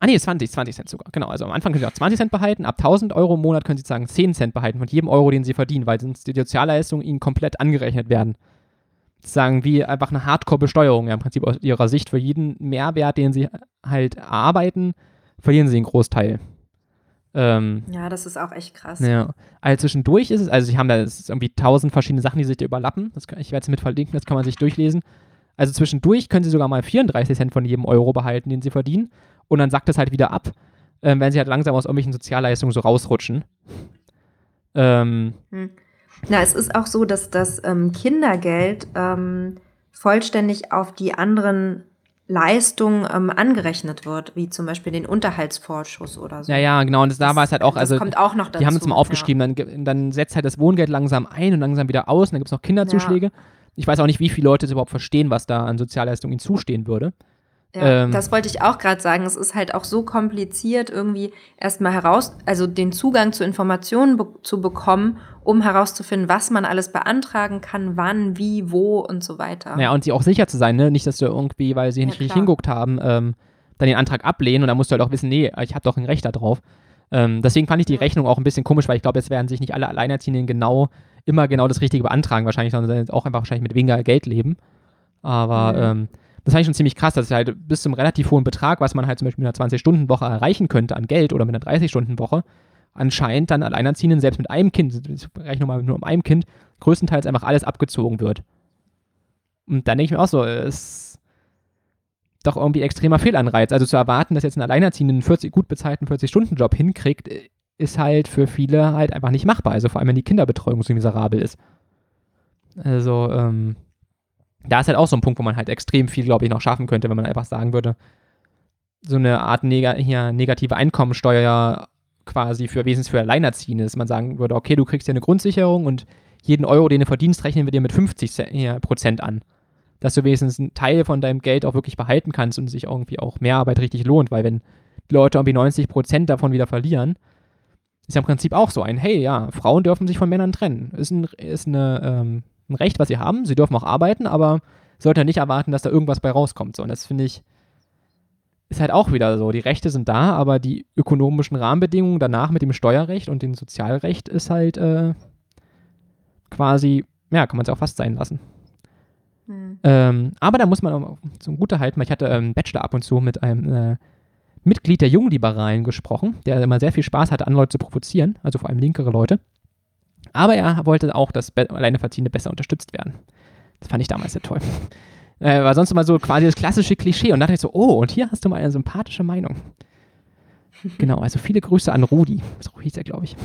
ah nee, 20, 20 Cent sogar, genau. Also am Anfang können sie auch 20 Cent behalten, ab 1000 Euro im Monat können sie sagen 10 Cent behalten von jedem Euro, den sie verdienen, weil sonst die Sozialleistungen ihnen komplett angerechnet werden. Sagen wie einfach eine Hardcore-Besteuerung ja, im Prinzip aus ihrer Sicht. Für jeden Mehrwert, den sie halt erarbeiten, verlieren sie einen Großteil. Ähm, Ja, das ist auch echt krass. ja. Also zwischendurch ist es, also sie haben da irgendwie tausend verschiedene Sachen, die sich da überlappen. Das kann, ich werde es mit verlinken, das kann man sich durchlesen. Also zwischendurch können sie sogar mal 34 Cent von jedem Euro behalten, den sie verdienen. Und dann sackt es halt wieder ab, ähm, wenn sie halt langsam aus irgendwelchen Sozialleistungen so rausrutschen. Ähm, Na, es ist auch so, dass das ähm, Kindergeld ähm, vollständig auf die anderen Leistungen ähm, angerechnet wird, wie zum Beispiel den Unterhaltsvorschuss oder so. ja, ja, genau. Und das, da war es halt auch, also das kommt auch noch dazu. die haben es mal aufgeschrieben, dann, ge- dann setzt halt das Wohngeld langsam ein und langsam wieder aus und dann gibt es noch Kinderzuschläge. Ich weiß auch nicht, wie viele Leute es überhaupt verstehen, was da an Sozialleistungen ihnen zustehen würde. Ja, ähm, das wollte ich auch gerade sagen. Es ist halt auch so kompliziert, irgendwie erstmal heraus, also den Zugang zu Informationen be zu bekommen, um herauszufinden, was man alles beantragen kann, wann, wie, wo und so weiter. Ja, und sie auch sicher zu sein, ne? Nicht, dass du irgendwie, weil sie Ja, nicht richtig hinguckt haben, ähm, dann den Antrag ablehnen und dann musst du halt auch wissen, nee, ich habe doch ein Recht darauf. Ähm, deswegen fand ich die. Rechnung auch ein bisschen komisch, weil ich glaube, jetzt werden sich nicht alle Alleinerziehenden genau immer genau das Richtige beantragen, wahrscheinlich, sondern auch einfach wahrscheinlich mit weniger Geld leben. Aber Mhm. ähm, das fand ich schon ziemlich krass, dass halt bis zum relativ hohen Betrag, was man halt zum Beispiel mit einer 20-Stunden-Woche erreichen könnte an Geld oder mit einer 30-Stunden-Woche, anscheinend dann Alleinerziehenden selbst mit einem Kind, ich rechne nochmal nur um einem Kind, größtenteils einfach alles abgezogen wird. Und dann denke ich mir auch so, es ist doch irgendwie extremer Fehlanreiz. Also zu erwarten, dass jetzt ein Alleinerziehender einen 40, gut bezahlten 40-Stunden-Job hinkriegt, ist halt für viele halt einfach nicht machbar. Also vor allem, wenn die Kinderbetreuung so miserabel ist. Also, ähm, da ist halt auch so ein Punkt, wo man halt extrem viel, glaube ich, noch schaffen könnte, wenn man einfach sagen würde, so eine Art neg hier, negative Einkommensteuer quasi für wesentlich für Alleinerziehende, dass man sagen würde, okay, du kriegst ja eine Grundsicherung und jeden Euro, den du verdienst, rechnen wir dir mit 50 Ce- hier, Prozent an. Dass du wenigstens einen Teil von deinem Geld auch wirklich behalten kannst und sich irgendwie auch Mehrarbeit richtig lohnt, weil wenn die Leute irgendwie 90 Prozent davon wieder verlieren, ist ja im Prinzip auch so ein, hey, ja, Frauen dürfen sich von Männern trennen. Ist ein, ist eine, ähm, ein Recht, was sie haben. Sie dürfen auch arbeiten, aber sollte nicht erwarten, dass da irgendwas bei rauskommt. So, und das finde ich, ist halt auch wieder so. Die Rechte sind da, aber die ökonomischen Rahmenbedingungen danach mit dem Steuerrecht und dem Sozialrecht ist halt äh, quasi, ja, kann man es auch fast sein lassen. Hm. Ähm, aber da muss man auch zum Gute halten, weil ich hatte ähm, Bachelor ab und zu mit einem äh, Mitglied der Jungliberalen gesprochen, der immer sehr viel Spaß hatte, an Leute zu provozieren, also vor allem linkere Leute. Aber er wollte auch, dass Be Alleinerziehende besser unterstützt werden. Das fand ich damals sehr toll. Äh, war sonst immer so quasi das klassische Klischee. Und da dachte ich so, oh, und hier hast du mal eine sympathische Meinung. genau, also viele Grüße an Rudi. So hieß er, glaube ich.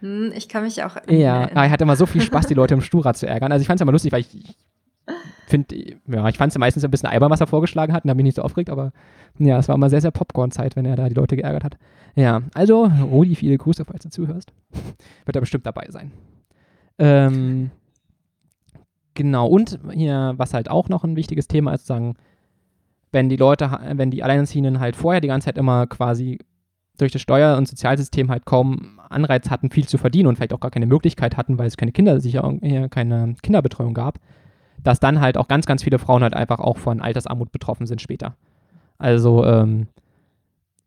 Hm, ich kann mich auch. Ja, er hatte immer so viel Spaß, die Leute im Sturrad zu ärgern. Also ich fand es immer lustig, weil ich finde, ja, ich fand es meistens ein bisschen albern, was er vorgeschlagen hat und habe mich nicht so aufgeregt, aber ja, es war immer sehr, sehr Popcorn-Zeit, wenn er da die Leute geärgert hat. Ja, also, Rudi, viele Grüße, falls du zuhörst. Wird er bestimmt dabei sein. Ähm, genau, und hier, was halt auch noch ein wichtiges Thema ist, sagen, wenn die Leute, wenn die Alleinerziehenden halt vorher die ganze Zeit immer quasi durch das Steuer- und Sozialsystem halt kaum Anreiz hatten, viel zu verdienen und vielleicht auch gar keine Möglichkeit hatten, weil es keine Kinder, sicher keine Kinderbetreuung gab, dass dann halt auch ganz, ganz viele Frauen halt einfach auch von Altersarmut betroffen sind später. Also, ähm,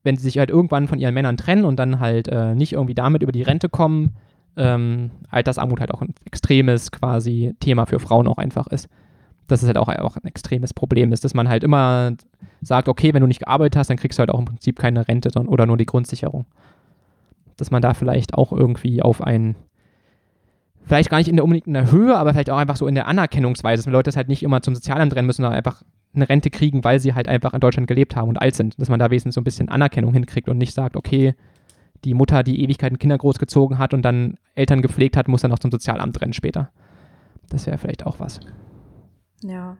wenn sie sich halt irgendwann von ihren Männern trennen und dann halt äh, nicht irgendwie damit über die Rente kommen, ähm, Altersarmut halt auch ein extremes quasi Thema für Frauen auch einfach ist. Dass es halt auch, auch ein extremes Problem ist, dass man halt immer sagt, okay, wenn du nicht gearbeitet hast, dann kriegst du halt auch im Prinzip keine Rente oder nur die Grundsicherung. Dass man da vielleicht auch irgendwie auf ein vielleicht gar nicht in der unbedingt in der Höhe, aber vielleicht auch einfach so in der Anerkennungsweise, dass Leute das halt nicht immer zum Sozialamt rennen müssen, sondern einfach eine Rente kriegen, weil sie halt einfach in Deutschland gelebt haben und alt sind. Dass man da wenigstens so ein bisschen Anerkennung hinkriegt und nicht sagt, okay, die Mutter, die Ewigkeiten Kinder großgezogen hat und dann Eltern gepflegt hat, muss dann noch zum Sozialamt rennen später. Das wäre vielleicht auch was. Ja.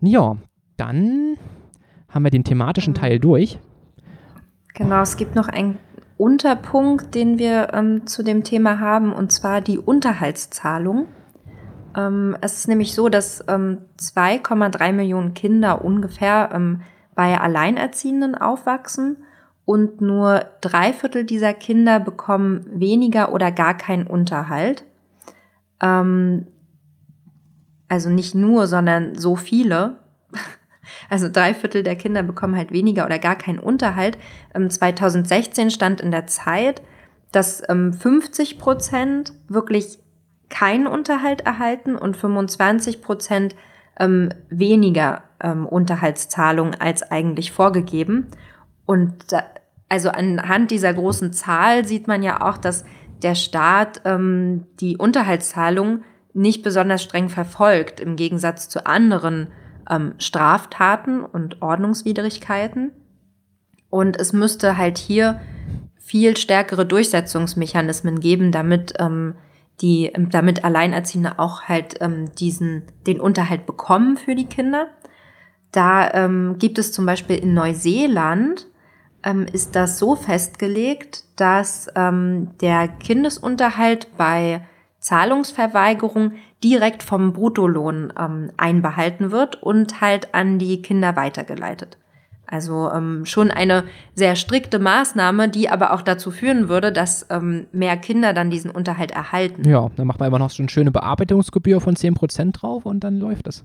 Ja, dann haben wir den thematischen mhm. Teil durch. Genau, es gibt noch einen Unterpunkt, den wir ähm, zu dem Thema haben, und zwar die Unterhaltszahlung. Ähm, es ist nämlich so, dass ähm, 2,3 Millionen Kinder ungefähr ähm, bei Alleinerziehenden aufwachsen und nur drei Viertel dieser Kinder bekommen weniger oder gar keinen Unterhalt. Ähm, also nicht nur, sondern so viele. Also drei Viertel der Kinder bekommen halt weniger oder gar keinen Unterhalt. 2016 stand in der Zeit, dass 50 ähm, Prozent wirklich keinen Unterhalt erhalten und 25 Prozent ähm, weniger ähm, Unterhaltszahlungen als eigentlich vorgegeben. Und da, also anhand dieser großen Zahl sieht man ja auch, dass der Staat ähm, die Unterhaltszahlung nicht besonders streng verfolgt, im Gegensatz zu anderen ähm, Straftaten und Ordnungswidrigkeiten. Und es müsste halt hier viel stärkere Durchsetzungsmechanismen geben, damit ähm, die, damit Alleinerziehende auch halt ähm, diesen, den Unterhalt bekommen für die Kinder. Da ähm, gibt es zum Beispiel in Neuseeland ähm, ist das so festgelegt, dass ähm, der Kindesunterhalt bei Zahlungsverweigerung direkt vom Bruttolohn ähm, einbehalten wird und halt an die Kinder weitergeleitet. Also ähm, schon eine sehr strikte Maßnahme, die aber auch dazu führen würde, dass ähm, mehr Kinder dann diesen Unterhalt erhalten. Ja, dann macht man immer noch so eine schöne Bearbeitungsgebühr von 10% drauf und dann läuft es.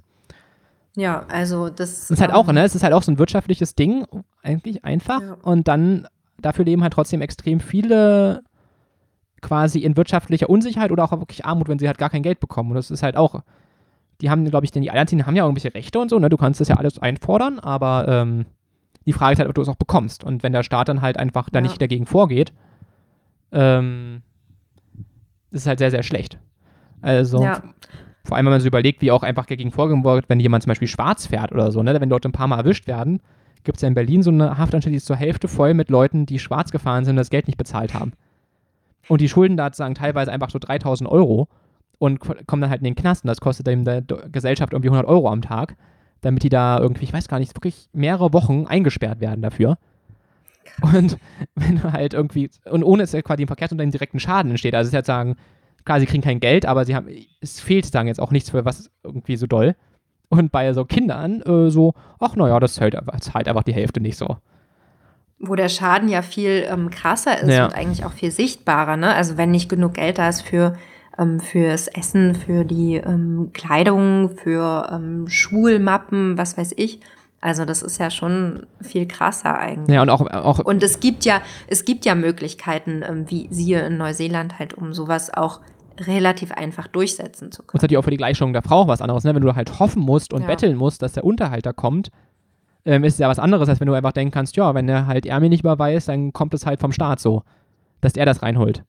Ja, also das, das ist halt auch, ähm, ne? Es ist halt auch so ein wirtschaftliches Ding, eigentlich einfach. Ja. Und dann dafür leben halt trotzdem extrem viele quasi in wirtschaftlicher Unsicherheit oder auch wirklich Armut, wenn sie halt gar kein Geld bekommen. Und das ist halt auch, die haben, glaube ich, denn die Alleinerziehenden haben ja irgendwelche Rechte und so, ne? Du kannst das ja alles einfordern, aber ähm, die Frage ist halt, ob du es auch bekommst. Und wenn der Staat dann halt einfach da ja. nicht dagegen vorgeht, ähm, ist es halt sehr, sehr schlecht. Also, ja. vor allem, wenn man so überlegt, wie auch einfach dagegen vorgegangen wird, wenn jemand zum Beispiel schwarz fährt oder so, ne? Wenn dort ein paar Mal erwischt werden, gibt es ja in Berlin so eine Haftanstalt, die ist zur Hälfte voll mit Leuten, die schwarz gefahren sind und das Geld nicht bezahlt haben. Und die Schulden da sagen teilweise einfach so 3000 Euro und kommen dann halt in den Knast und das kostet dann der Gesellschaft irgendwie 100 Euro am Tag damit die da irgendwie, ich weiß gar nicht, wirklich mehrere Wochen eingesperrt werden dafür. Und wenn du halt irgendwie, und ohne es ja quasi im Verkehrsunternehmen direkten Schaden entsteht, also es ist halt sagen, klar, sie kriegen kein Geld, aber sie haben, es fehlt sagen jetzt auch nichts für was irgendwie so doll. Und bei so Kindern äh, so, ach naja, das zahlt, halt einfach die Hälfte nicht so. Wo der Schaden ja viel ähm, krasser ist ja. und eigentlich auch viel sichtbarer, ne? Also wenn nicht genug Geld da ist für ähm, fürs Essen, für die ähm, Kleidung, für ähm, Schulmappen, was weiß ich. Also das ist ja schon viel krasser eigentlich. Ja, und auch, auch und es gibt ja, es gibt ja Möglichkeiten, ähm, wie siehe in Neuseeland halt, um sowas auch relativ einfach durchsetzen zu können. Und hat ja auch für die Gleichstellung der Frau was anderes, ne? Wenn du halt hoffen musst und ja. betteln musst, dass der Unterhalt da kommt, ähm, ist es ja was anderes, als wenn du einfach denken kannst, ja, wenn der halt er mir nicht überweist, dann kommt es halt vom Staat so, dass er das reinholt.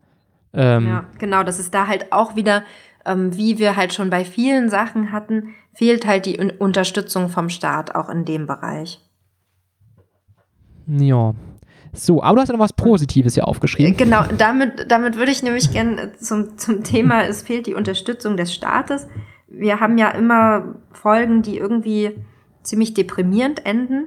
Ähm, ja, genau, dass es da halt auch wieder ähm, wie wir halt schon bei vielen Sachen hatten, fehlt halt die Unterstützung vom Staat auch in dem Bereich. Ja. So, aber du hast ja noch was Positives hier aufgeschrieben. Genau, damit, damit würde ich nämlich gerne zum, zum Thema, es fehlt die Unterstützung des Staates. Wir haben ja immer Folgen, die irgendwie ziemlich deprimierend enden.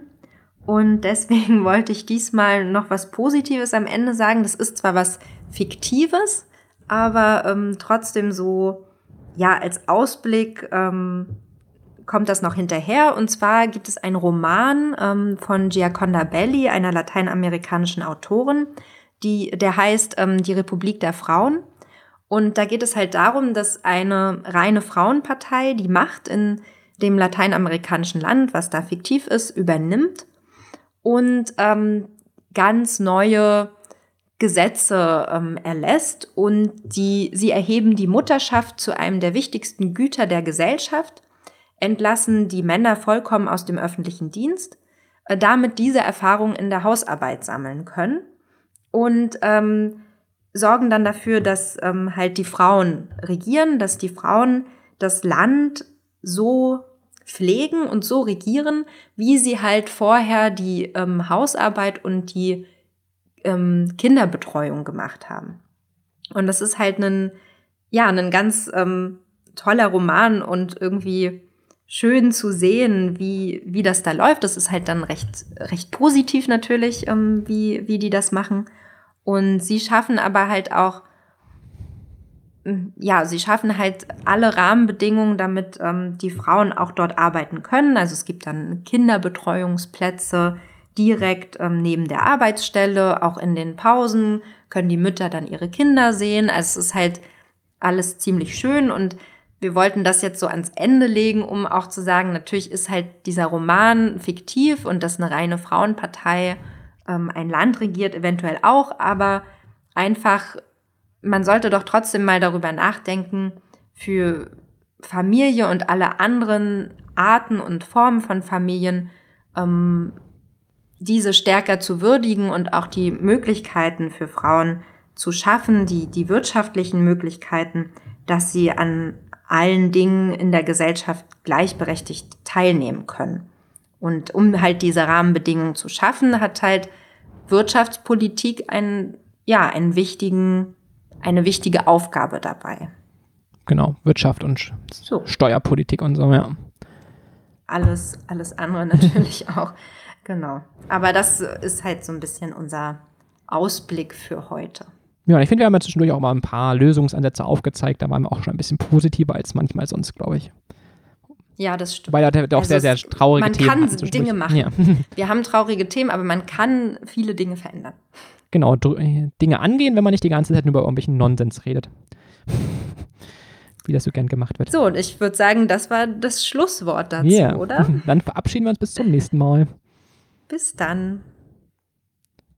Und deswegen wollte ich diesmal noch was Positives am Ende sagen. Das ist zwar was Fiktives, aber ähm, trotzdem so, ja, als Ausblick ähm, kommt das noch hinterher. Und zwar gibt es einen Roman ähm, von Giaconda Belli, einer lateinamerikanischen Autorin, die, der heißt ähm, Die Republik der Frauen. Und da geht es halt darum, dass eine reine Frauenpartei die Macht in dem lateinamerikanischen Land, was da fiktiv ist, übernimmt und ähm, ganz neue Gesetze ähm, erlässt und die, sie erheben die Mutterschaft zu einem der wichtigsten Güter der Gesellschaft, entlassen die Männer vollkommen aus dem öffentlichen Dienst, äh, damit diese Erfahrung in der Hausarbeit sammeln können und ähm, sorgen dann dafür, dass ähm, halt die Frauen regieren, dass die Frauen das Land so pflegen und so regieren, wie sie halt vorher die ähm, Hausarbeit und die ähm, Kinderbetreuung gemacht haben. Und das ist halt ein, ja, ein ganz ähm, toller Roman und irgendwie schön zu sehen, wie, wie das da läuft. Das ist halt dann recht, recht positiv natürlich, ähm, wie, wie die das machen. Und sie schaffen aber halt auch ja, sie schaffen halt alle Rahmenbedingungen, damit ähm, die Frauen auch dort arbeiten können. Also es gibt dann Kinderbetreuungsplätze direkt ähm, neben der Arbeitsstelle, auch in den Pausen können die Mütter dann ihre Kinder sehen. Also es ist halt alles ziemlich schön und wir wollten das jetzt so ans Ende legen, um auch zu sagen, natürlich ist halt dieser Roman fiktiv und dass eine reine Frauenpartei ähm, ein Land regiert, eventuell auch, aber einfach man sollte doch trotzdem mal darüber nachdenken, für Familie und alle anderen Arten und Formen von Familien ähm, diese stärker zu würdigen und auch die Möglichkeiten für Frauen zu schaffen, die, die wirtschaftlichen Möglichkeiten, dass sie an allen Dingen in der Gesellschaft gleichberechtigt teilnehmen können. Und um halt diese Rahmenbedingungen zu schaffen, hat halt Wirtschaftspolitik einen, ja, einen wichtigen eine wichtige Aufgabe dabei. Genau, Wirtschaft und so. Steuerpolitik und so, ja. Alles, alles andere natürlich auch. Genau. Aber das ist halt so ein bisschen unser Ausblick für heute. Ja, ich finde, wir haben ja zwischendurch auch mal ein paar Lösungsansätze aufgezeigt. Da waren wir auch schon ein bisschen positiver als manchmal sonst, glaube ich. Ja, das stimmt. Weil er auch also sehr, sehr traurige Themen Man kann Dinge machen. Ja. Wir haben traurige Themen, aber man kann viele Dinge verändern genau, Dinge angehen, wenn man nicht die ganze Zeit nur über irgendwelchen Nonsens redet. Wie das so gern gemacht wird. So, und ich würde sagen, das war das Schlusswort dazu, yeah. oder? Dann verabschieden wir uns bis zum nächsten Mal. Bis dann.